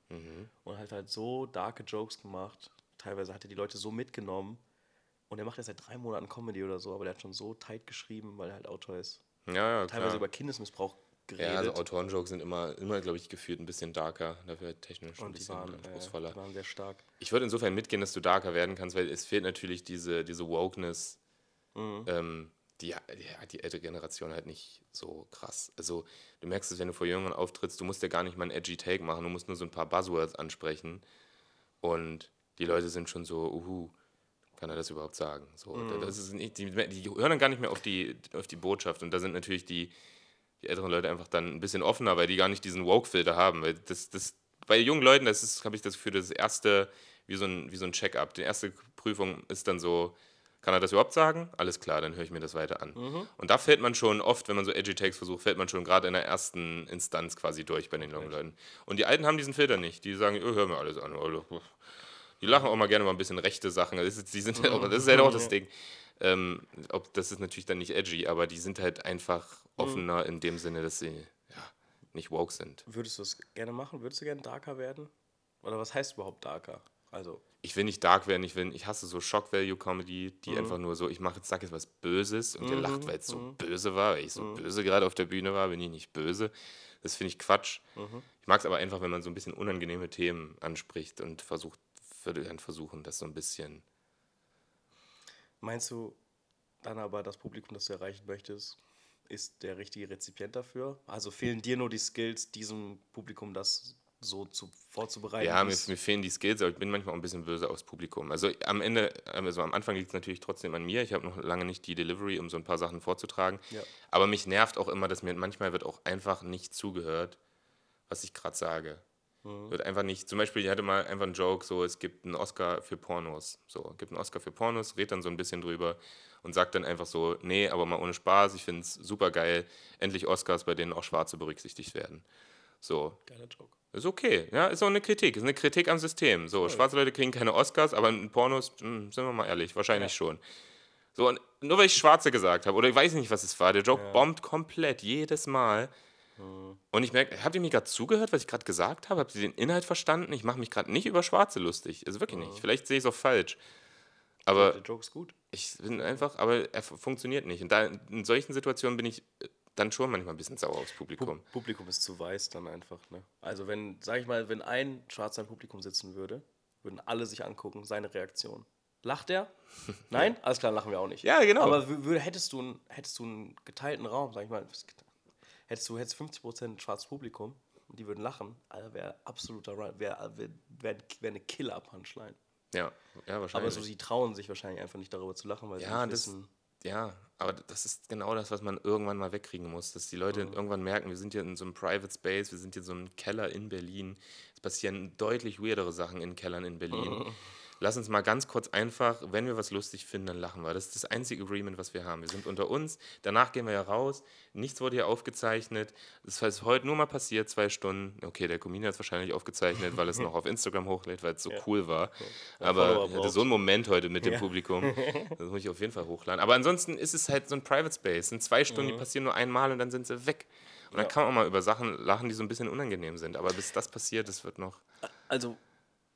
Speaker 2: Und hat halt so darke Jokes gemacht. Teilweise hat er die Leute so mitgenommen, Und er macht jetzt seit drei Monaten Comedy oder so, aber der hat schon so tight geschrieben, weil er halt Autor ist.
Speaker 1: Ja, ja,
Speaker 2: Teilweise
Speaker 1: klar.
Speaker 2: über Kindesmissbrauch geredet.
Speaker 1: Ja, also Autorenjokes sind immer, immer glaube ich, gefühlt ein bisschen darker, dafür technisch ein
Speaker 2: und die
Speaker 1: bisschen
Speaker 2: waren, äh,
Speaker 1: anspruchsvoller.
Speaker 2: die waren sehr stark.
Speaker 1: Ich würde insofern mitgehen, dass du darker werden kannst, weil es fehlt natürlich diese, diese Wokeness,
Speaker 2: Mhm.
Speaker 1: ähm, die, die hat die ältere Generation halt nicht so krass. Also du merkst es, wenn du vor Jüngeren auftrittst, du musst ja gar nicht mal einen edgy Take machen, du musst nur so ein paar Buzzwords ansprechen und die Leute sind schon so, uhu, kann er das überhaupt sagen? So, das ist nicht, die, die hören dann gar nicht mehr auf die, auf die Botschaft und da sind natürlich die, die älteren Leute einfach dann ein bisschen offener, weil die gar nicht diesen Woke-Filter haben. Weil das, das, bei jungen Leuten, das ist, habe ich das Gefühl, das erste, wie so ein, wie so ein Check-up. Die erste Prüfung ist dann so, kann er das überhaupt sagen? Alles klar, dann höre ich mir das weiter an. Und da fällt man schon oft, wenn man so edgy Takes versucht, fällt man schon gerade in der ersten Instanz quasi durch bei den jungen Leuten. Und die Alten haben diesen Filter nicht. Die sagen, oh, hör mir alles an. Oh, die lachen auch mal gerne mal ein bisschen rechte Sachen. Das ist, die sind halt auch, das ist halt auch das Ding. Ähm, ob, das ist natürlich dann nicht edgy, aber die sind halt einfach offener in dem Sinne, dass sie ja, nicht woke sind.
Speaker 2: Würdest du es gerne machen? Würdest du gerne darker werden? Oder was heißt überhaupt darker? Also,
Speaker 1: Ich will nicht dark werden, ich, will, ich hasse so Shock-Value-Comedy, die einfach nur so, ich mache jetzt, sag jetzt was Böses und ihr lacht, weil es so böse war, weil ich so böse gerade auf der Bühne war, bin ich nicht böse. Das finde ich Quatsch. Ich mag es aber einfach, wenn man so ein bisschen unangenehme Themen anspricht und versucht, würde dann versuchen, das so ein bisschen
Speaker 2: meinst du dann aber, das Publikum, das du erreichen möchtest, ist der richtige Rezipient dafür? Also fehlen dir nur die Skills, diesem Publikum das so zu, vorzubereiten?
Speaker 1: Ja, mir, mir fehlen die Skills, aber ich bin manchmal auch ein bisschen böse aufs Publikum. Also am Ende, also am Anfang liegt es natürlich trotzdem an mir. Ich habe noch lange nicht die Delivery, um so ein paar Sachen vorzutragen.
Speaker 2: Ja.
Speaker 1: Aber mich nervt auch immer, dass mir manchmal wird auch einfach nicht zugehört, was ich gerade sage.
Speaker 2: Mhm.
Speaker 1: Wird einfach nicht, zum Beispiel, ich hatte mal einfach einen Joke, so, es gibt einen Oscar für Pornos. So, es gibt einen Oscar für Pornos, redet dann so ein bisschen drüber und sagt dann einfach so, nee, aber mal ohne Spaß, ich finde es super geil, endlich Oscars, bei denen auch Schwarze berücksichtigt werden. So,
Speaker 2: Geiler Joke.
Speaker 1: Ist okay, ja, ist auch eine Kritik, ist eine Kritik am System. So, schwarze Leute kriegen keine Oscars, aber in Pornos, hm, sind wir mal ehrlich, wahrscheinlich schon. So, und nur weil ich Schwarze gesagt habe, oder ich weiß nicht, was es war, der Joke bombt komplett, jedes Mal. Und ich merke, habt ihr mir gerade zugehört, was ich gerade gesagt habe? Habt ihr den Inhalt verstanden? Ich mache mich gerade nicht über Schwarze lustig. Also wirklich nicht. Vielleicht sehe ich es auch falsch. Aber
Speaker 2: der Joke ist gut.
Speaker 1: ich bin einfach, aber er fu- funktioniert nicht. Und da, in solchen Situationen bin ich äh, dann schon manchmal ein bisschen sauer aufs Publikum.
Speaker 2: Pu- Publikum ist zu weiß dann einfach. Ne? Also wenn, sag ich mal, wenn ein Schwarzer im Publikum sitzen würde, würden alle sich angucken, seine Reaktion. Lacht er? Nein? Alles klar, lachen wir auch nicht.
Speaker 1: Ja, genau.
Speaker 2: Aber hättest, du einen, hättest du einen geteilten Raum, sag ich mal, hättest du hättest 50% schwarzes Publikum und die würden lachen, Alter, wäre absoluter Run, wäre wär, wär, wär eine Killer-Punchline.
Speaker 1: Ja, ja,
Speaker 2: Aber
Speaker 1: wahrscheinlich.
Speaker 2: so, sie trauen sich wahrscheinlich einfach nicht darüber zu lachen, weil sie
Speaker 1: Ja,
Speaker 2: nicht
Speaker 1: das,
Speaker 2: wissen.
Speaker 1: Ja, aber das ist genau das, was man irgendwann mal wegkriegen muss, dass die Leute irgendwann merken, wir sind hier in so einem Private Space, wir sind hier in so einem Keller in Berlin. Es passieren deutlich weirdere Sachen in Kellern in Berlin. Lass uns mal ganz kurz einfach, wenn wir was lustig finden, dann lachen wir. Das ist das einzige Agreement, was wir haben. Wir sind unter uns, danach gehen wir ja raus, nichts wurde hier aufgezeichnet. Das ist heute nur mal passiert, zwei Stunden. Okay, der Comedian hat es wahrscheinlich aufgezeichnet, weil es noch auf Instagram hochlädt, weil es so cool war. Aber ich hatte so einen Moment heute mit dem Publikum. Das muss ich auf jeden Fall hochladen. Aber ansonsten ist es halt so ein Private Space. In zwei Stunden, die passieren nur einmal und dann sind sie weg. Und dann kann man auch mal über Sachen lachen, die so ein bisschen unangenehm sind. Aber bis das passiert, das wird noch.
Speaker 2: Also,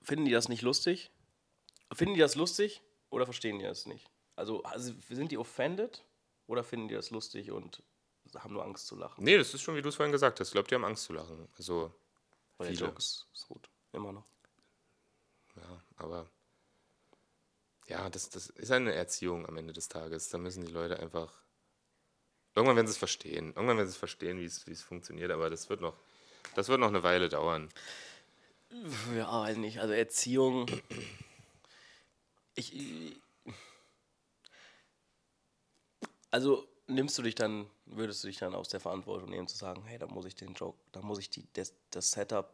Speaker 2: finden die das nicht lustig? Finden die das lustig oder verstehen die das nicht? Also, also sind die offended oder finden die das lustig und haben nur Angst zu lachen?
Speaker 1: Nee, das ist schon, wie du es vorhin gesagt hast. Ich glaube, die haben Angst zu lachen. Also,
Speaker 2: Weil der
Speaker 1: viele.
Speaker 2: Joke ist, ist gut. Immer noch.
Speaker 1: ja, aber. Ja, das, das ist eine Erziehung am Ende des Tages. Da müssen die Leute einfach. Irgendwann werden sie es verstehen. Irgendwann werden sie es verstehen, wie es, wie es funktioniert. Aber das wird noch. Das wird noch eine Weile dauern.
Speaker 2: Ja, weiß nicht. Also Erziehung. Ich. Also nimmst du dich dann, würdest du dich dann aus der Verantwortung nehmen zu sagen, hey, da muss ich den Joke, da muss ich die, das, das Setup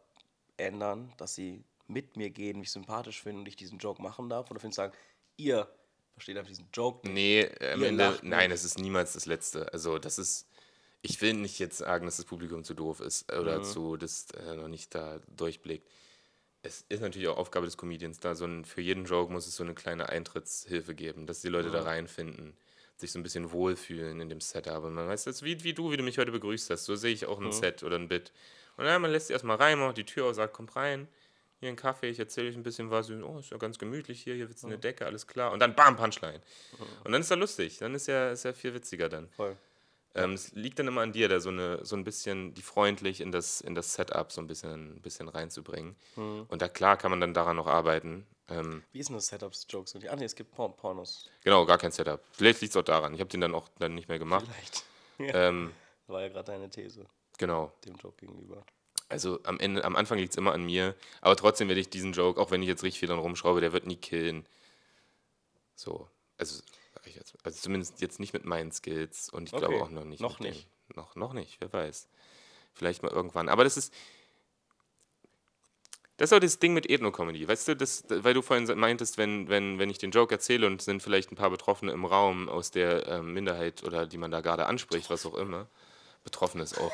Speaker 2: ändern, dass sie mit mir gehen, mich sympathisch finden und ich diesen Joke machen darf? Oder findest du sagen, ihr versteht einfach diesen Joke nicht?
Speaker 1: Nee, am Ende, nein, es ist niemals das Letzte. Also, das ist. Ich will nicht jetzt sagen, dass das Publikum zu doof ist oder zu, das äh, noch nicht da durchblickt. Es ist natürlich auch Aufgabe des Comedians, da so ein, für jeden Joke muss es so eine kleine Eintrittshilfe geben, dass die Leute da reinfinden, sich so ein bisschen wohlfühlen in dem Setup. Und man weiß das, wie, wie du, wie du mich heute begrüßt hast, so sehe ich auch ein Set oder ein Bit. Und dann man lässt sie erstmal rein, macht die Tür auf, sagt, kommt rein, hier ein Kaffee, ich erzähle euch ein bisschen was. Oh, ist ja ganz gemütlich hier, hier wird eine Decke, alles klar. Und dann bam, Punchline. Und dann ist er lustig. Dann ist er, ist er viel witziger dann.
Speaker 2: Voll.
Speaker 1: Ähm, es liegt dann immer an dir, da so, eine, so ein bisschen die freundlich in das, in das Setup so ein bisschen, ein bisschen reinzubringen. Und da klar kann man dann daran noch arbeiten. Ähm,
Speaker 2: Wie ist denn das Setups, Jokes und die? Ah, nee, es gibt Porn Pornos.
Speaker 1: genau, gar kein Setup. Vielleicht liegt es auch daran. Ich habe den dann auch dann nicht mehr gemacht.
Speaker 2: Vielleicht. Ja.
Speaker 1: Ähm,
Speaker 2: War ja gerade deine These,
Speaker 1: genau.
Speaker 2: dem Joke gegenüber.
Speaker 1: Also am Ende, am Anfang liegt es immer an mir, aber trotzdem werde ich diesen Joke, auch wenn ich jetzt richtig viel dran rumschraube, der wird nie killen. So, also, sag ich jetzt, also zumindest jetzt nicht mit meinen Skills und ich glaube
Speaker 2: Okay,
Speaker 1: auch noch nicht.
Speaker 2: noch nicht.
Speaker 1: Dem, noch, noch nicht, wer weiß. Vielleicht mal irgendwann. Aber das ist, das ist auch das Ding mit Ethno-Comedy. Weißt du, das, weil du vorhin meintest, wenn, wenn, wenn ich den Joke erzähle und sind vielleicht ein paar Betroffene im Raum aus der ähm, Minderheit oder die man da gerade anspricht, was auch immer. Betroffen ist auch.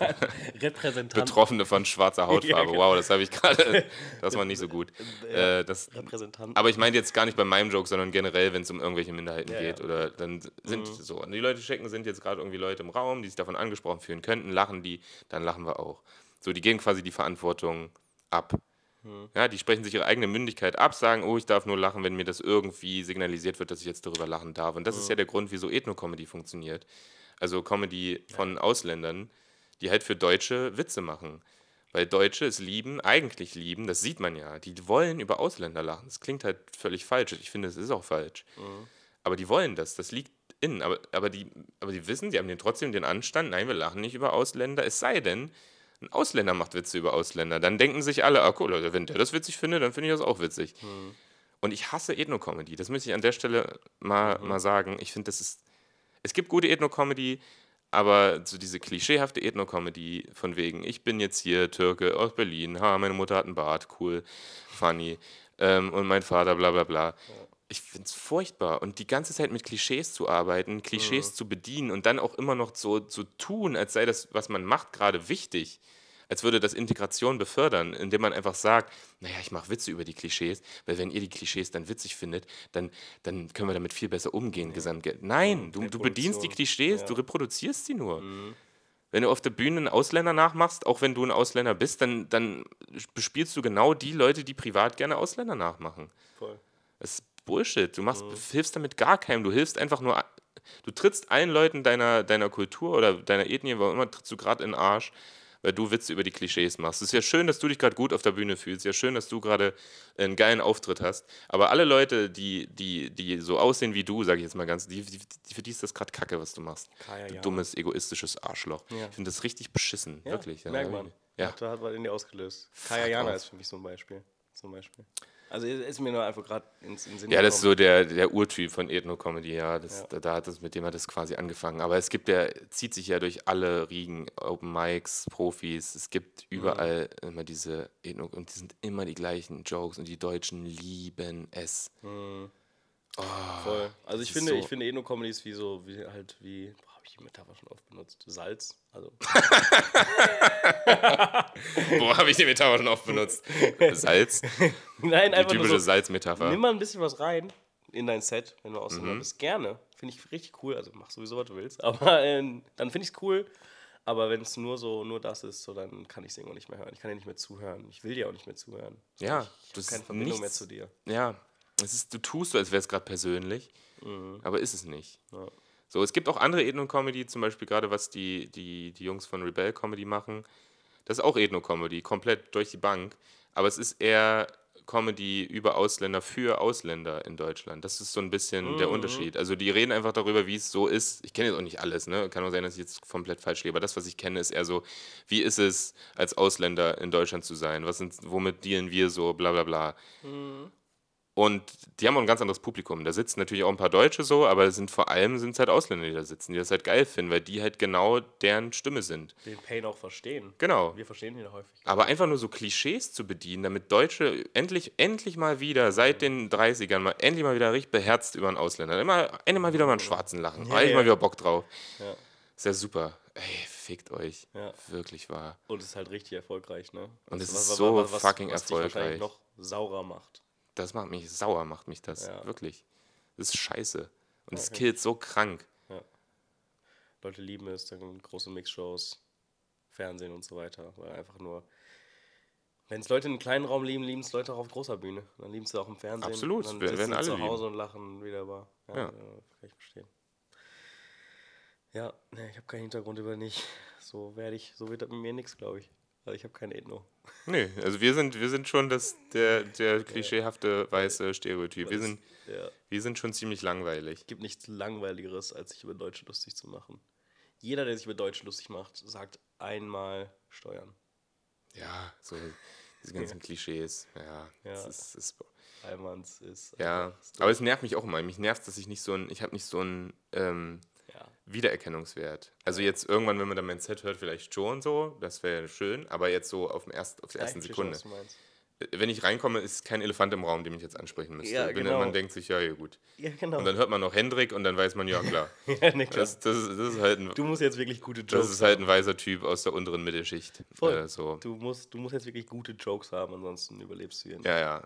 Speaker 2: Repräsentant.
Speaker 1: Betroffene von schwarzer Hautfarbe.
Speaker 2: genau.
Speaker 1: Wow, das habe ich gerade. Das war nicht so gut.
Speaker 2: Ja,
Speaker 1: Äh, das,
Speaker 2: Repräsentant.
Speaker 1: aber ich meine jetzt gar nicht bei meinem Joke, sondern generell, wenn es um irgendwelche Minderheiten
Speaker 2: Ja,
Speaker 1: geht.
Speaker 2: ja.
Speaker 1: Oder dann sind so. Und die Leute checken, sind jetzt gerade irgendwie Leute im Raum, die sich davon angesprochen fühlen könnten, lachen die, dann lachen wir auch. So, die geben quasi die Verantwortung ab. Ja, die sprechen sich ihre eigene Mündigkeit ab, sagen, oh, ich darf nur lachen, wenn mir das irgendwie signalisiert wird, dass ich jetzt darüber lachen darf. Und das ist ja der Grund, wieso Ethno-Comedy funktioniert. Also Comedy von Ausländern, die halt für Deutsche Witze machen. Weil Deutsche es lieben, eigentlich lieben, das sieht man ja. Die wollen über Ausländer lachen. Das klingt halt völlig falsch. Ich finde, es ist auch falsch. Aber die wollen das, das liegt innen. Aber, aber, die, aber die wissen, die haben den trotzdem den Anstand, nein, wir lachen nicht über Ausländer, es sei denn, ein Ausländer macht Witze über Ausländer. Dann denken sich alle, ah cool, also wenn der das witzig findet, dann finde ich das auch witzig. Und ich hasse Ethno-Comedy. Das möchte ich an der Stelle mal, mal sagen. Ich finde, das ist. Es gibt gute Ethno-Comedy, aber so diese klischeehafte Ethno-Comedy von wegen, ich bin jetzt hier Türke aus Berlin, ha, meine Mutter hat einen Bart, cool, funny. Ähm, und mein Vater, bla bla bla. Ich finde es furchtbar. Und die ganze Zeit mit Klischees zu arbeiten, Klischees zu bedienen und dann auch immer noch so zu tun, als sei das, was man macht, gerade wichtig. Als würde das Integration befördern, indem man einfach sagt, naja, ich mache Witze über die Klischees, weil wenn ihr die Klischees dann witzig findet, dann, dann können wir damit viel besser umgehen. Gesamt Nein, du, du bedienst die. Klischees,
Speaker 2: Ja.
Speaker 1: du reproduzierst sie nur. Wenn du auf der Bühne einen Ausländer nachmachst, auch wenn du ein Ausländer bist, dann, dann bespielst du genau die Leute, die privat gerne Ausländer nachmachen.
Speaker 2: Voll.
Speaker 1: Das ist Bullshit. Du machst, hilfst damit gar keinem. Du hilfst einfach nur, du trittst allen Leuten deiner, deiner Kultur oder deiner Ethnie, warum immer, trittst du gerade in den Arsch, weil du Witze über die Klischees machst. Es ist ja schön, dass du dich gerade gut auf der Bühne fühlst. Ja schön, dass du gerade einen geilen Auftritt hast. Aber alle Leute, die, die, die so aussehen wie du, sage ich jetzt mal ganz, die, die, die, für die ist das gerade Kacke, was du machst.
Speaker 2: Kaya
Speaker 1: du
Speaker 2: Jana.
Speaker 1: dummes, egoistisches Arschloch.
Speaker 2: Ja.
Speaker 1: Ich finde das richtig beschissen.
Speaker 2: Ja,
Speaker 1: Wirklich.
Speaker 2: Merkt man.
Speaker 1: Ja.
Speaker 2: Da hat was in dir ausgelöst. Kaya Jana ist für mich so ein Beispiel. Zum Beispiel. Also ist mir nur einfach gerade ins, ins Sinn
Speaker 1: Ja, das ist so der, der Urtyp von Ethno-Comedy, ja. Das,
Speaker 2: Ja.
Speaker 1: Da, da hat das, mit dem hat es quasi angefangen. Aber es gibt ja, zieht sich ja durch alle Riegen, Open Mics, Profis. Es gibt
Speaker 2: Mhm.
Speaker 1: überall immer diese Ethno und die sind immer die gleichen Jokes und die Deutschen lieben es.
Speaker 2: Voll. Also ich finde,
Speaker 1: so-
Speaker 2: ich finde Ethno-Comedy ist wie so, wie halt wie, habe ich die Metapher schon oft benutzt? Salz. Also
Speaker 1: Wo habe ich die Metapher schon oft benutzt? Salz.
Speaker 2: Nein,
Speaker 1: Die
Speaker 2: einfach nur
Speaker 1: typische
Speaker 2: so,
Speaker 1: Salzmetapher.
Speaker 2: nimm mal ein bisschen was rein in dein Set, wenn du
Speaker 1: Mhm.
Speaker 2: Ausländer bist. Gerne. Finde ich richtig cool. Also mach sowieso, was du willst. Aber ähm, dann finde ich es cool. Aber wenn es nur so, nur das ist, so, dann kann ich es irgendwann nicht mehr hören. Ich kann dir nicht mehr zuhören. Ich will dir auch nicht mehr zuhören.
Speaker 1: Ja,
Speaker 2: ich
Speaker 1: das
Speaker 2: habe keine Verbindung mehr
Speaker 1: nichts-
Speaker 2: zu dir.
Speaker 1: Ja, es ist, du tust so, als wäre es gerade persönlich, aber ist es nicht.
Speaker 2: Mhm. Ja.
Speaker 1: So, es gibt auch andere Ethno-Comedy, zum Beispiel gerade was die, die, die Jungs von Rebel Comedy machen. Das ist auch Ethno-Comedy, komplett durch die Bank. Aber es ist eher Comedy über Ausländer für Ausländer in Deutschland. Das ist so ein bisschen der Unterschied. Also die reden einfach darüber, wie es so ist. Ich kenne jetzt auch nicht alles, ne? Kann auch sein, dass ich jetzt komplett falsch liege. Aber das, was ich kenne, ist eher so, wie ist es, als Ausländer in Deutschland zu sein? Was sind, womit dealen wir so, bla bla bla. Und die haben auch ein ganz anderes Publikum. Da sitzen natürlich auch ein paar Deutsche so, aber es sind vor allem sind es halt Ausländer, die da sitzen, die das halt geil finden, weil die halt genau deren Stimme sind.
Speaker 2: Den Pain auch verstehen.
Speaker 1: Genau.
Speaker 2: Wir verstehen ihn häufig.
Speaker 1: Aber einfach nur so Klischees zu bedienen, damit Deutsche endlich, endlich mal wieder seit den 30ern mal endlich mal wieder richtig beherzt über einen Ausländer. Immer, endlich mal wieder mal einen Schwarzen lachen.
Speaker 2: Ja,
Speaker 1: Ja, ich
Speaker 2: ja.
Speaker 1: mal wieder Bock drauf.
Speaker 2: Ja.
Speaker 1: Ist ja super. Ey, fickt euch.
Speaker 2: Ja.
Speaker 1: Wirklich wahr.
Speaker 2: Und es ist halt richtig erfolgreich, ne?
Speaker 1: Und es
Speaker 2: Was-
Speaker 1: ist
Speaker 2: was-
Speaker 1: so
Speaker 2: was- was-
Speaker 1: fucking erfolgreich.
Speaker 2: noch saurer macht.
Speaker 1: Das macht mich sauer, macht mich das.
Speaker 2: Ja.
Speaker 1: Wirklich. Das ist scheiße. Und es
Speaker 2: Okay.
Speaker 1: killt so krank.
Speaker 2: Leute lieben es, dann große Mixshows, Fernsehen und so weiter, weil einfach nur Wenn es Leute in einem kleinen Raum lieben, lieben es Leute auch auf großer Bühne. Dann lieben sie auch im Fernsehen.
Speaker 1: Absolut,
Speaker 2: Und dann
Speaker 1: wir werden alle
Speaker 2: zu
Speaker 1: lieben.
Speaker 2: Hause und lachen wieder über. Ja,
Speaker 1: Ja.
Speaker 2: ja. kann ich verstehen. Ja, ne, ich habe keinen Hintergrund über nicht. So werde ich, so wird das mit mir nichts, glaube ich. Also ich habe keine Ethno.
Speaker 1: Nee, also wir sind, wir sind schon das, der, der klischeehafte weiße Stereotyp. Wir sind,
Speaker 2: Ja.
Speaker 1: wir sind schon ziemlich langweilig.
Speaker 2: gibt nichts Langweiligeres, als sich über Deutsche lustig zu machen. Jeder, der sich über Deutsche lustig macht, sagt einmal Steuern.
Speaker 1: Ja, so diese ganzen Klischees. Ja, das
Speaker 2: Ja.
Speaker 1: ist, ist
Speaker 2: Einmanns ist.
Speaker 1: ja. Aber es nervt mich auch immer. Mich nervt, dass ich nicht so ein, ich habe nicht so einen ähm. Wiedererkennungswert. Also jetzt irgendwann, wenn man dann mein Set hört, vielleicht schon so, das wäre schön, aber jetzt so auf, dem erst, auf der ersten Sekunde.
Speaker 2: was du meinst.
Speaker 1: Wenn ich reinkomme, ist kein Elefant im Raum, den ich jetzt ansprechen müsste.
Speaker 2: Ja,
Speaker 1: Wenn
Speaker 2: genau.
Speaker 1: Man denkt sich, ja, ja, gut.
Speaker 2: Ja, genau.
Speaker 1: Und dann hört man noch Hendrik und dann weiß man, ja, klar.
Speaker 2: ja, ne, klar.
Speaker 1: Das, das, ist, das, ist halt ein,
Speaker 2: du musst jetzt wirklich gute
Speaker 1: das
Speaker 2: Jokes
Speaker 1: ist halt ein weiser Typ aus der unteren Mittelschicht.
Speaker 2: Voll.
Speaker 1: Äh, so.
Speaker 2: Du musst, du musst jetzt wirklich gute Jokes haben, ansonsten überlebst du hier nicht.
Speaker 1: Ja, ja.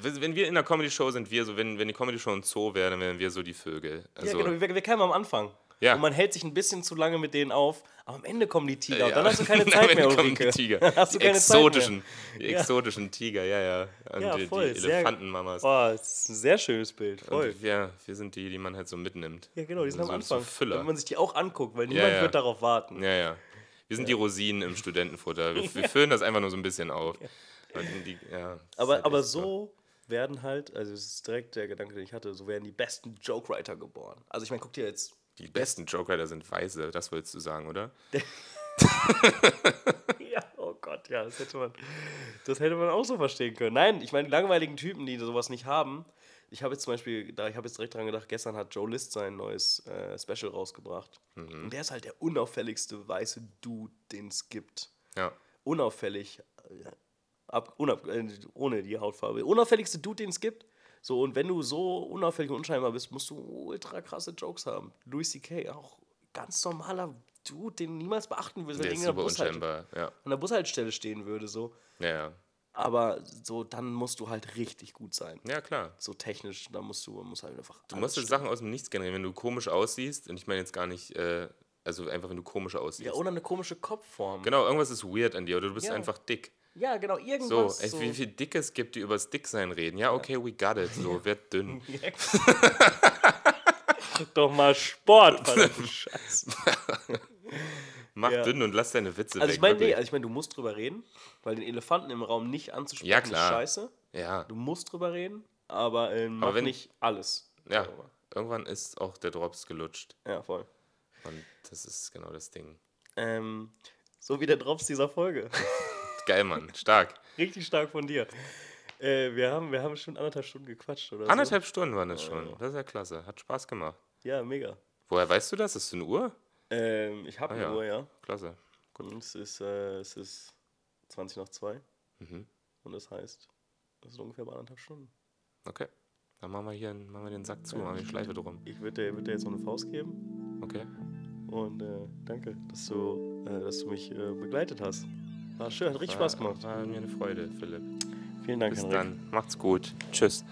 Speaker 1: Wenn wir in der Comedy-Show sind, wir so, wenn, wenn die Comedy-Show ein Zoo wäre, dann wären wir so die Vögel. Also,
Speaker 2: ja, genau, wir, wir kämen am Anfang.
Speaker 1: Ja.
Speaker 2: Und man hält sich ein bisschen zu lange mit denen auf, aber am Ende kommen die Tiger. und
Speaker 1: ja.
Speaker 2: dann hast du keine Zeit mehr,
Speaker 1: kommen die
Speaker 2: Ulrike.
Speaker 1: Tiger.
Speaker 2: Dann hast du
Speaker 1: die
Speaker 2: keine
Speaker 1: exotischen,
Speaker 2: Zeit
Speaker 1: die
Speaker 2: Ja.
Speaker 1: exotischen Tiger, ja, ja. Und
Speaker 2: mehr. Ja,
Speaker 1: die,
Speaker 2: voll.
Speaker 1: die
Speaker 2: sehr-
Speaker 1: Elefantenmamas.
Speaker 2: Boah, das ist ein sehr schönes Bild. Voll.
Speaker 1: Und wir, wir sind die, die man halt so mitnimmt.
Speaker 2: Ja, genau, die sind
Speaker 1: so,
Speaker 2: am Anfang.
Speaker 1: So Füller.
Speaker 2: Damit man sich die auch anguckt, weil niemand
Speaker 1: ja.
Speaker 2: wird darauf warten.
Speaker 1: Ja, ja. Wir sind die Rosinen im Studentenfutter. Wir, wir füllen das einfach nur so ein bisschen auf. Und Die, ja,
Speaker 2: Aber,
Speaker 1: halt
Speaker 2: aber so werden halt, also das ist direkt der Gedanke, den ich hatte, so werden die besten Joke-Writer geboren. Also ich meine, guck dir jetzt.
Speaker 1: Die besten Joker sind Weise, das wolltest du sagen, oder?
Speaker 2: Ja, oh Gott, ja, das hätte man, das hätte man auch so verstehen können. Nein, ich meine, die langweiligen Typen, die sowas nicht haben. Ich habe jetzt zum Beispiel, da, ich habe jetzt direkt dran gedacht, gestern hat Joe List sein neues äh, Special rausgebracht.
Speaker 1: Mhm.
Speaker 2: Und der ist halt der unauffälligste weiße Dude, den es gibt.
Speaker 1: Ja.
Speaker 2: unauffällig, äh, ab, unab, äh, ohne die Hautfarbe, unauffälligste Dude, den es gibt. So, und wenn du so unauffällig und unscheinbar bist, musst du ultra krasse Jokes haben. Louis C.K., auch ganz normaler Dude, den du niemals beachten würdest,
Speaker 1: Der
Speaker 2: der
Speaker 1: super unscheinbar. Ja.
Speaker 2: an der Bushaltestelle stehen würde. So.
Speaker 1: Ja.
Speaker 2: Aber so, dann musst du halt richtig gut sein.
Speaker 1: ja, klar.
Speaker 2: So technisch, da musst du musst halt einfach.
Speaker 1: Du musst jetzt Sachen aus dem Nichts generieren, wenn du komisch aussiehst. Und ich meine jetzt gar nicht, äh, also einfach, wenn du komisch aussiehst.
Speaker 2: Ja, oder eine komische Kopfform.
Speaker 1: Genau, irgendwas ist weird an dir oder du bist
Speaker 2: Ja.
Speaker 1: einfach dick.
Speaker 2: Ja, genau,
Speaker 1: So,
Speaker 2: irgendwas.
Speaker 1: echt, wie viel Dick es gibt, die übers Dicksein reden. Ja, okay, we got it. So, werd dünn.
Speaker 2: Doch mal Sport, verdammte Scheiße.
Speaker 1: Mach
Speaker 2: Ja.
Speaker 1: dünn und lass deine Witze
Speaker 2: Also
Speaker 1: weg.
Speaker 2: ich meine, nee, also ich meine, du musst drüber reden, weil den Elefanten im Raum nicht anzusprechen
Speaker 1: Ja, klar.
Speaker 2: ist scheiße.
Speaker 1: ja,
Speaker 2: Du musst drüber reden, aber, ähm, mach
Speaker 1: wenn-
Speaker 2: nicht alles.
Speaker 1: ja.
Speaker 2: darüber.
Speaker 1: Irgendwann ist auch der Drops gelutscht.
Speaker 2: Ja, voll.
Speaker 1: Und das ist genau das Ding.
Speaker 2: Ähm, so wie der Drops dieser Folge.
Speaker 1: Geil, Mann. Stark.
Speaker 2: Richtig stark von dir. Äh, wir, haben, wir haben schon anderthalb Stunden gequatscht, oder
Speaker 1: Anderthalb Stunden waren es schon. Das ist ja klasse. Hat Spaß gemacht.
Speaker 2: so? Ja, mega.
Speaker 1: Woher weißt du das? Ist es eine Uhr?
Speaker 2: Ähm, ich habe
Speaker 1: Ah,
Speaker 2: eine
Speaker 1: ja.
Speaker 2: Uhr, ja.
Speaker 1: Klasse.
Speaker 2: Und es ist, äh, es ist 20 nach 2.
Speaker 1: Mhm.
Speaker 2: Und das heißt, das sind ungefähr bei anderthalb Stunden.
Speaker 1: Okay. Dann machen wir hier machen wir den Sack zu, machen wir die Schleife drum.
Speaker 2: Ich würde dir, würd dir jetzt noch eine Faust geben.
Speaker 1: Okay.
Speaker 2: Und äh, danke, dass du, äh, dass du mich äh, begleitet hast. War schön, hat richtig Spaß gemacht.
Speaker 1: War mir eine Freude, Philipp.
Speaker 2: Vielen Dank,
Speaker 1: Bis
Speaker 2: Henrik.
Speaker 1: dann. Macht's gut. Tschüss.